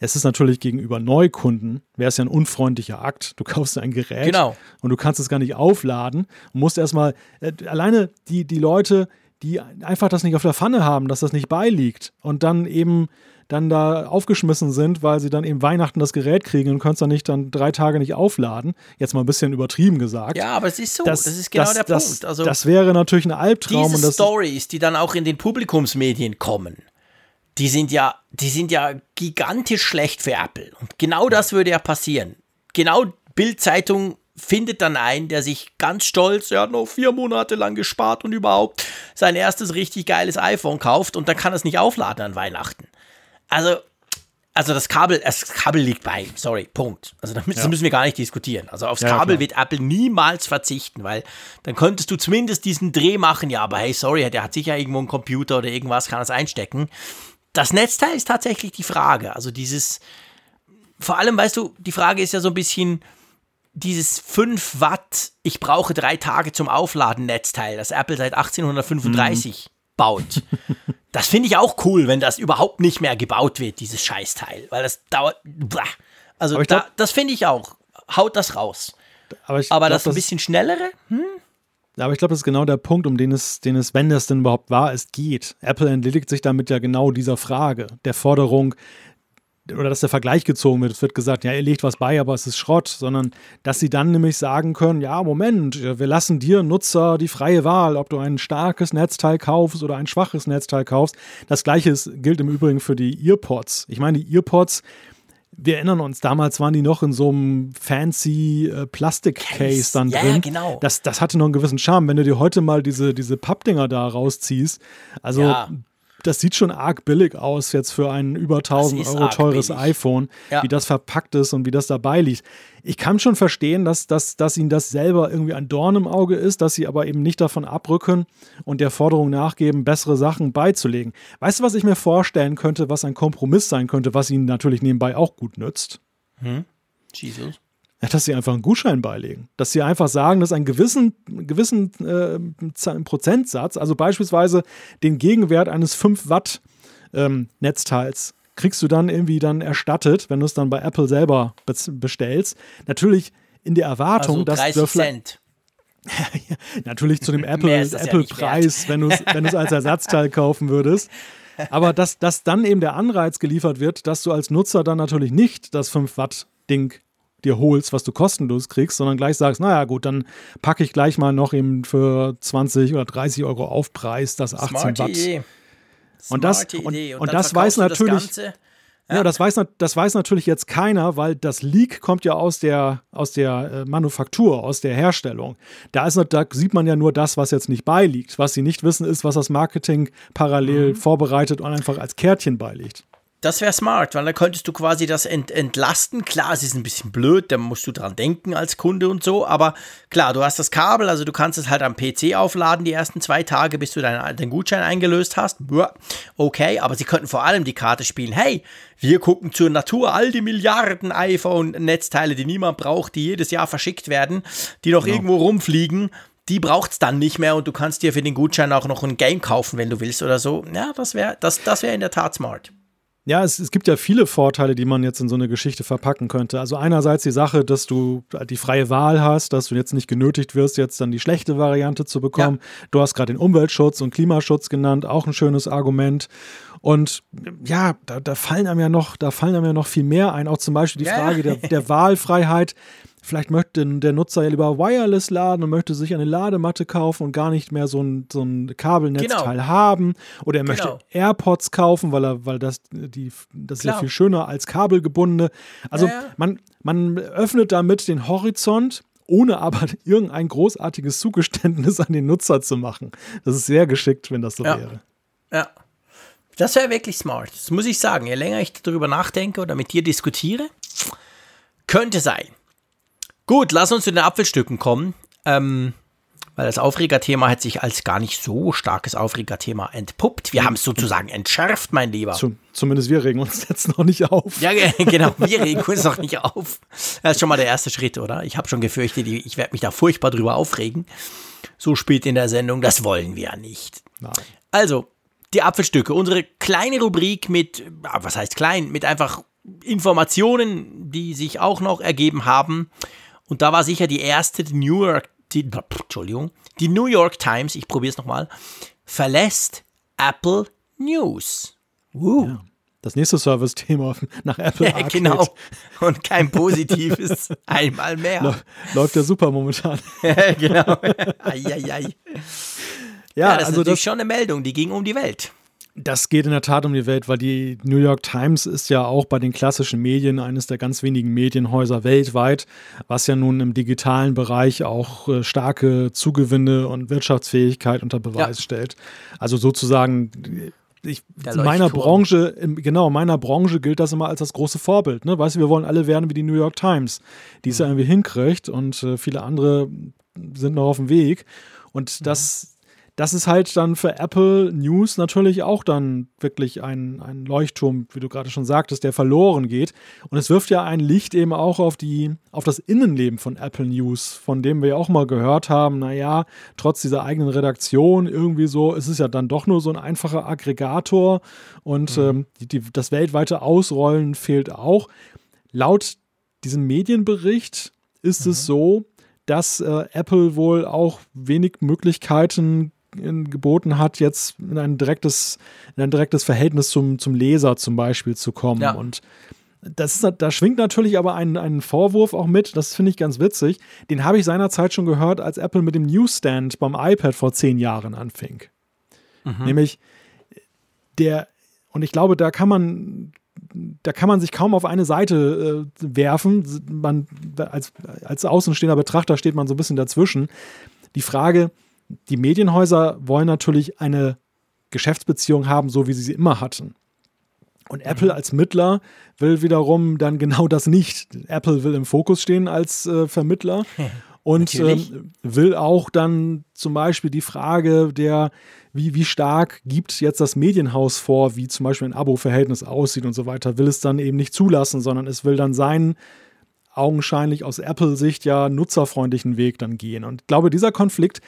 Es ist natürlich gegenüber Neukunden, wäre es ja ein unfreundlicher Akt. Du kaufst ein Gerät genau. und du kannst es gar nicht aufladen und musst erstmal, äh, alleine die, die Leute, die einfach das nicht auf der Pfanne haben, dass das nicht beiliegt und dann eben dann da aufgeschmissen sind, weil sie dann eben Weihnachten das Gerät kriegen und können es dann nicht dann drei Tage nicht aufladen. Jetzt mal ein bisschen übertrieben gesagt. Ja, aber es ist so. Das, das ist genau das, der das, Punkt. Also das wäre natürlich ein Albtraum. Diese Stories, die dann auch in den Publikumsmedien kommen, die sind ja, die sind ja gigantisch schlecht für Apple. Und genau das würde ja passieren. Genau Bild-Zeitung findet dann einen, der sich ganz stolz, er hat noch vier Monate lang gespart und überhaupt sein erstes richtig geiles iPhone kauft und dann kann er es nicht aufladen an Weihnachten. Also, also das Kabel, das Kabel liegt bei ihm, sorry, Punkt. Also das müssen, ja. müssen wir gar nicht diskutieren. Also aufs ja, Kabel klar. wird Apple niemals verzichten, weil dann könntest du zumindest diesen Dreh machen, ja, aber hey, sorry, der hat sicher irgendwo einen Computer oder irgendwas, kann das einstecken. Das Netzteil ist tatsächlich die Frage. Also dieses, vor allem, weißt du, die Frage ist ja so ein bisschen, dieses 5 Watt, ich brauche drei Tage zum Aufladen Netzteil, das Apple seit 1835 mhm. baut. Das finde ich auch cool, wenn das überhaupt nicht mehr gebaut wird, dieses Scheißteil. Weil das dauert. Also da, glaub, das finde ich auch. Haut das raus. Aber, aber glaub, das ein bisschen schnellere? Hm? Aber ich glaube, das ist genau der Punkt, um den es, den es, wenn das denn überhaupt war, es geht. Apple entledigt sich damit ja genau dieser Frage, der Forderung, oder dass der Vergleich gezogen wird. Es wird gesagt, ja, ihr legt was bei, aber es ist Schrott, sondern dass sie dann nämlich sagen können, ja, Moment, wir lassen dir Nutzer die freie Wahl, ob du ein starkes Netzteil kaufst oder ein schwaches Netzteil kaufst. Das gleiche ist, gilt im Übrigen für die Earpods. Ich meine, die Earpods, wir erinnern uns, damals waren die noch in so einem fancy äh, Plastik-Case dann ja, drin. Ja, genau. Das, das hatte noch einen gewissen Charme. Wenn du dir heute mal diese, diese Pappdinger da rausziehst, also ja das sieht schon arg billig aus jetzt für ein über 1000 Euro teures billig. iPhone, ja. wie das verpackt ist und wie das dabei liegt. Ich kann schon verstehen, dass, dass, dass ihnen das selber irgendwie ein Dorn im Auge ist, dass sie aber eben nicht davon abrücken und der Forderung nachgeben, bessere Sachen beizulegen. Weißt du, was ich mir vorstellen könnte, was ein Kompromiss sein könnte, was ihnen natürlich nebenbei auch gut nützt? Hm? Jesus. Ja, dass sie einfach einen Gutschein beilegen. Dass sie einfach sagen, dass einen gewissen, gewissen äh, Prozentsatz, also beispielsweise den Gegenwert eines 5 Watt ähm, Netzteils, kriegst du dann irgendwie dann erstattet, wenn du es dann bei Apple selber bestellst. Natürlich in der Erwartung, also 30 dass Cent. ja, natürlich zu dem Apple-Preis, Apple ja wenn du es als Ersatzteil kaufen würdest. Aber dass, dass dann eben der Anreiz geliefert wird, dass du als Nutzer dann natürlich nicht das 5 Watt Ding dir holst, was du kostenlos kriegst, sondern gleich sagst, naja gut, dann packe ich gleich mal noch eben für 20 oder 30 Euro Aufpreis das 18 Smarte Watt. Idee. Und das, und, und, und das weiß natürlich, das ja. ja, das, weiß, das weiß natürlich jetzt keiner, weil das Leak kommt ja aus der, aus der äh, Manufaktur, aus der Herstellung. Da, ist, da sieht man ja nur das, was jetzt nicht beiliegt. Was sie nicht wissen, ist, was das Marketing parallel mhm. vorbereitet und einfach als Kärtchen beiliegt. Das wäre smart, weil dann könntest du quasi das ent entlasten. Klar, es ist ein bisschen blöd, da musst du dran denken als Kunde und so, aber klar, du hast das Kabel, also du kannst es halt am PC aufladen die ersten zwei Tage, bis du deinen, deinen Gutschein eingelöst hast. Okay, aber sie könnten vor allem die Karte spielen. Hey, wir gucken zur Natur, all die Milliarden iPhone-Netzteile, die niemand braucht, die jedes Jahr verschickt werden, die noch genau. irgendwo rumfliegen, die braucht es dann nicht mehr und du kannst dir für den Gutschein auch noch ein Game kaufen, wenn du willst oder so. Ja, das wäre das, das wär in der Tat smart. Ja, es, es, gibt ja viele Vorteile, die man jetzt in so eine Geschichte verpacken könnte. Also einerseits die Sache, dass du die freie Wahl hast, dass du jetzt nicht genötigt wirst, jetzt dann die schlechte Variante zu bekommen. Ja. Du hast gerade den Umweltschutz und Klimaschutz genannt, auch ein schönes Argument. Und ja, da, da, fallen einem ja noch, da fallen einem ja noch viel mehr ein. Auch zum Beispiel die Frage ja. der, der Wahlfreiheit. Vielleicht möchte der Nutzer ja lieber wireless laden und möchte sich eine Ladematte kaufen und gar nicht mehr so ein, so ein Kabelnetzteil genau. haben. Oder er möchte genau. AirPods kaufen, weil er, weil das, die, das ist ja viel schöner als kabelgebundene. Also ja, ja. Man, man öffnet damit den Horizont ohne aber irgendein großartiges Zugeständnis an den Nutzer zu machen. Das ist sehr geschickt, wenn das so ja. wäre. Ja. Das wäre wirklich smart. Das muss ich sagen. Je länger ich darüber nachdenke oder mit dir diskutiere, könnte sein. Gut, lass uns zu den Apfelstücken kommen. Ähm, weil das Aufregerthema hat sich als gar nicht so starkes Aufregerthema entpuppt. Wir haben es sozusagen entschärft, mein Lieber. Zum, zumindest wir regen uns jetzt noch nicht auf. Ja, genau, wir regen uns noch nicht auf. Das ist schon mal der erste Schritt, oder? Ich habe schon gefürchtet, ich werde mich da furchtbar drüber aufregen. So spät in der Sendung, das wollen wir ja nicht. Nein. Also, die Apfelstücke, unsere kleine Rubrik mit, was heißt klein, mit einfach Informationen, die sich auch noch ergeben haben. Und da war sicher die erste New York die, Entschuldigung, die New York Times, ich probiere es nochmal, verlässt Apple News. Uh. Ja, das nächste Service-Thema nach Apple ja, Genau. Und kein positives einmal mehr. Läuft ja super momentan. genau. Eieiei. Ja, ja, das also ist natürlich das, schon eine Meldung, die ging um die Welt. Das geht in der Tat um die Welt, weil die New York Times ist ja auch bei den klassischen Medien eines der ganz wenigen Medienhäuser weltweit, was ja nun im digitalen Bereich auch äh, starke Zugewinne und Wirtschaftsfähigkeit unter Beweis ja. stellt. Also sozusagen ich, in meiner Branche, genau, in meiner Branche gilt das immer als das große Vorbild. Ne? Weißt du, wir wollen alle werden wie die New York Times, die es mhm. ja irgendwie hinkriegt und äh, viele andere sind noch auf dem Weg. Und das das ist halt dann für Apple News natürlich auch dann wirklich ein, ein Leuchtturm, wie du gerade schon sagtest, der verloren geht. Und es wirft ja ein Licht eben auch auf, die, auf das Innenleben von Apple News, von dem wir ja auch mal gehört haben, naja, trotz dieser eigenen Redaktion irgendwie so, es ist ja dann doch nur so ein einfacher Aggregator und mhm. ähm, die, die, das weltweite Ausrollen fehlt auch. Laut diesem Medienbericht ist mhm. es so, dass äh, Apple wohl auch wenig Möglichkeiten geboten hat, jetzt in ein direktes, in ein direktes Verhältnis zum, zum Leser zum Beispiel zu kommen. Ja. Und das ist, da schwingt natürlich aber ein, ein Vorwurf auch mit, das finde ich ganz witzig. Den habe ich seinerzeit schon gehört, als Apple mit dem Newsstand beim iPad vor zehn Jahren anfing. Mhm. Nämlich der, und ich glaube, da kann man, da kann man sich kaum auf eine Seite äh, werfen. Man, als, als außenstehender Betrachter steht man so ein bisschen dazwischen. Die Frage, die Medienhäuser wollen natürlich eine Geschäftsbeziehung haben, so wie sie sie immer hatten. Und Apple mhm. als Mittler will wiederum dann genau das nicht. Apple will im Fokus stehen als äh, Vermittler und äh, will auch dann zum Beispiel die Frage der, wie, wie stark gibt jetzt das Medienhaus vor, wie zum Beispiel ein Abo-Verhältnis aussieht und so weiter, will es dann eben nicht zulassen, sondern es will dann seinen augenscheinlich aus Apple-Sicht ja nutzerfreundlichen Weg dann gehen. Und ich glaube, dieser Konflikt,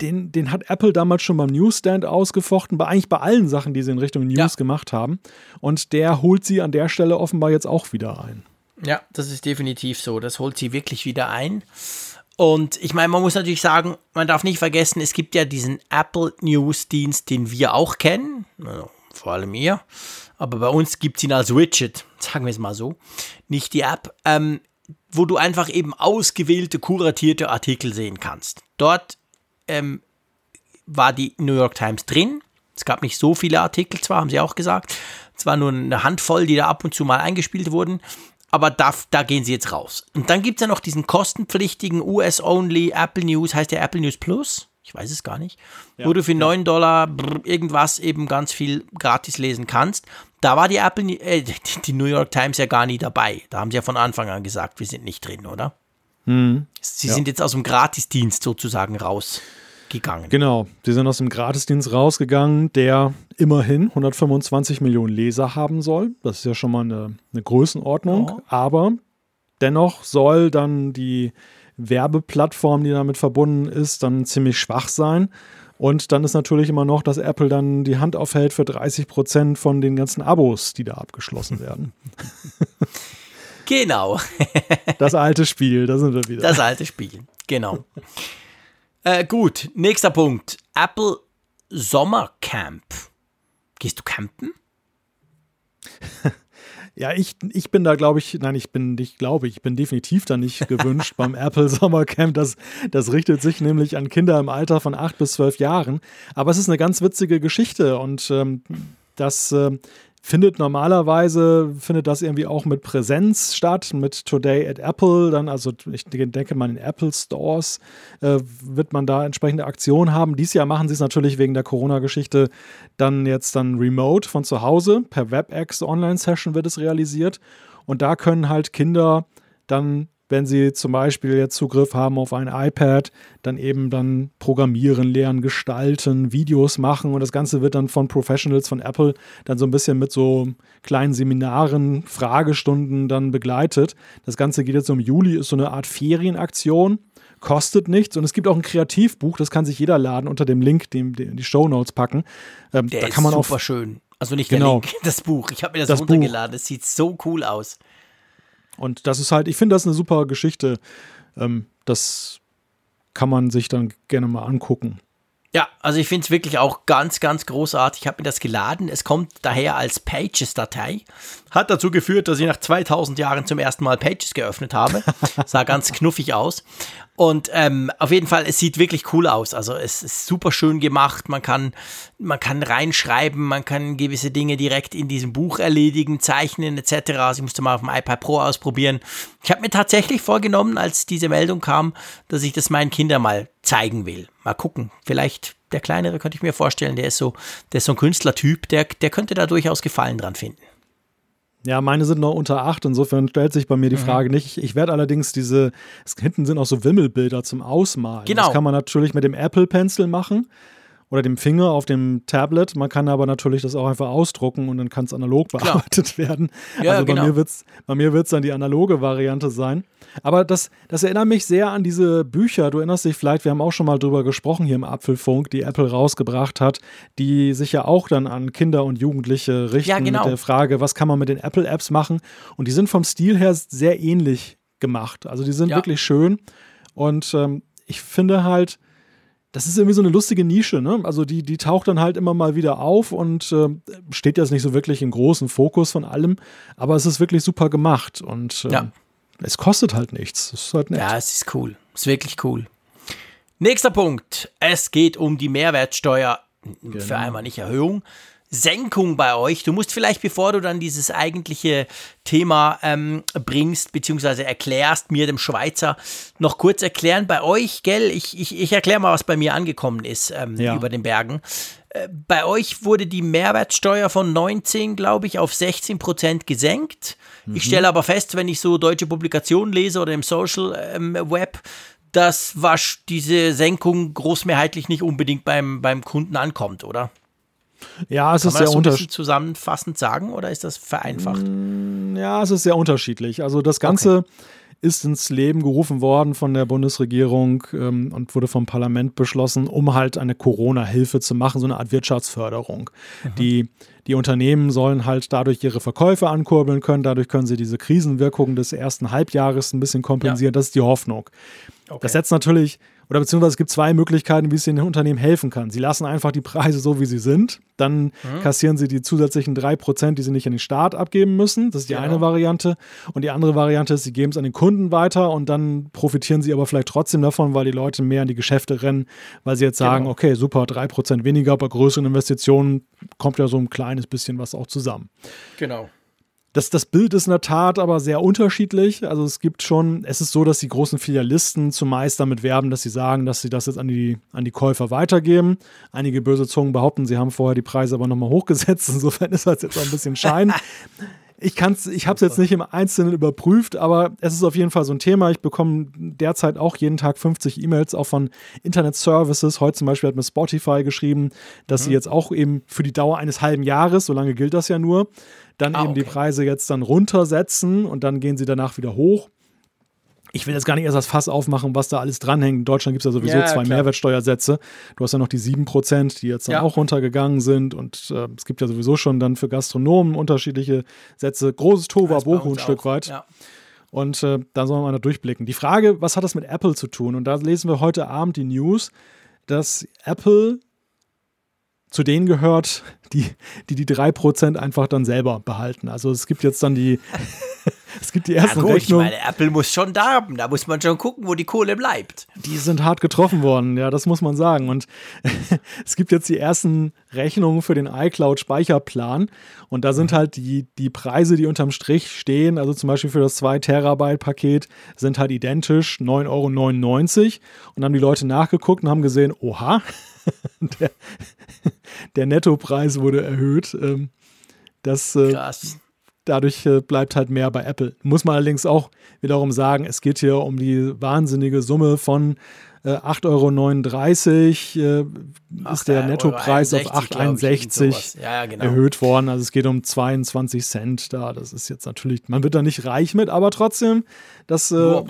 den, den hat Apple damals schon beim Newsstand ausgefochten, bei eigentlich bei allen Sachen, die sie in Richtung News ja. gemacht haben. Und der holt sie an der Stelle offenbar jetzt auch wieder ein. Ja, das ist definitiv so. Das holt sie wirklich wieder ein. Und ich meine, man muss natürlich sagen, man darf nicht vergessen, es gibt ja diesen Apple News Dienst, den wir auch kennen, also vor allem ihr. Aber bei uns gibt es ihn als Widget, sagen wir es mal so, nicht die App, ähm, wo du einfach eben ausgewählte, kuratierte Artikel sehen kannst. Dort ähm, war die New York Times drin. Es gab nicht so viele Artikel, zwar haben sie auch gesagt. Es war nur eine Handvoll, die da ab und zu mal eingespielt wurden. Aber da, da gehen sie jetzt raus. Und dann gibt es ja noch diesen kostenpflichtigen US-Only Apple News, heißt der Apple News Plus? Ich weiß es gar nicht. Ja, wo du für ja. 9 Dollar irgendwas eben ganz viel gratis lesen kannst. Da war die Apple, äh, die New York Times ja gar nie dabei. Da haben sie ja von Anfang an gesagt, wir sind nicht drin, oder? Mhm. Sie ja. sind jetzt aus dem Gratisdienst sozusagen rausgegangen. Genau, sie sind aus dem Gratisdienst rausgegangen, der immerhin 125 Millionen Leser haben soll. Das ist ja schon mal eine, eine Größenordnung. Oh. Aber dennoch soll dann die Werbeplattform, die damit verbunden ist, dann ziemlich schwach sein. Und dann ist natürlich immer noch, dass Apple dann die Hand aufhält für 30 Prozent von den ganzen Abos, die da abgeschlossen werden. Genau. das alte Spiel, da sind wir wieder. Das alte Spiel, genau. Äh, gut, nächster Punkt. Apple Sommercamp. Gehst du campen? Ja, ich, ich bin da, glaube ich, nein, ich bin nicht, glaube ich, ich bin definitiv da nicht gewünscht beim Apple Sommercamp. Das, das richtet sich nämlich an Kinder im Alter von acht bis zwölf Jahren. Aber es ist eine ganz witzige Geschichte und ähm, das äh, findet normalerweise, findet das irgendwie auch mit Präsenz statt, mit Today at Apple, dann, also ich denke mal in Apple Stores äh, wird man da entsprechende Aktionen haben. Dieses Jahr machen sie es natürlich wegen der Corona-Geschichte dann jetzt dann remote von zu Hause, per WebEx Online-Session wird es realisiert. Und da können halt Kinder dann wenn sie zum Beispiel jetzt Zugriff haben auf ein iPad, dann eben dann programmieren, lernen, gestalten, Videos machen und das Ganze wird dann von Professionals von Apple dann so ein bisschen mit so kleinen Seminaren, Fragestunden dann begleitet. Das Ganze geht jetzt im Juli, ist so eine Art Ferienaktion, kostet nichts und es gibt auch ein Kreativbuch, das kann sich jeder laden unter dem Link, den, den die Show Notes packen. Ähm, der da kann man ist super auch, schön. Also nicht genau, der Link, das Buch. Ich habe mir das, das runtergeladen. Es sieht so cool aus. Und das ist halt, ich finde das eine super Geschichte. Ähm, das kann man sich dann gerne mal angucken. Ja, also ich finde es wirklich auch ganz, ganz großartig. Ich habe mir das geladen. Es kommt daher als Pages-Datei. Hat dazu geführt, dass ich nach 2000 Jahren zum ersten Mal Pages geöffnet habe. Sah ganz knuffig aus. Und ähm, auf jeden Fall, es sieht wirklich cool aus. Also es ist super schön gemacht. Man kann, man kann reinschreiben, man kann gewisse Dinge direkt in diesem Buch erledigen, zeichnen etc. Also ich musste mal auf dem iPad Pro ausprobieren. Ich habe mir tatsächlich vorgenommen, als diese Meldung kam, dass ich das meinen Kindern mal zeigen will. Mal gucken. Vielleicht der kleinere könnte ich mir vorstellen, der ist so, der ist so ein Künstlertyp, der, der könnte da durchaus Gefallen dran finden. Ja, meine sind noch unter acht, insofern stellt sich bei mir die mhm. Frage nicht. Ich, ich werde allerdings diese, es, hinten sind auch so Wimmelbilder zum Ausmalen. Genau. Das kann man natürlich mit dem Apple Pencil machen oder dem Finger auf dem Tablet. Man kann aber natürlich das auch einfach ausdrucken und dann kann es analog bearbeitet Klar. werden. Ja, also bei genau. mir wird es bei mir wird's dann die analoge Variante sein. Aber das, das erinnert mich sehr an diese Bücher. Du erinnerst dich vielleicht, wir haben auch schon mal drüber gesprochen hier im Apfelfunk, die Apple rausgebracht hat, die sich ja auch dann an Kinder und Jugendliche richten ja, genau. mit der Frage, was kann man mit den Apple-Apps machen? Und die sind vom Stil her sehr ähnlich gemacht. Also die sind ja. wirklich schön. Und ähm, ich finde halt, das ist irgendwie so eine lustige Nische, ne? Also die, die taucht dann halt immer mal wieder auf und äh, steht jetzt nicht so wirklich im großen Fokus von allem, aber es ist wirklich super gemacht und äh, ja. es kostet halt nichts. Es ist halt nett. Ja, es ist cool. Es ist wirklich cool. Nächster Punkt. Es geht um die Mehrwertsteuer. Genau. Für einmal nicht Erhöhung, Senkung bei euch. Du musst vielleicht, bevor du dann dieses eigentliche Thema ähm, bringst, beziehungsweise erklärst, mir, dem Schweizer, noch kurz erklären, bei euch, gell, ich, ich, ich erkläre mal, was bei mir angekommen ist ähm, ja. über den Bergen. Äh, bei euch wurde die Mehrwertsteuer von 19, glaube ich, auf 16 Prozent gesenkt. Mhm. Ich stelle aber fest, wenn ich so deutsche Publikationen lese oder im Social ähm, Web, dass was diese Senkung großmehrheitlich nicht unbedingt beim, beim Kunden ankommt, oder? Ja, es Kann ist sehr unterschiedlich. zusammenfassend sagen oder ist das vereinfacht? Mm, ja, es ist sehr unterschiedlich. Also das Ganze okay. ist ins Leben gerufen worden von der Bundesregierung ähm, und wurde vom Parlament beschlossen, um halt eine Corona-Hilfe zu machen, so eine Art Wirtschaftsförderung. Mhm. Die, die Unternehmen sollen halt dadurch ihre Verkäufe ankurbeln können, dadurch können sie diese Krisenwirkungen des ersten Halbjahres ein bisschen kompensieren. Ja. Das ist die Hoffnung. Okay. Das setzt natürlich oder beziehungsweise es gibt zwei Möglichkeiten, wie es den Unternehmen helfen kann. Sie lassen einfach die Preise so, wie sie sind. Dann mhm. kassieren sie die zusätzlichen 3%, die sie nicht an den Staat abgeben müssen. Das ist die genau. eine Variante. Und die andere Variante ist, sie geben es an den Kunden weiter und dann profitieren sie aber vielleicht trotzdem davon, weil die Leute mehr in die Geschäfte rennen, weil sie jetzt sagen, genau. okay, super, 3% weniger, bei größeren Investitionen kommt ja so ein kleines bisschen was auch zusammen. Genau. Das, das Bild ist in der Tat aber sehr unterschiedlich. Also es gibt schon, es ist so, dass die großen Filialisten zumeist damit werben, dass sie sagen, dass sie das jetzt an die, an die Käufer weitergeben. Einige böse Zungen behaupten, sie haben vorher die Preise aber nochmal hochgesetzt. Insofern ist das jetzt auch ein bisschen Schein. Ich kann's, ich habe es jetzt nicht im Einzelnen überprüft, aber es ist auf jeden Fall so ein Thema. Ich bekomme derzeit auch jeden Tag 50 E-Mails auch von Internet Services. Heute zum Beispiel hat mir Spotify geschrieben, dass mhm. sie jetzt auch eben für die Dauer eines halben Jahres, so lange gilt das ja nur, dann ah, eben okay. die Preise jetzt dann runtersetzen und dann gehen sie danach wieder hoch. Ich will jetzt gar nicht erst das Fass aufmachen, was da alles dranhängt. In Deutschland gibt es ja sowieso ja, zwei klar. Mehrwertsteuersätze. Du hast ja noch die 7%, die jetzt dann ja. auch runtergegangen sind. Und äh, es gibt ja sowieso schon dann für Gastronomen unterschiedliche Sätze. Großes Tova-Bohu ein Stück weit. Ja. Und äh, da sollen wir mal durchblicken. Die Frage, was hat das mit Apple zu tun? Und da lesen wir heute Abend die News, dass Apple zu denen gehört, die die, die 3% einfach dann selber behalten. Also es gibt jetzt dann die, es gibt die ersten ja gut, Rechnungen. Ich meine, Apple muss schon da haben, da muss man schon gucken, wo die Kohle bleibt. Die sind hart getroffen worden, ja, das muss man sagen. Und es gibt jetzt die ersten Rechnungen für den iCloud-Speicherplan. Und da sind halt die, die Preise, die unterm Strich stehen, also zum Beispiel für das 2-Terabyte-Paket, sind halt identisch, 9,99 Euro. Und dann haben die Leute nachgeguckt und haben gesehen, oha, der, der Nettopreis wurde erhöht. Ähm, das, äh, Krass. Dadurch äh, bleibt halt mehr bei Apple. Muss man allerdings auch wiederum sagen, es geht hier um die wahnsinnige Summe von äh, 8,39 Euro äh, ist der Nettopreis auf 8,61 ja, genau. erhöht worden. Also es geht um 22 Cent da. Das ist jetzt natürlich, man wird da nicht reich mit, aber trotzdem, das äh,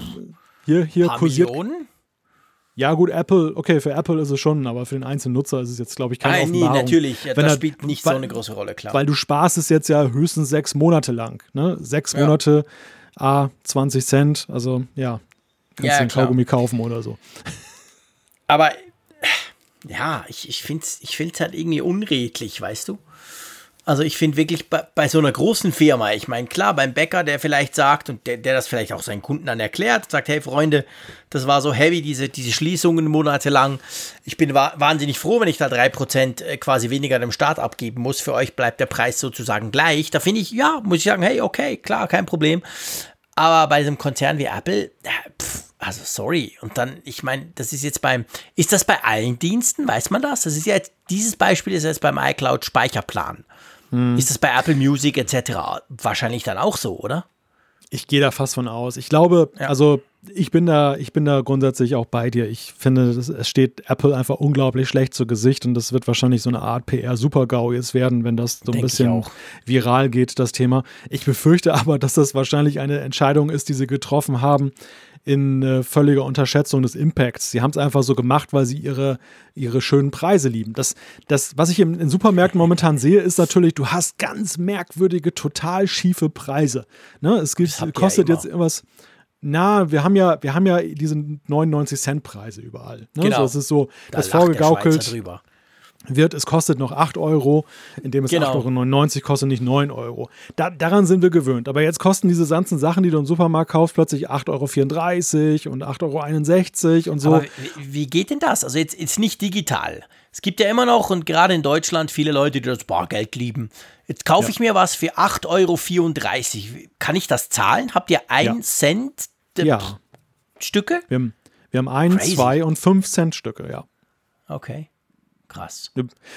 hier, hier kursiert. Millionen? Ja, gut, Apple, okay, für Apple ist es schon, aber für den einzelnen Nutzer ist es jetzt, glaube ich, keine Nein, nee, Offenbarung. natürlich. Ja, das er- spielt nicht weil- so eine große Rolle, klar. Weil du sparst es jetzt ja höchstens sechs Monate lang. Ne? Sechs Ja. Monate, A, 20 Cent, also ja, kannst Ja, du den klar. Kaugummi kaufen oder so. Aber ja, ich, ich finde es ich find's halt irgendwie unredlich, weißt du? Also ich finde wirklich bei, bei so einer großen Firma, ich meine, klar, beim Bäcker, der vielleicht sagt und der, der das vielleicht auch seinen Kunden dann erklärt, sagt, hey Freunde, das war so heavy, diese, diese Schließungen monatelang. Ich bin wa wahnsinnig froh, wenn ich da 3% äh, quasi weniger dem Staat abgeben muss. Für euch bleibt der Preis sozusagen gleich. Da finde ich, ja, muss ich sagen, hey, okay, klar, kein Problem. Aber bei einem Konzern wie Apple, pff, also sorry. Und dann, ich meine, das ist jetzt beim, ist das bei allen Diensten? Weiß man das? Das ist ja jetzt, dieses Beispiel ist jetzt beim iCloud Speicherplan. Ist das bei Apple Music etc. wahrscheinlich dann auch so, oder? Ich gehe da fast von aus. Ich glaube, Ja. also ich bin da, ich bin da grundsätzlich auch bei dir. Ich finde, es steht Apple einfach unglaublich schlecht zu Gesicht und das wird wahrscheinlich so eine Art PR-Super-GAU jetzt werden, wenn das so ein Denk bisschen auch. viral geht, das Thema. Ich befürchte aber, dass das wahrscheinlich eine Entscheidung ist, die sie getroffen haben in äh, völliger Unterschätzung des Impacts. Sie haben es einfach so gemacht, weil sie ihre, ihre schönen Preise lieben. Das, das, was ich in, in Supermärkten momentan sehe, ist natürlich, du hast ganz merkwürdige, total schiefe Preise. Ne? Es gibt, kostet ja jetzt irgendwas. Na, wir haben ja, wir haben ja diese 99 Cent Preise überall. Ne? Genau. So, es ist so, Da das der Schweizer vorgegaukelt drüber. Wird, es kostet noch 8 Euro, indem es Genau. 8,99 Euro kostet, nicht 9 Euro. Da, daran sind wir gewöhnt. Aber jetzt kosten diese ganzen Sachen, die du im Supermarkt kaufst, plötzlich 8,34 Euro und 8,61 Euro und so. Aber wie, geht denn das? Also jetzt, jetzt nicht digital. Es gibt ja immer noch und gerade in Deutschland viele Leute, die das Bargeld lieben. Jetzt kaufe ich mir was für 8,34 Euro. Kann ich das zahlen? Habt ihr 1 Ja. Cent äh, ja, Stücke? wir haben, wir haben 1, Crazy. 2 und 5 Cent Stücke, ja. Okay. Krass.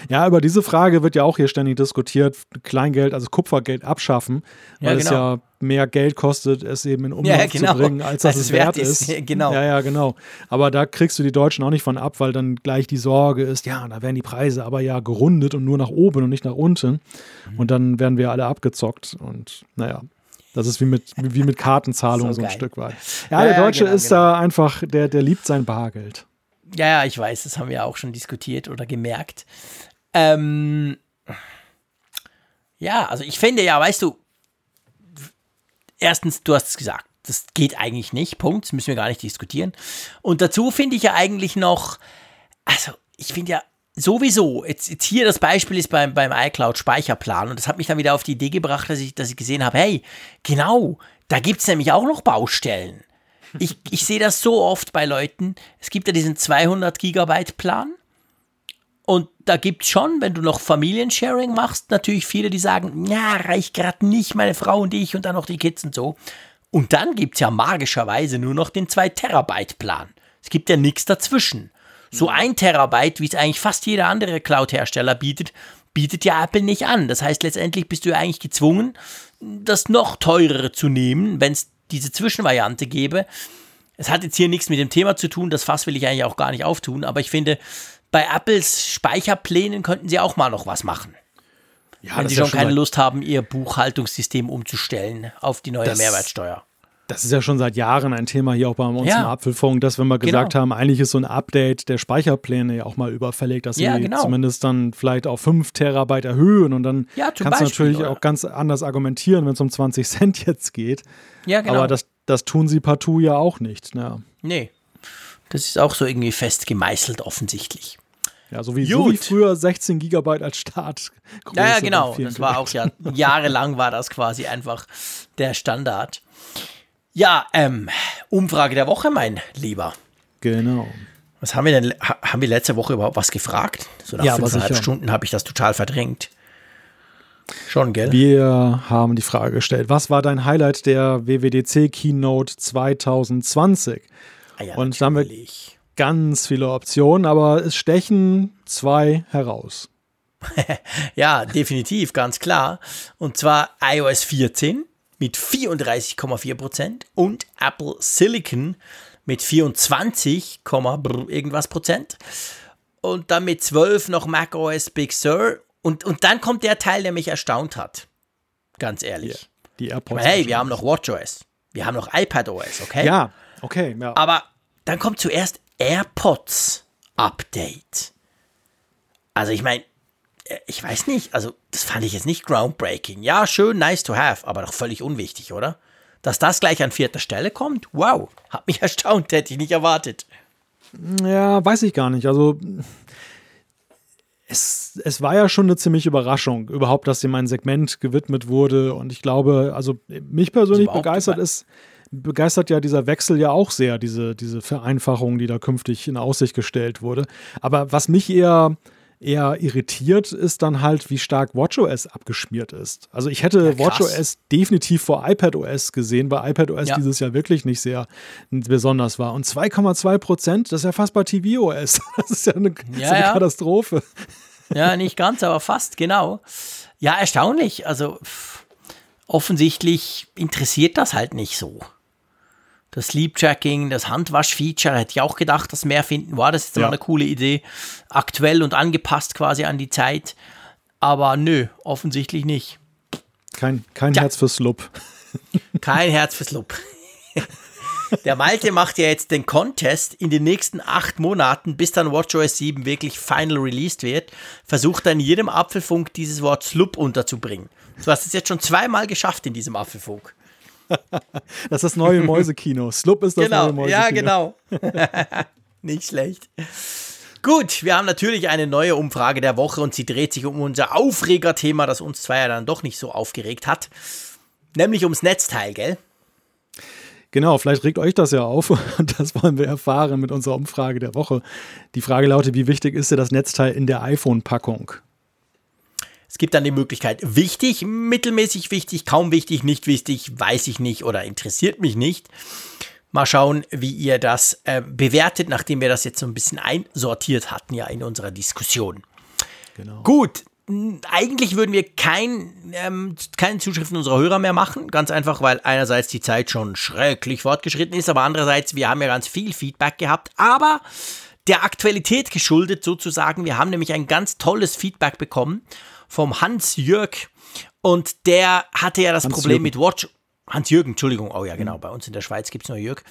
Ja, über diese Frage wird ja auch hier ständig diskutiert. Kleingeld, also Kupfergeld abschaffen, Ja, weil es genau. ja mehr Geld kostet, es eben in Umlauf Ja, genau. zu bringen, als dass Als es wert ist. Genau. Ja, ja, genau. Aber da kriegst du die Deutschen auch nicht von ab, weil dann gleich die Sorge ist, ja, da werden die Preise aber ja gerundet und nur nach oben und nicht nach unten. Mhm. Und dann werden wir alle abgezockt. Und naja. Das ist wie mit, wie mit Kartenzahlung So so, ein. Stück weit. Ja, Ja, der ja, Deutsche genau, ist genau. da einfach, der, der liebt sein Bargeld. Ja, ja, ich weiß, das haben wir auch schon diskutiert oder gemerkt. Ähm, ja, also ich finde ja, weißt du, erstens, du hast es gesagt, das geht eigentlich nicht, Punkt, das müssen wir gar nicht diskutieren. Und dazu finde ich ja eigentlich noch, also ich finde ja sowieso, jetzt, jetzt hier das Beispiel ist beim, beim iCloud-Speicherplan und das hat mich dann wieder auf die Idee gebracht, dass ich, dass ich gesehen habe, hey, genau, da gibt es nämlich auch noch Baustellen. Ich, ich sehe das so oft bei Leuten. Es gibt ja diesen 200 Gigabyte Plan. Und da gibt es schon, wenn du noch Familiensharing machst, natürlich viele, die sagen, ja, reicht gerade nicht, meine Frau und ich und dann noch die Kids und so. Und dann gibt es ja magischerweise nur noch den 2 Terabyte Plan. Es gibt ja nichts dazwischen. So ein Terabyte, wie es eigentlich fast jeder andere Cloud-Hersteller bietet, bietet ja Apple nicht an. Das heißt, letztendlich bist du ja eigentlich gezwungen, das noch teurere zu nehmen, wenn es diese Zwischenvariante gäbe. Es hat jetzt hier nichts mit dem Thema zu tun, das Fass will ich eigentlich auch gar nicht auftun, aber ich finde, bei Apples Speicherplänen könnten sie auch mal noch was machen. Ja, wenn sie ja schon keine Lust haben, ihr Buchhaltungssystem umzustellen auf die neue Das- Mehrwertsteuer. Das ist ja schon seit Jahren ein Thema hier auch bei uns Ja. im Apfelfunk, dass wenn wir Genau. gesagt haben, eigentlich ist so ein Update der Speicherpläne ja auch mal überfällig, dass sie Ja, genau. zumindest dann vielleicht auf 5 Terabyte erhöhen und dann Ja, kannst du Beispiel, natürlich oder? auch ganz anders argumentieren, wenn es um 20 Cent jetzt geht. Ja, genau. Aber das, das tun sie partout ja auch nicht. Ja. nee, das ist auch so irgendwie fest gemeißelt offensichtlich. Ja, so wie, so wie früher 16 Gigabyte als Start. Ja, ja, genau. Das war auch ja jahrelang war das quasi einfach der Standard. Ja, ähm, Umfrage der Woche, mein Lieber. Genau. Was haben wir denn? Haben wir letzte Woche überhaupt was gefragt? So nach ja, fünfeinhalb Stunden habe ich das total verdrängt. Schon, gell? Wir haben die Frage gestellt, was war dein Highlight der WWDC Keynote 2020? Ah ja, Und haben wir ganz viele Optionen, aber es stechen zwei heraus. ja, definitiv, ganz klar. Und zwar iOS 14 mit 34,4 Prozent und Apple Silicon mit 24, irgendwas Prozent. Und dann mit 12 noch macOS Big Sur. Und, und dann kommt der Teil, der mich erstaunt hat. Ganz ehrlich. Yeah, die AirPods. Meine, hey, wir haben noch WatchOS. Wir haben noch iPadOS, okay? Ja, okay. Ja. Aber dann kommt zuerst AirPods Update. Also ich meine, ich weiß nicht, also das fand ich jetzt nicht groundbreaking. Ja, schön, nice to have, aber doch völlig unwichtig, oder? Dass das gleich an vierter Stelle kommt, wow, hat mich erstaunt, hätte ich nicht erwartet. Ja, weiß ich gar nicht. Also es, es war ja schon eine ziemliche Überraschung, überhaupt, dass dem ein Segment gewidmet wurde. Und ich glaube, also mich persönlich begeistert ist, begeistert ja dieser Wechsel ja auch sehr, diese, diese Vereinfachung, die da künftig in Aussicht gestellt wurde. Aber was mich eher eher irritiert, ist dann halt, wie stark WatchOS abgeschmiert ist. Also ich hätte ja, WatchOS definitiv vor iPadOS gesehen, weil iPadOS ja. dieses Jahr wirklich nicht sehr besonders war. Und 2,2 Prozent, das ist ja fast bei tvOS. Das ist ja eine, ja, eine Katastrophe. Ja, nicht ganz, aber fast, genau. Ja, erstaunlich. Also pff, offensichtlich interessiert das halt nicht so das Sleep-Tracking, das Handwasch-Feature, hätte ich auch gedacht, dass mehr finden. War das jetzt ja. mal eine coole Idee. Aktuell und angepasst quasi an die Zeit. Aber nö, offensichtlich nicht. Kein, kein Herz für Slup. Kein Herz für Slup. Der Malte macht ja jetzt den Contest in den nächsten acht Monaten, bis dann WatchOS 7 wirklich final released wird, versucht er in jedem Apfelfunk dieses Wort Slup unterzubringen. Du hast es jetzt schon zweimal geschafft in diesem Apfelfunk. das ist das neue Mäusekino. Slup ist das genau, neue Mäusekino. Ja, genau. Nicht schlecht. Gut, wir haben natürlich eine neue Umfrage der Woche und sie dreht sich um unser Aufregerthema, das uns zwei ja dann doch nicht so aufgeregt hat. Nämlich ums Netzteil, gell? Genau, vielleicht regt euch das ja auf und das wollen wir erfahren mit unserer Umfrage der Woche. Die Frage lautet, wie wichtig ist dir das Netzteil in der iPhone-Packung? Es gibt dann die Möglichkeit wichtig, mittelmäßig wichtig, kaum wichtig, nicht wichtig, weiß ich nicht oder interessiert mich nicht. Mal schauen, wie ihr das äh, bewertet, nachdem wir das jetzt so ein bisschen einsortiert hatten ja in unserer Diskussion. Genau. Gut, eigentlich würden wir kein, ähm, keine Zuschriften unserer Hörer mehr machen. Ganz einfach, weil einerseits die Zeit schon schrecklich fortgeschritten ist, aber andererseits, wir haben ja ganz viel Feedback gehabt. Aber der Aktualität geschuldet sozusagen, wir haben nämlich ein ganz tolles Feedback bekommen vom Hans-Jürg. Und der hatte ja das Hans Problem mit Watch. Hans-Jürgen, Entschuldigung, oh ja, genau, bei uns in der Schweiz gibt es nur Jürg.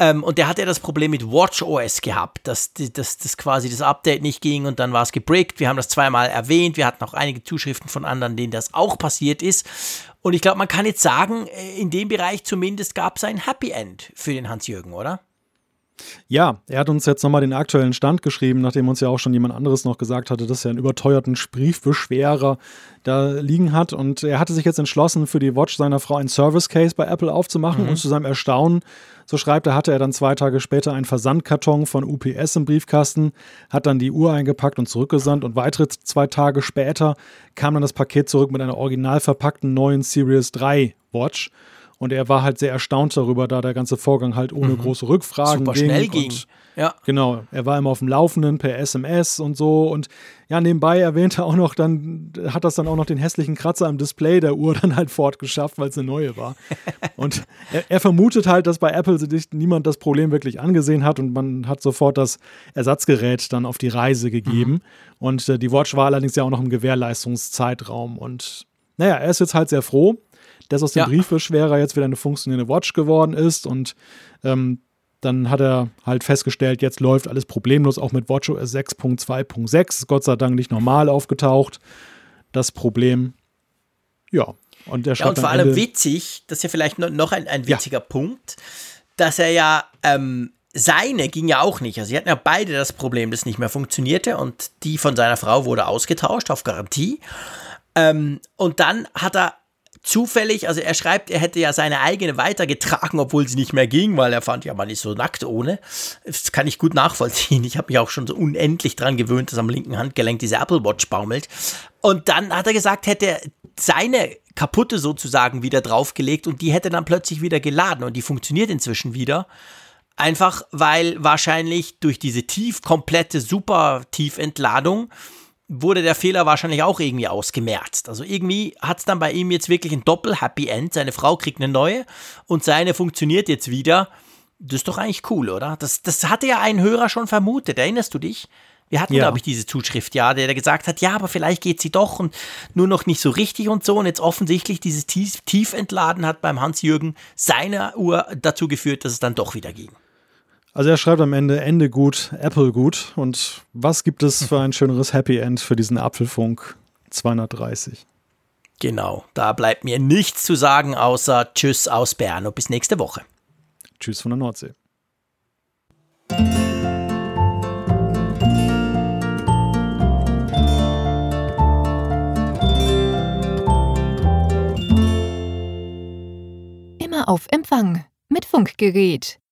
Ähm, und der hatte ja das Problem mit WatchOS gehabt, dass, dass, dass quasi das Update nicht ging und dann war es gebrickt. Wir haben das zweimal erwähnt. Wir hatten auch einige Zuschriften von anderen, denen das auch passiert ist. Und ich glaube, man kann jetzt sagen, äh, in dem Bereich zumindest gab es ein Happy End für den Hans-Jürgen, oder? Ja, er hat uns jetzt nochmal den aktuellen Stand geschrieben, nachdem uns ja auch schon jemand anderes noch gesagt hatte, dass er einen überteuerten Briefbeschwerer da liegen hat. Und er hatte sich jetzt entschlossen, für die Watch seiner Frau ein Service Case bei Apple aufzumachen. Mhm. Und zu seinem Erstaunen, so schreibt er, hatte er dann zwei Tage später einen Versandkarton von UPS im Briefkasten, hat dann die Uhr eingepackt und zurückgesandt. Und weitere zwei Tage später kam dann das Paket zurück mit einer original verpackten neuen Series 3 Watch. Und er war halt sehr erstaunt darüber, da der ganze Vorgang halt ohne mhm. große Rückfragen Super ging. schnell ging. Ja. Genau. Er war immer auf dem Laufenden per SMS und so. Und ja, nebenbei erwähnte er auch noch, dann hat das dann auch noch den hässlichen Kratzer am Display der Uhr dann halt fortgeschafft, weil es eine neue war. und er, er, vermutet halt, dass bei Apple sich niemand das Problem wirklich angesehen hat und man hat sofort das Ersatzgerät dann auf die Reise gegeben. Mhm. Und äh, die Watch war allerdings ja auch noch im Gewährleistungszeitraum. Und naja, er ist jetzt halt sehr froh, dass aus dem ja. Briefbeschwerer jetzt wieder eine funktionierende Watch geworden ist und ähm, dann hat er halt festgestellt, jetzt läuft alles problemlos, auch mit WatchOS 6.2.6. Gott sei Dank nicht normal aufgetaucht. Das Problem, ja. Und, der ja, und vor allem witzig, das ist ja vielleicht noch ein, ein witziger ja. Punkt, dass er ja ähm, seine ging ja auch nicht. Also sie hatten ja beide das Problem, das nicht mehr funktionierte und die von seiner Frau wurde ausgetauscht auf Garantie. Ähm, und dann hat er zufällig, also er schreibt, er hätte ja seine eigene weitergetragen, obwohl sie nicht mehr ging, weil er fand, ja, man ist so nackt ohne. Das kann ich gut nachvollziehen. Ich habe mich auch schon so unendlich dran gewöhnt, dass am linken Handgelenk diese Apple Watch baumelt. Und dann hat er gesagt, hätte seine kaputte sozusagen wieder draufgelegt und die hätte dann plötzlich wieder geladen und die funktioniert inzwischen wieder. Einfach weil wahrscheinlich durch diese tief, komplette, super Tiefentladung wurde der Fehler wahrscheinlich auch irgendwie ausgemerzt. Also irgendwie hat es dann bei ihm jetzt wirklich ein Doppel-Happy End. Seine Frau kriegt eine neue und seine funktioniert jetzt wieder. Das ist doch eigentlich cool, oder? Das, das hatte ja ein Hörer schon vermutet. Erinnerst du dich? Wir hatten, ja. glaube ich, diese Zuschrift, ja, der, der gesagt hat, ja, aber vielleicht geht sie doch und nur noch nicht so richtig und so. Und jetzt offensichtlich dieses Tief Tiefentladen hat beim Hans-Jürgen seiner Uhr dazu geführt, dass es dann doch wieder ging. Also er schreibt am Ende Ende gut, Apple gut. Und was gibt es für ein schöneres Happy End für diesen Apfelfunk 230? Genau, da bleibt mir nichts zu sagen, außer Tschüss aus Bern und bis nächste Woche. Tschüss von der Nordsee. Immer auf Empfang mit Funkgerät,